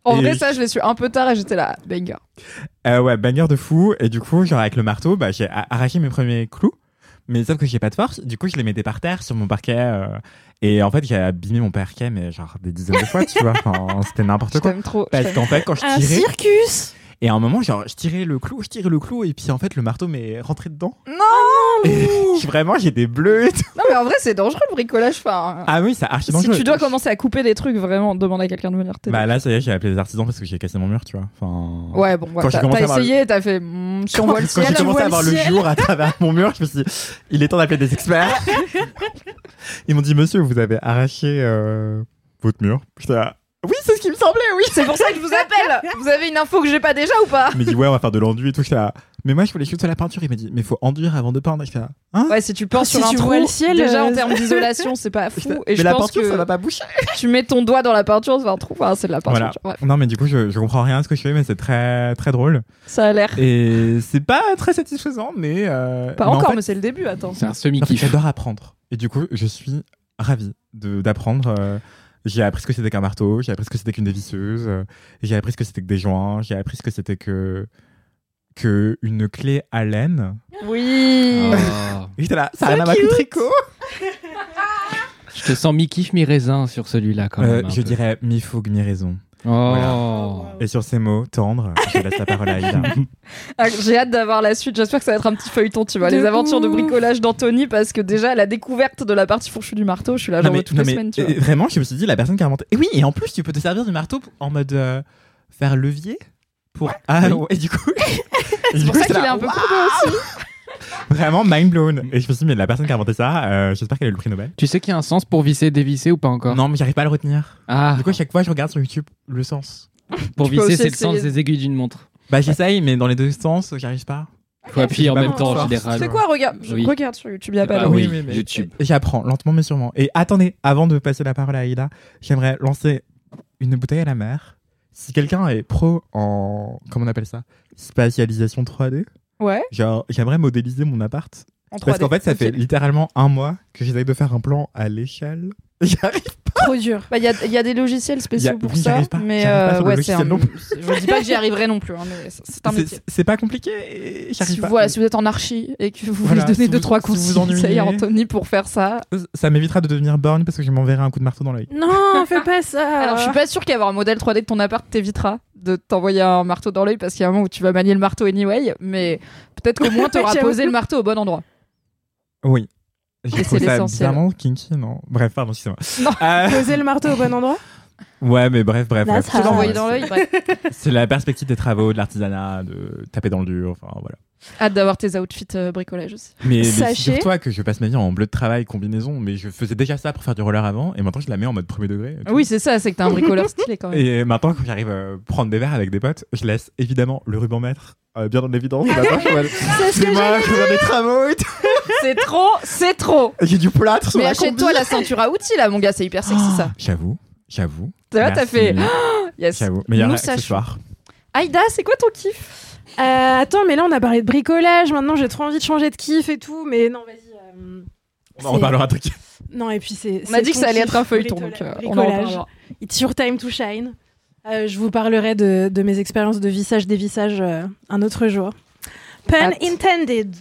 En Et vrai, je- ça, je l'ai su un peu tard et j'étais là, banger. Euh, ouais, bagneur de fou. Et du coup, genre avec le marteau, bah, j'ai arraché mes premiers clous. Mais sauf que j'ai pas de force. Du coup, je les mettais par terre sur mon parquet. euh, et en fait, j'ai abîmé mon parquet, mais genre des dizaines de fois, tu vois. Enfin, c'était n'importe quoi. trop. Parce qu'en fait, quand je Un tirais, circus et à un moment, genre, je tirais le clou, je tirais le clou, et puis en fait, le marteau m'est rentré dedans. Non Et vraiment, j'étais bleu et tout. Non, mais en vrai, c'est dangereux le bricolage. Enfin, Ah oui, ça archi si dangereux. tu dois commencer à couper des trucs, vraiment, demande à quelqu'un de venir t'aider. Bah là, ça y est, j'ai appelé les artisans parce que j'ai cassé mon mur, tu vois. Enfin. ouais, bon, j'ai t'as le- essayé, t'as fait. hmm, si on voit le Quand j'ai commencé à voir le jour à travers mon mur, je me suis dit, il est temps d'appeler des experts. Ils m'ont dit, monsieur, vous avez arraché euh, votre mur. J'étais là, oui, c'est ce qui me semblait, oui. C'est pour ça que je vous appelle. Vous avez une info que j'ai pas déjà ou pas Il m'a dit, ouais, on va faire de l'enduit et tout. J'étais là, mais moi, je voulais juste de la peinture. Il m'a dit, mais faut enduire avant de peindre. Là, hein Ouais, si tu penses Si sur un tu trou, vois le ciel, déjà en euh, termes d'isolation, c'est pas fou. Et mais je la pense peinture, que ça va pas boucher. tu mets ton doigt dans la peinture, c'est un trou. Enfin, c'est de la peinture. Voilà. Ouais, Non, mais du coup, je, je comprends rien à ce que je fais, mais c'est très, très drôle. ça a l'air. Et c'est pas très satisfaisant, mais. euh, Pas mais en encore, fait, mais c'est le début. Attends. C'est un En fait, semi-kiff. J'adore apprendre. Et du coup, je suis ravi de- d'apprendre. euh, j'ai appris ce que c'était qu'un marteau, j'ai appris ce que c'était qu'une dévisseuse, euh, j'ai appris ce que c'était que des joints, j'ai appris ce que c'était que que une clé à laine. Oui. Oh. Et là, ça a rien avec le tricot. Je te sens mi-kiff, mi-raisin sur celui-là quand Euh, même. je peu. dirais mi fougue, mi raison. Oh. Et sur ces mots tendres, je laisse la parole à Aïda. Ah, J'ai hâte d'avoir la suite. J'espère que ça va être un petit feuilleton, tu vois. De les aventures de bricolage d'Anthony, parce que déjà, la découverte de la partie fourchue du marteau, je suis là, Non, genre mais- toutes non, les mais, semaines, tu euh, vois. Vraiment, je me suis dit, la personne qui a inventé. Et oui, et en plus, tu peux te servir du marteau en mode euh, faire levier pour. Ah, Oui. ouais, et du coup. C'est pour coup, ça qu'il est un peu courbé aussi. Vraiment mind blown. Et je me suis dit, mais la personne qui a inventé ça, euh, j'espère qu'elle a eu le prix Nobel. Tu sais qu'il y a un sens pour visser, dévisser ou pas encore? Non, mais j'arrive pas à le retenir. Ah, Du coup, à chaque fois, je regarde sur YouTube le sens. pour tu peux visser, aussi c'est le sens essayer. des aiguilles d'une montre. Bah, j'essaye, mais dans les deux sens, j'arrive pas. Faut appuyer en même bon, temps en général. C'est quoi Regarde, je- Oui. regarde sur YouTube, il y a pas Ah de- oui, mais- YouTube. J'apprends lentement, mais sûrement. Et attendez, avant de passer la parole à Aïda, j'aimerais lancer une bouteille à la mer. Si quelqu'un est pro en. Comment on appelle ça? Spatialisation 3D. Ouais, Genre, j'aimerais modéliser mon appart. en 3D. Parce qu'en fait, ça fait littéralement un mois que j'essaye de faire un plan à l'échelle J'y arrive. Trop dur. Bah, Il y, a, il y a des logiciels spéciaux a- pour oui, ça, pas. mais pas euh, ouais, c'est un. Je dis pas que j'y arriverai non plus, hein, mais c'est- c'est un C'est- métier. C'est pas compliqué. et J'y arrive Si, pas. voilà, si vous êtes en archi et que vous Voilà, voulez donner si deux vous- trois si conseils ennuyez. à Anthony pour faire ça. Ça m'évitera de devenir borgne parce que je m'enverrai un coup de marteau dans l'œil. Non, fais pas ça. Alors je suis pas sûre qu'avoir un modèle 3D de ton appart t'évitera de t'envoyer un marteau dans l'œil parce qu'il y a un moment où tu vas manier le marteau anyway, mais peut-être qu'au moins t'auras J'avoue. posé le marteau au bon endroit. Oui. Et c'est l'essentiel. bizarrement kinky, non Bref, pardon, excusez-moi. Non. Euh, Poser le marteau au bon endroit. ouais, mais bref, bref. Tu dans l'œil. C'est la perspective des travaux, de l'artisanat, de taper dans le dur, enfin voilà. Hâte d'avoir tes outfits euh, bricolage aussi. Mais, mais Sachez- toi que je passe ma vie en bleu de travail, combinaison, mais je faisais déjà ça pour faire du roller avant, et maintenant je la mets en mode premier degré. Oui, c'est ça, c'est que t'es un bricoleur stylé quand même. Et maintenant, quand j'arrive à prendre des verres avec des potes, je laisse évidemment le ruban mètre euh, bien dans l'évidence. C'est moi, je fais des travaux et tout. C'est trop, c'est trop. Et J'ai du plâtre sur Mais la achète-toi la ceinture à outils là, mon gars, c'est hyper sexy ça. J'avoue, j'avoue. Tu vois, t'as fait. Yes. J'avoue. Meilleur Nous sachons. accessoire. Aïda, c'est quoi ton kiff? Euh, attends, mais là on a parlé de bricolage. Maintenant j'ai trop envie de changer de kiff et tout. Mais non, vas-y. euh, On en reparlera truc. Non, et puis c'est. On a c'est dit que ça allait être un feuilleton, donc euh, on en reparlera. It's your time to shine. Euh, je vous parlerai de, de mes expériences de vissage dévissage euh, un autre jour. Pun intended.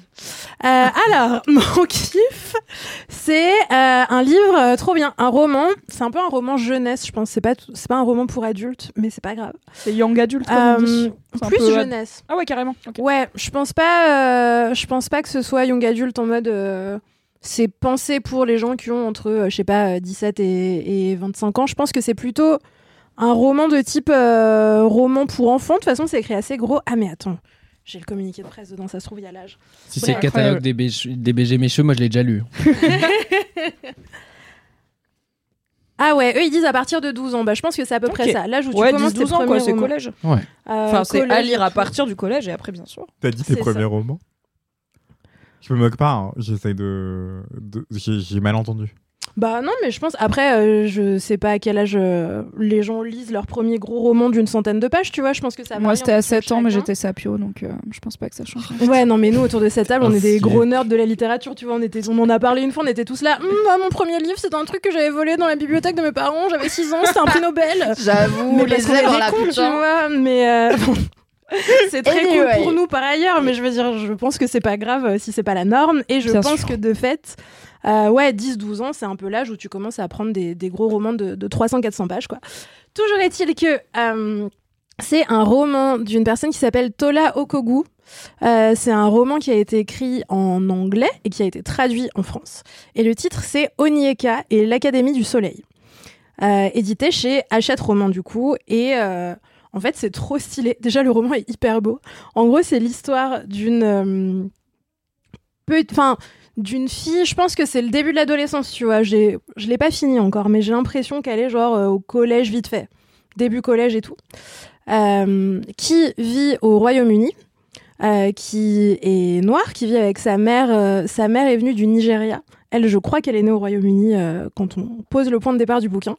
Euh, alors, mon kiff, c'est euh, un livre euh, trop bien, un roman. C'est un peu un roman jeunesse, je pense. C'est pas c'est pas un roman pour adultes, mais c'est pas grave. C'est young adulte comme on dit. Euh, C'est un plus peu- jeunesse. Ah ouais, carrément. Ouais, je pense pas. euh, je pense pas que ce soit young adulte en mode. euh, c'est pensé pour les gens qui ont entre, euh, je sais pas, euh, 17 et, et 25 ans. Je pense que c'est plutôt un roman de type euh, roman pour enfants. De toute façon, c'est écrit assez gros. Ah mais attends, j'ai le communiqué de presse dedans. Ça se trouve, il y a l'âge. Si Ouais, c'est le catalogue des, BG, des BG Mécheux, moi je l'ai déjà lu. Ah ouais, eux ils disent à partir de 12 ans. Bah je pense que c'est à peu près ça. L'âge où tu Ouais, commences tes 10-12 ans, quoi, premiers c'est collège. Ouais. Euh, Enfin, c'est à lire à partir du collège et après, bien sûr. T'as dit tes premiers ça. romans? Je me moque pas, hein. j'essaye de. j'ai mal entendu. Bah non, mais je pense. Après, euh, je sais pas à quel âge euh, les gens lisent leur premier gros roman d'une centaine de pages, tu vois. Je pense que ça. Moi, c'était à petit peu 7 ans, mais j'étais sapio, donc euh, je pense pas que ça change. Ouais, non, mais nous, autour de cette table, on est des gros nerds de la littérature, tu vois. On, était, on en a parlé une fois, on était tous là. Hum, ah, mon premier livre, c'était un truc que j'avais volé dans la bibliothèque de mes parents, j'avais 6 ans, c'était un prix Nobel. J'avoue, mais les zèbres des là, cons, tu vois. Mais euh, bon, c'est très Anyway. cool pour nous par ailleurs, mais je veux dire, je pense que c'est pas grave si c'est pas la norme. Et je Bien pense sûr. que de fait, euh, ouais, 10-12 ans, c'est un peu l'âge où tu commences à prendre des, des gros romans de, de 300-400 pages, quoi. Toujours est-il que euh, c'est un roman d'une personne qui s'appelle Tola Okogu. Euh, c'est un roman qui a été écrit en anglais et qui a été traduit en France. Et le titre, c'est Onieka et l'Académie du Soleil. Édité chez Hachette Roman, du coup. Et en fait, c'est trop stylé. Déjà, le roman est hyper beau. En gros, c'est l'histoire d'une. Enfin. D'une fille, je pense que c'est le début de l'adolescence, tu vois. Je l'ai pas fini encore, mais j'ai l'impression qu'elle est genre euh, au collège vite fait, début collège et tout, Euh, qui vit au Royaume-Uni, euh, qui est noire, qui vit avec sa mère. sa mère est venue du Nigeria. Elle, je crois qu'elle est née au Royaume-Uni quand on pose le point de départ du bouquin.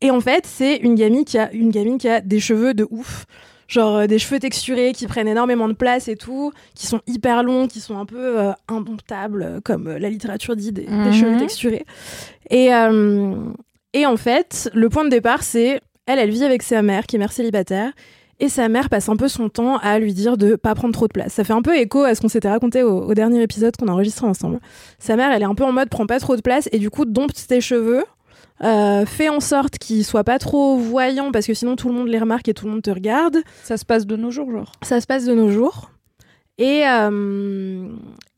Et en fait, c'est une gamine qui a une gamine qui a des cheveux de ouf. Genre euh, des cheveux texturés qui prennent énormément de place et tout, qui sont hyper longs, qui sont un peu euh, indomptables, euh, comme la littérature dit, des, des Mhm. cheveux texturés. Et, et en fait, le point de départ, c'est elle, elle vit avec sa mère, qui est mère célibataire, et sa mère passe un peu son temps à lui dire de pas prendre trop de place. Ça fait un peu écho à ce qu'on s'était raconté au, au dernier épisode qu'on a enregistré ensemble. Sa mère, elle est un peu en mode prends pas trop de place, et du coup, dompte tes cheveux. Euh, fais en sorte qu'ils soient pas trop voyants parce que sinon tout le monde les remarque et tout le monde te regarde. Ça se passe de nos jours, genre. Ça se passe de nos jours. Et, euh,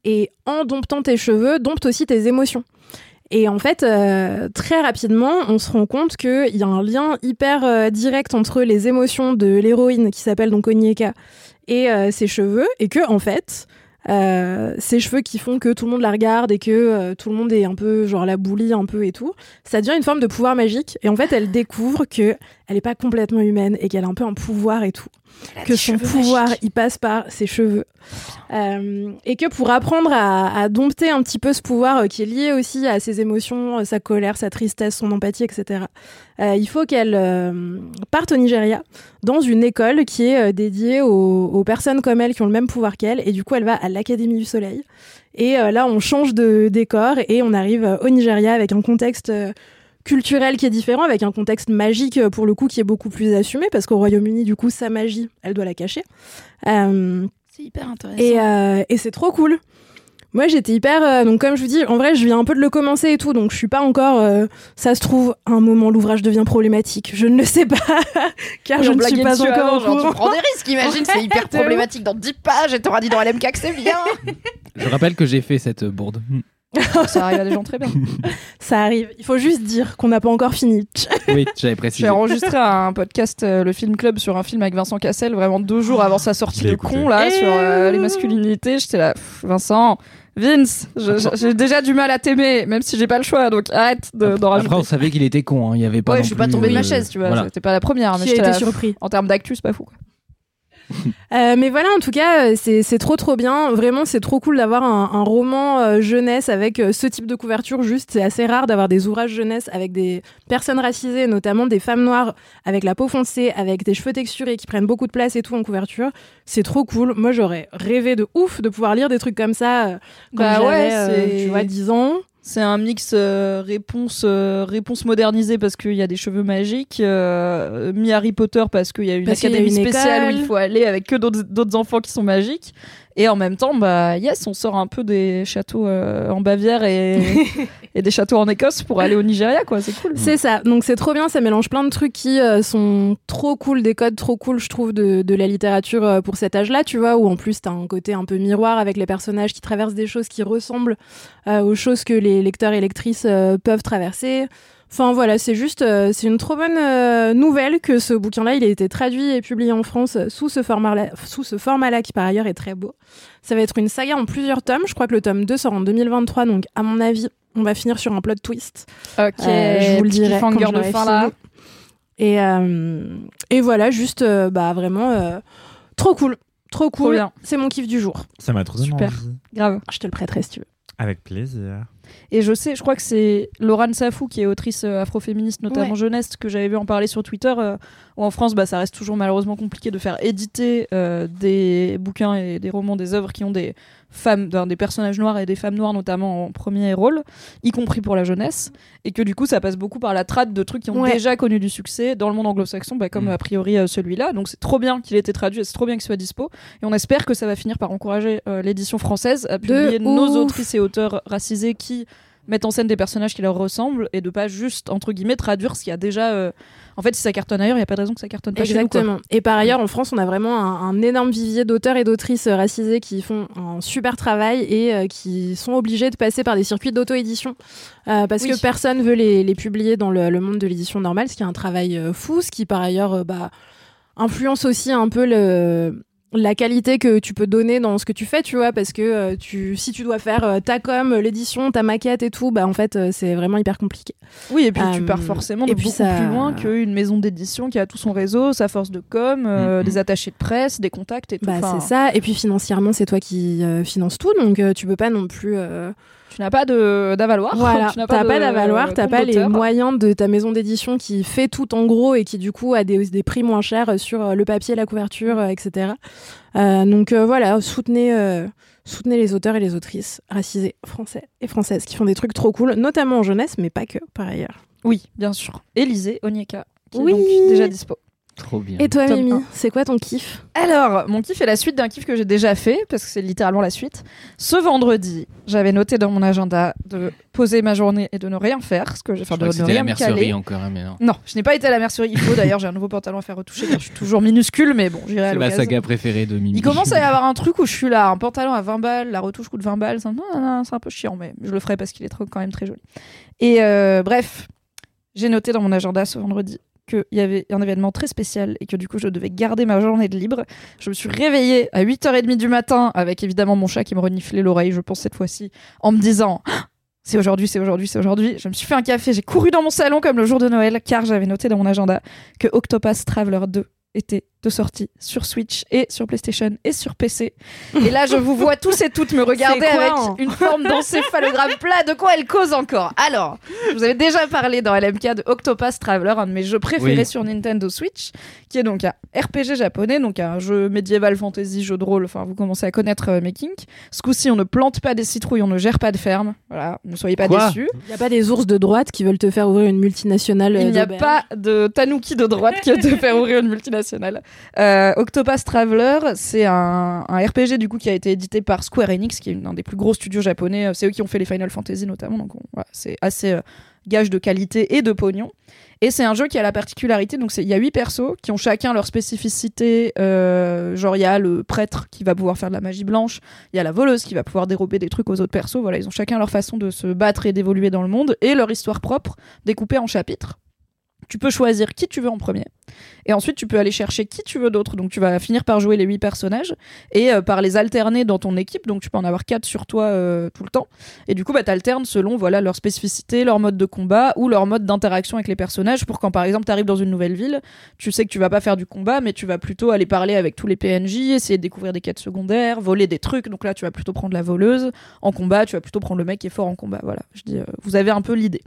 et en domptant tes cheveux, dompte aussi tes émotions. Et en fait, euh, très rapidement, on se rend compte qu'il y a un lien hyper euh, direct entre les émotions de l'héroïne qui s'appelle donc Onyeka et euh, ses cheveux, et que en fait, euh, ces cheveux qui font que tout le monde la regarde et que euh, tout le monde est un peu genre la boulie un peu et tout, ça devient une forme de pouvoir magique. Et en fait, elle découvre que elle est pas complètement humaine et qu'elle a un peu un pouvoir et tout que son pouvoir il passe par ses cheveux. Euh, et que pour apprendre à, à dompter un petit peu ce pouvoir euh, qui est lié aussi à ses émotions, euh, sa colère, sa tristesse, son empathie, etc. il faut qu'elle parte au Nigeria dans une école qui est dédiée aux, aux personnes comme elle qui ont le même pouvoir qu'elle et du coup elle va à l'Académie du Soleil. Et là on change de décor et on arrive au Nigeria avec un contexte culturel qui est différent, avec un contexte magique euh, pour le coup qui est beaucoup plus assumé, parce qu'au Royaume-Uni, du coup, sa magie, elle doit la cacher. Euh, C'est hyper intéressant. et, euh, et c'est trop cool. Moi, j'étais hyper. euh, donc, comme je vous dis, en vrai, je viens un peu de le commencer et tout, donc je suis pas encore. euh, ça se trouve, à un moment, l'ouvrage devient problématique. Je ne le sais pas, car je ne suis pas encore avant, genre, tu prends des risques, imagine, c'est hyper problématique dans 10 pages et t'auras dit dans LMK que c'est bien. Je rappelle que j'ai fait cette bourde. Ça arrive à des gens très bien. Ça arrive. Il faut juste dire qu'on n'a pas encore fini. Oui, j'avais J'ai précisé. enregistré un podcast, euh, le Film Club, sur un film avec Vincent Cassel, vraiment deux jours avant sa sortie de écouté. con, là, Eh sur euh, les masculinités. J'étais là, Pff, Vincent, Vince, j'ai déjà du mal à t'aimer, même si j'ai pas le choix, donc arrête de- d'en rajouter. Après, on savait qu'il était con. hein. Il y avait pas. ouais, je suis pas plus, tombée de ma euh, chaise, tu vois. voilà. C'était pas la première, mais j'étais surpris. En termes d'actu, c'est pas fou. quoi. Euh, mais voilà, en tout cas, euh, c'est trop trop bien. Vraiment, c'est trop cool d'avoir un, un roman euh, jeunesse avec euh, ce type de couverture. Juste, c'est assez rare d'avoir des ouvrages jeunesse avec des personnes racisées, notamment des femmes noires avec la peau foncée, avec des cheveux texturés qui prennent beaucoup de place et tout en couverture. C'est trop cool. Moi, j'aurais rêvé de ouf de pouvoir lire des trucs comme ça quand Bah ouais, j'avais, tu vois, 10 ans. C'est un mix euh, réponse euh, réponse modernisée parce qu'il y a des cheveux magiques, euh, mi Harry Potter parce qu'il y a une Parce a académie une spéciale école. où il faut aller avec que d'autres enfants qui sont magiques. Et en même temps, bah yes, on sort un peu des châteaux euh, en Bavière et, et des châteaux en Écosse pour aller au Nigeria, quoi. C'est cool. C'est ça. Donc c'est trop bien. Ça mélange plein de trucs qui euh, sont trop cool, des codes trop cool, je trouve, de, de la littérature euh, pour cet âge-là, tu vois, où en plus t'as un côté un peu miroir avec les personnages qui traversent des choses qui ressemblent euh, aux choses que les lecteurs et lectrices peuvent traverser. Enfin voilà, c'est juste, euh, c'est une trop bonne euh, nouvelle que ce bouquin-là, il a été traduit et publié en France sous ce format-là, sous ce format-là qui par ailleurs est très beau. Ça va être une saga en plusieurs tomes. Je crois que le tome 2 sort en 2023, donc à mon avis, on va finir sur un plot twist. Ok, Euh, je vous le dirai quand je de fin là. Et, euh, et voilà, juste, euh, bah vraiment, euh, trop cool. Trop Trop cool. bien. C'est mon kiff du jour. Ça m'a trop Super. envie. Grave. Je te le prêterai si tu veux. Avec plaisir. Et je sais, je crois que c'est Laurent Safou qui est autrice euh, afroféministe, notamment Ouais. jeunesse, que j'avais vu en parler sur Twitter. euh, où en France, bah, ça reste toujours malheureusement compliqué de faire éditer euh, des bouquins et des romans, des œuvres qui ont des femmes, des personnages noirs et des femmes noires notamment en premier rôle, y compris pour la jeunesse. Et que du coup, ça passe beaucoup par la traite de trucs qui ont Ouais. déjà connu du succès dans le monde anglo-saxon, bah, comme Mm. a priori euh, celui-là. Donc c'est trop bien qu'il ait été traduit, et c'est trop bien qu'il soit dispo. Et on espère que ça va finir par encourager euh, l'édition française à publier nos ouf. autrices et auteurs racisés qui mettent en scène des personnages qui leur ressemblent et de pas juste entre guillemets traduire ce qu'il y a déjà euh, en fait si ça cartonne ailleurs il y a pas de raison que ça cartonne pas chez nous. Exactement. Et par ailleurs, en France, on a vraiment un, un énorme vivier d'auteurs et d'autrices euh, racisés qui font un super travail et euh, qui sont obligés de passer par des circuits d'auto-édition euh, parce Oui. que personne veut les, les publier dans le, le monde de l'édition normale, ce qui est un travail fou, ce qui par ailleurs bah, influence aussi un peu le la qualité que tu peux donner dans ce que tu fais, tu vois, parce que euh, tu, si tu dois faire euh, ta com, l'édition, ta maquette et tout, bah en fait euh, c'est vraiment hyper compliqué. oui et puis tu pars forcément de et puis beaucoup ça- plus loin qu'une maison d'édition qui a tout son réseau sa force de com des attachés de presse des contacts et tout Bah Enfin, c'est ça. Et puis financièrement, c'est toi qui euh, finance tout, donc tu peux pas non plus. Tu n'as pas de d'avaloir Voilà, tu n'as pas d'avaloir, t'as compte pas les moyens de ta maison d'édition qui fait tout en gros et qui du coup a des, des prix moins chers sur euh, le papier, la couverture, euh, etc. Euh, donc euh, voilà, soutenez, euh, soutenez les auteurs et les autrices racisés français et françaises qui font des trucs trop cool, notamment en jeunesse, mais pas que par ailleurs. oui bien sûr Élisée Onyeka qui Oui. est donc déjà dispo Trop bien. Et toi, Mimi, c'est quoi ton kiff? Alors, mon kiff est la suite d'un kiff que j'ai déjà fait, parce que c'est littéralement la suite. Ce vendredi, j'avais noté dans mon agenda de poser ma journée et de ne rien faire, ce que j'ai crois de c'était rien la mercerie encore, hein, mais non. Non, je n'ai pas été à la mercerie. Il faut d'ailleurs, j'ai un nouveau pantalon à faire retoucher, car je suis toujours minuscule, mais bon, j'irai à C'est ma saga préférée de Mimi. Il commence à y avoir un truc où je suis là, un pantalon à 20 balles, la retouche coûte 20 balles, c'est un, non, non, c'est un peu chiant, mais je le ferai parce qu'il est trop- quand même très joli. Et euh, bref, j'ai noté dans mon agenda ce vendredi qu'il y avait un événement très spécial et que du coup je devais garder ma journée de libre. Je me suis réveillée à 8h30 du matin avec évidemment mon chat qui me reniflait l'oreille, je pense cette fois-ci, en me disant Ah, c'est aujourd'hui, c'est aujourd'hui, c'est aujourd'hui. Je me suis fait un café, j'ai couru dans mon salon comme le jour de Noël car j'avais noté dans mon agenda que Octopus Traveler 2 était de sortie sur Switch et sur PlayStation et sur PC. Et là, je vous vois tous et toutes me regarder quoi, avec hein une forme d'encéphalogramme plat. De quoi elle cause encore? Alors, je vous avais déjà parlé dans LMK de Octopath Traveler, un de mes jeux préférés Oui. sur Nintendo Switch, qui est donc un RPG japonais, donc un jeu médiéval fantasy, jeu de rôle. Enfin, vous commencez à connaître euh, mes kinks. Ce coup-ci, on ne plante pas des citrouilles, on ne gère pas de ferme. Voilà, ne soyez pas Quoi déçus. Il n'y a pas des ours de droite qui veulent te faire ouvrir une multinationale. Il euh, n'y a pas de tanuki de droite qui va te faire ouvrir une multinationale. Euh, Octopath Traveler, c'est un, RPG du coup qui a été édité par Square Enix, qui est une- un des plus gros studios japonais. C'est eux qui ont fait les Final Fantasy notamment, donc c'est assez euh, gage de qualité et de pognon. Et c'est un jeu qui a la particularité, donc il y a huit persos qui ont chacun leur spécificité. euh, genre il y a le prêtre qui va pouvoir faire de la magie blanche, il y a la voleuse qui va pouvoir dérober des trucs aux autres persos. Voilà, ils ont chacun leur façon de se battre et d'évoluer dans le monde et leur histoire propre découpée en chapitres. Tu peux choisir qui tu veux en premier. Et ensuite, tu peux aller chercher qui tu veux d'autre. Donc, tu vas finir par jouer les huit personnages et euh, par les alterner dans ton équipe. Donc, tu peux en avoir quatre sur toi euh, tout le temps. Et du coup, bah, tu alternes selon voilà, leur spécificité, leur mode de combat ou leur mode d'interaction avec les personnages pour quand, par exemple, tu arrives dans une nouvelle ville, tu sais que tu vas pas faire du combat, mais tu vas plutôt aller parler avec tous les PNJ, essayer de découvrir des quêtes secondaires, voler des trucs. Donc là, tu vas plutôt prendre la voleuse. En combat, tu vas plutôt prendre le mec qui est fort en combat. Voilà, je dis, euh, vous avez un peu l'idée.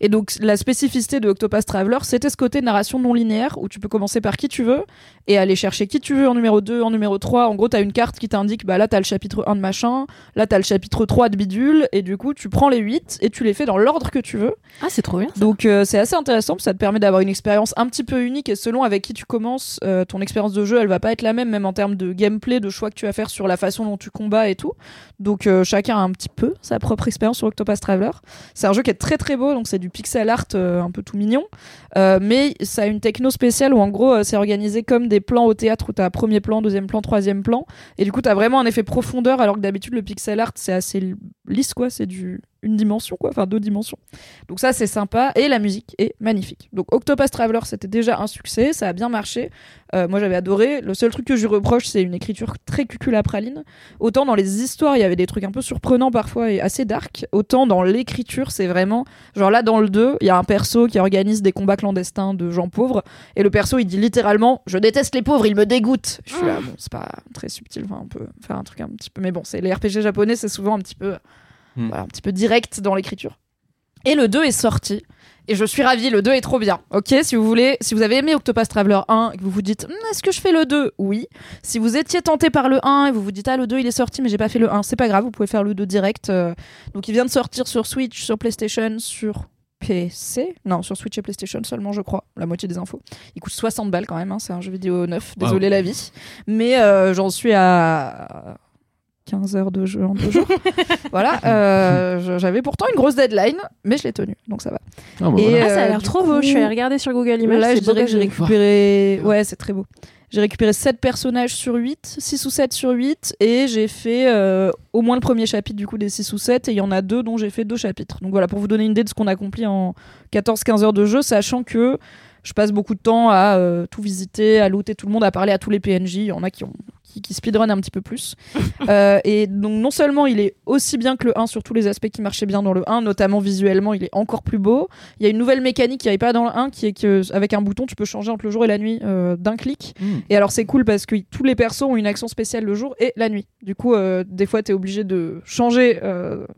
Et donc, la spécificité de Octopath Traveler, c'était ce côté narration non linéaire où tu peux commencer par qui tu veux et aller chercher qui tu veux en numéro 2, en numéro 3. En gros, tu as une carte qui t'indique, bah là, tu as le chapitre 1 de machin, là, tu as le chapitre 3 de bidule, et du coup, tu prends les 8 et tu les fais dans l'ordre que tu veux. Ah, c'est trop bien. ça. Donc euh, c'est assez intéressant, ça te permet d'avoir une expérience un petit peu unique et selon avec qui tu commences, euh, ton expérience de jeu elle va pas être la même, même en termes de gameplay, de choix que tu vas faire sur la façon dont tu combats et tout. Donc euh, chacun a un petit peu sa propre expérience sur Octopath Traveler. C'est un jeu qui est très très beau, donc c'est du pixel art un peu tout mignon, mais ça a une techno spéciale où en gros euh, c'est organisé comme des plans au théâtre où t'as premier plan, deuxième plan, troisième plan, et du coup t'as vraiment un effet profondeur alors que d'habitude le pixel art c'est assez lisse quoi, c'est du une dimension quoi, enfin deux dimensions. Donc ça c'est sympa et la musique est magnifique. Donc Octopus Traveler c'était déjà un succès, ça a bien marché. Euh, moi j'avais adoré. Le seul truc que je lui reproche c'est une écriture très cuculapraline. Autant dans les histoires il y avait des trucs un peu surprenants parfois et assez dark, autant dans l'écriture c'est vraiment genre là dans le 2 il y a un perso qui organise des combats clandestins de gens pauvres et le perso il dit littéralement je déteste les pauvres ils me dégoûtent. Je suis là bon c'est pas très subtil, enfin on peut faire un truc un petit peu mais bon c'est les RPG japonais c'est souvent un petit peu Hmm. voilà, un petit peu direct dans l'écriture. Et le 2 est sorti. Et je suis ravie, le 2 est trop bien. Ok, si vous voulez, si vous avez aimé Octopath Traveler 1 et que vous vous dites, Hum, est-ce que je fais le 2 Oui. Si vous étiez tenté par le 1 et vous vous dites, ah, le 2 il est sorti, mais j'ai pas fait le 1, c'est pas grave, vous pouvez faire le 2 direct. euh. donc il vient de sortir sur Switch, sur PlayStation, sur PC. Non, sur Switch et PlayStation seulement, je crois. La moitié des infos. Il coûte 60 balles quand même, hein, c'est un jeu vidéo neuf. Désolé la vie. Mais euh, j'en suis à 15 heures de jeu en deux jours. voilà. euh, J'avais pourtant une grosse deadline, mais je l'ai tenue, donc ça va. Ah, bah, Et, voilà. Ah, ça a euh, l'air du trop coup- beau. Je suis allée regarder sur Google Images. Là, je beau dirais que j'ai récupéré. Ouais, c'est très beau. J'ai récupéré 7 personnages sur 8, 6 ou 7 sur 8, et j'ai fait euh, au moins le premier chapitre du coup des 6 ou 7, et il y en a deux dont j'ai fait deux chapitres. Donc voilà, pour vous donner une idée de ce qu'on accomplit en 14-15 heures de jeu, sachant que je passe beaucoup de temps à euh, tout visiter, à looter tout le monde, à parler à tous les PNJ. Il y en a qui, ont, qui, qui speedrun un petit peu plus. Euh, et donc, non seulement il est aussi bien que le 1 sur tous les aspects qui marchaient bien dans le 1, notamment visuellement, il est encore plus beau. Il y a une nouvelle mécanique qui n'y avait pas dans le 1, qui est que avec un bouton, tu peux changer entre le jour et la nuit euh, d'un clic. Mm. Et alors, c'est cool parce que tous les persos ont une action spéciale le jour et la nuit. Du coup, euh, des fois, tu es obligé de changer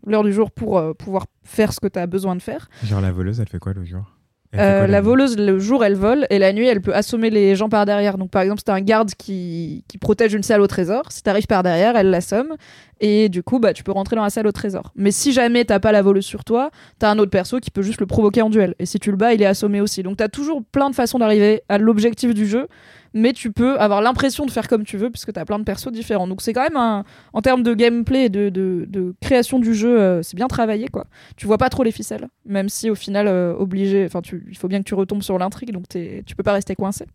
l'heure du jour pour pouvoir faire ce que tu as besoin de faire. Genre la voleuse, elle fait quoi le jour? Euh, la voleuse, le jour, elle vole et la nuit, elle peut assommer les gens par derrière. Donc, par exemple, si t'as un garde qui, qui protège une salle au trésor, si t'arrives par derrière, elle l'assomme et du coup, bah, tu peux rentrer dans la salle au trésor. Mais si jamais t'as pas la voleuse sur toi, t'as un autre perso qui peut juste le provoquer en duel. Et si tu le bats, il est assommé aussi. Donc, t'as toujours plein de façons d'arriver à l'objectif du jeu, mais tu peux avoir l'impression de faire comme tu veux puisque t'as plein de persos différents. Donc, c'est quand même un, en termes de gameplay et de, création du jeu, euh, c'est bien travaillé quoi tu vois pas trop les ficelles, même si au final, euh, obligé, enfin, tu- il faut bien que tu retombes sur l'intrigue, donc tu peux pas rester coincé.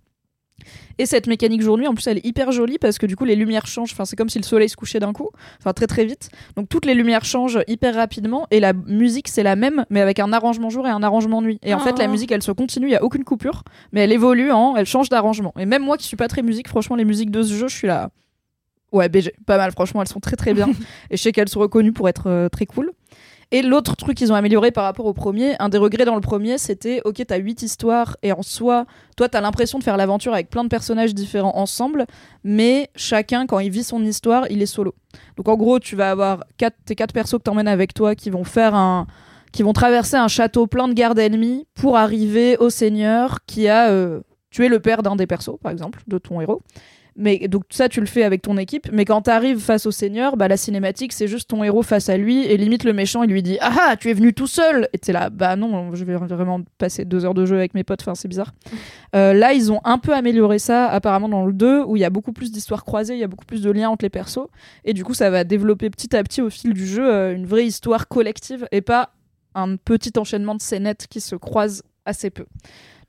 Et cette mécanique jour-nuit, en plus, elle est hyper jolie parce que du coup, les lumières changent. Enfin, c'est comme si le soleil se couchait d'un coup, enfin très très vite. Donc toutes les lumières changent hyper rapidement et la musique c'est la même, mais avec un arrangement jour et un arrangement nuit. Et en fait, la Oh. musique elle se continue, il y a aucune coupure, mais elle évolue, en, elle change d'arrangement. Et même moi qui suis pas très musique, franchement, les musiques de ce jeu, je suis là. Ouais, BG, pas mal, franchement, elles sont très très bien. et je sais qu'elles sont reconnues pour être euh, très cool. Et l'autre truc qu'ils ont amélioré par rapport au premier, un des regrets dans le premier, c'était ok, t'as huit histoires et en soi, toi t'as l'impression de faire l'aventure avec plein de personnages différents ensemble, mais chacun, quand il vit son histoire, il est solo. Donc en gros, tu vas avoir quatre, tes quatre persos que t'emmènes avec toi qui vont faire un qui vont traverser un château plein de gardes ennemis pour arriver au seigneur qui a euh, tué le père d'un des persos, par exemple, de ton héros. Mais donc ça, tu le fais avec ton équipe. Mais quand t'arrives face au seigneur, bah la cinématique, c'est juste ton héros face à lui et limite le méchant, il lui dit ah ah, tu es venu tout seul. Et t'es là, bah non, je vais vraiment passer deux heures de jeu avec mes potes. Enfin, c'est bizarre. Euh, là, ils ont un peu amélioré ça, apparemment dans le 2, où il y a beaucoup plus d'histoires croisées, il y a beaucoup plus de liens entre les persos. Et du coup, ça va développer petit à petit au fil du jeu euh, une vraie histoire collective et pas un petit enchaînement de scénettes qui se croisent assez peu.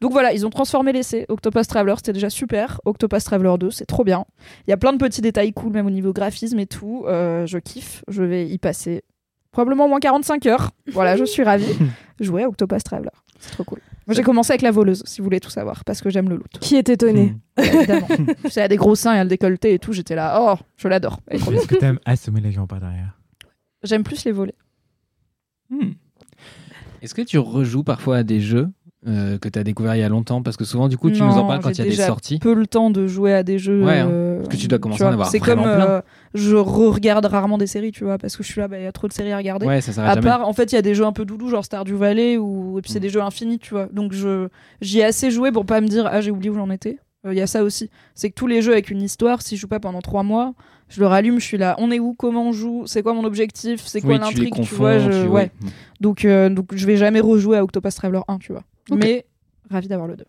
Donc voilà, ils ont transformé l'essai. Octopus Traveler, c'était déjà super. Octopus Traveler 2, c'est trop bien. Il y a plein de petits détails cool, même au niveau graphisme et tout. Euh, je kiffe. Je vais y passer probablement au moins 45 heures. Voilà, je suis ravie. Jouer à Octopus Traveler. C'est trop cool. Moi, j'ai commencé avec la voleuse, si vous voulez tout savoir, parce que j'aime le loot. Qui est étonné Bah, évidemment. Elle a des gros seins, elle a le décolleté et tout. J'étais là, oh, je l'adore. Est-ce que t'aimes assommer les gens par derrière? J'aime plus les volets. Est-ce que tu rejoues parfois à des jeux? Euh, que tu as découvert il y a longtemps Parce que souvent, du coup, tu nous en parles quand il y a des sorties. peu le temps de jouer à des jeux. Ouais, hein, euh, parce que tu dois commencer vois, à en avoir C'est comme plein. euh, je re-regarde rarement des séries, tu vois, parce que je suis là, bah, il y a trop de séries à regarder. Ouais, ça s'arrête à jamais. part, en fait, il y a des jeux un peu doudous, genre Stardew Valley, ou... et puis c'est Mm. des jeux infinis, tu vois. Donc je j'y ai assez joué pour pas me dire, ah, j'ai oublié où j'en étais. Euh, Il y a ça aussi. C'est que tous les jeux avec une histoire, si je joue pas pendant trois mois, je le rallume, je suis là, on est où, comment on joue, c'est quoi mon objectif, c'est quoi Oui, l'intrigue, tu, vois. je- tu- ouais. ouais. Donc, euh, donc je vais jamais rejouer à Octopus Traveler 1, tu vois. Mais ravi d'avoir le 2.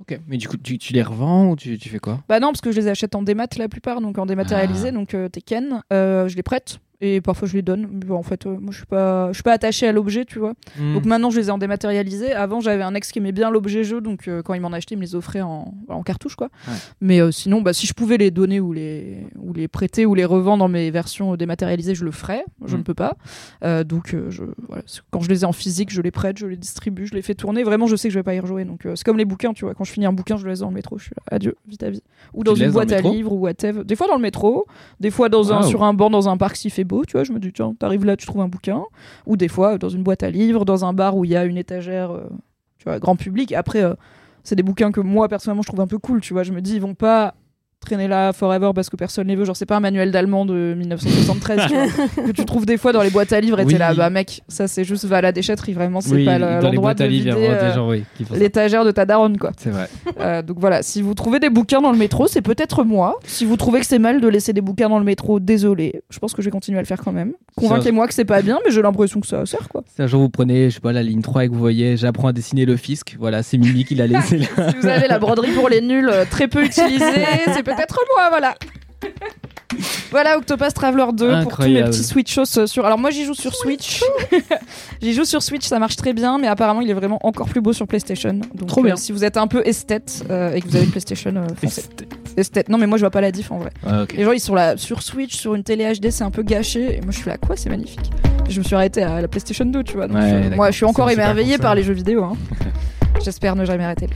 Ok, mais du coup, tu, tu les revends ou tu, tu fais quoi? Bah non, parce que je les achète en démat la plupart, donc en dématérialisé, Ah. donc euh, Tekken. Euh, je les prête et parfois je les donne. En fait, euh, moi je suis pas, je suis pas attachée à l'objet, tu vois. Hmm. Donc maintenant je les ai en dématérialisé. Avant j'avais un ex qui aimait bien l'objet jeu, donc euh, quand il m'en achetait, il me les offrait en, en cartouche, quoi. Ouais. Mais euh, sinon, bah si je pouvais les donner ou les, ou les prêter ou les revendre dans mes versions dématérialisées, je le ferais. Je Mm. ne peux pas. Donc je, voilà, c'est- quand je les ai en physique, je les prête, je les distribue, je les fais tourner. Vraiment, je sais que je vais pas y rejouer. Donc c'est comme les bouquins, tu vois. Quand je finis un bouquin, je le laisse dans le métro. Je suis là, adieu, vite à vie. Ou dans une boîte à livres ou whatever. Des fois dans le métro, des fois dans un, Wow. sur un banc dans un parc s'il fait beau, tu vois. Je me dis tiens, t'arrives là, tu trouves un bouquin. Ou des fois dans une boîte à livres, dans un bar où il y a une étagère, euh, tu vois, grand public. Après, euh, c'est des bouquins que moi personnellement je trouve un peu cool, tu vois. Je me dis ils vont pas traîner là forever parce que personne les veut. Genre, c'est pas un manuel d'allemand de 1973 tu vois, que tu trouves des fois dans les boîtes à livres et Oui. t'es là, bah mec, ça c'est juste va à la déchetterie, vraiment, c'est Oui, pas l'endroit de vider, euh, oui, l'étagère de ta daronne, quoi. C'est vrai. Euh, donc voilà, si vous trouvez des bouquins dans le métro, c'est peut-être moi. Si vous trouvez que c'est mal de laisser des bouquins dans le métro, désolé. Je pense que je vais continuer à le faire quand même. Convainquez-moi que c'est pas bien, mais j'ai l'impression que ça sert, quoi. Si un jour vous prenez, je sais pas, la ligne 3 et que vous voyez, j'apprends à dessiner le fisc, voilà, c'est Mimi qui l'a laissé là. Si vous avez la broderie pour les nuls euh, très peu utilisée, c'est peut-être moi, voilà. Voilà Octopus Traveler 2 pour tous mes petits Switchos euh, sur. Alors moi j'y joue sur Switch. j'y joue sur Switch, ça marche très bien, mais apparemment il est vraiment encore plus beau sur PlayStation. Donc Trop euh, bien. si vous êtes un peu esthète euh, et que vous avez une PlayStation, euh, foncez. Esthète. Non mais moi je vois pas la diff en vrai. Ah. Les gens ils sont là sur Switch, sur une télé HD, c'est un peu gâché. Et moi je suis là quoi, c'est magnifique. Et je me suis arrêté à la PlayStation 2, tu vois. Donc, Ouais, d'accord. moi je suis encore émerveillée par les jeux vidéo. hein. J'espère ne jamais arrêter.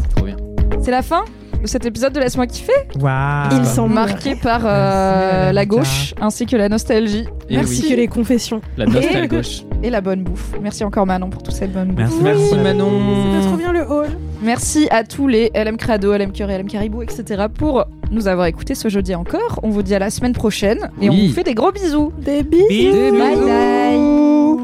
C'est trop bien. C'est la fin? Cet épisode de Laisse-moi kiffer, Waouh Il semble. marqué par euh, la gauche ainsi que la nostalgie Et Merci oui, que les confessions. la nostalgie gauche. et la bonne bouffe. Merci encore Manon pour toute cette bonne bouffe. Merci, Manon. C'était trop bien le hall. Merci à tous les LM Crado, LM Cœur et LM Caribou, etc. pour nous avoir écoutés ce jeudi encore. On vous dit à la semaine prochaine et on vous fait des gros bisous. Des bisous. Bye bye.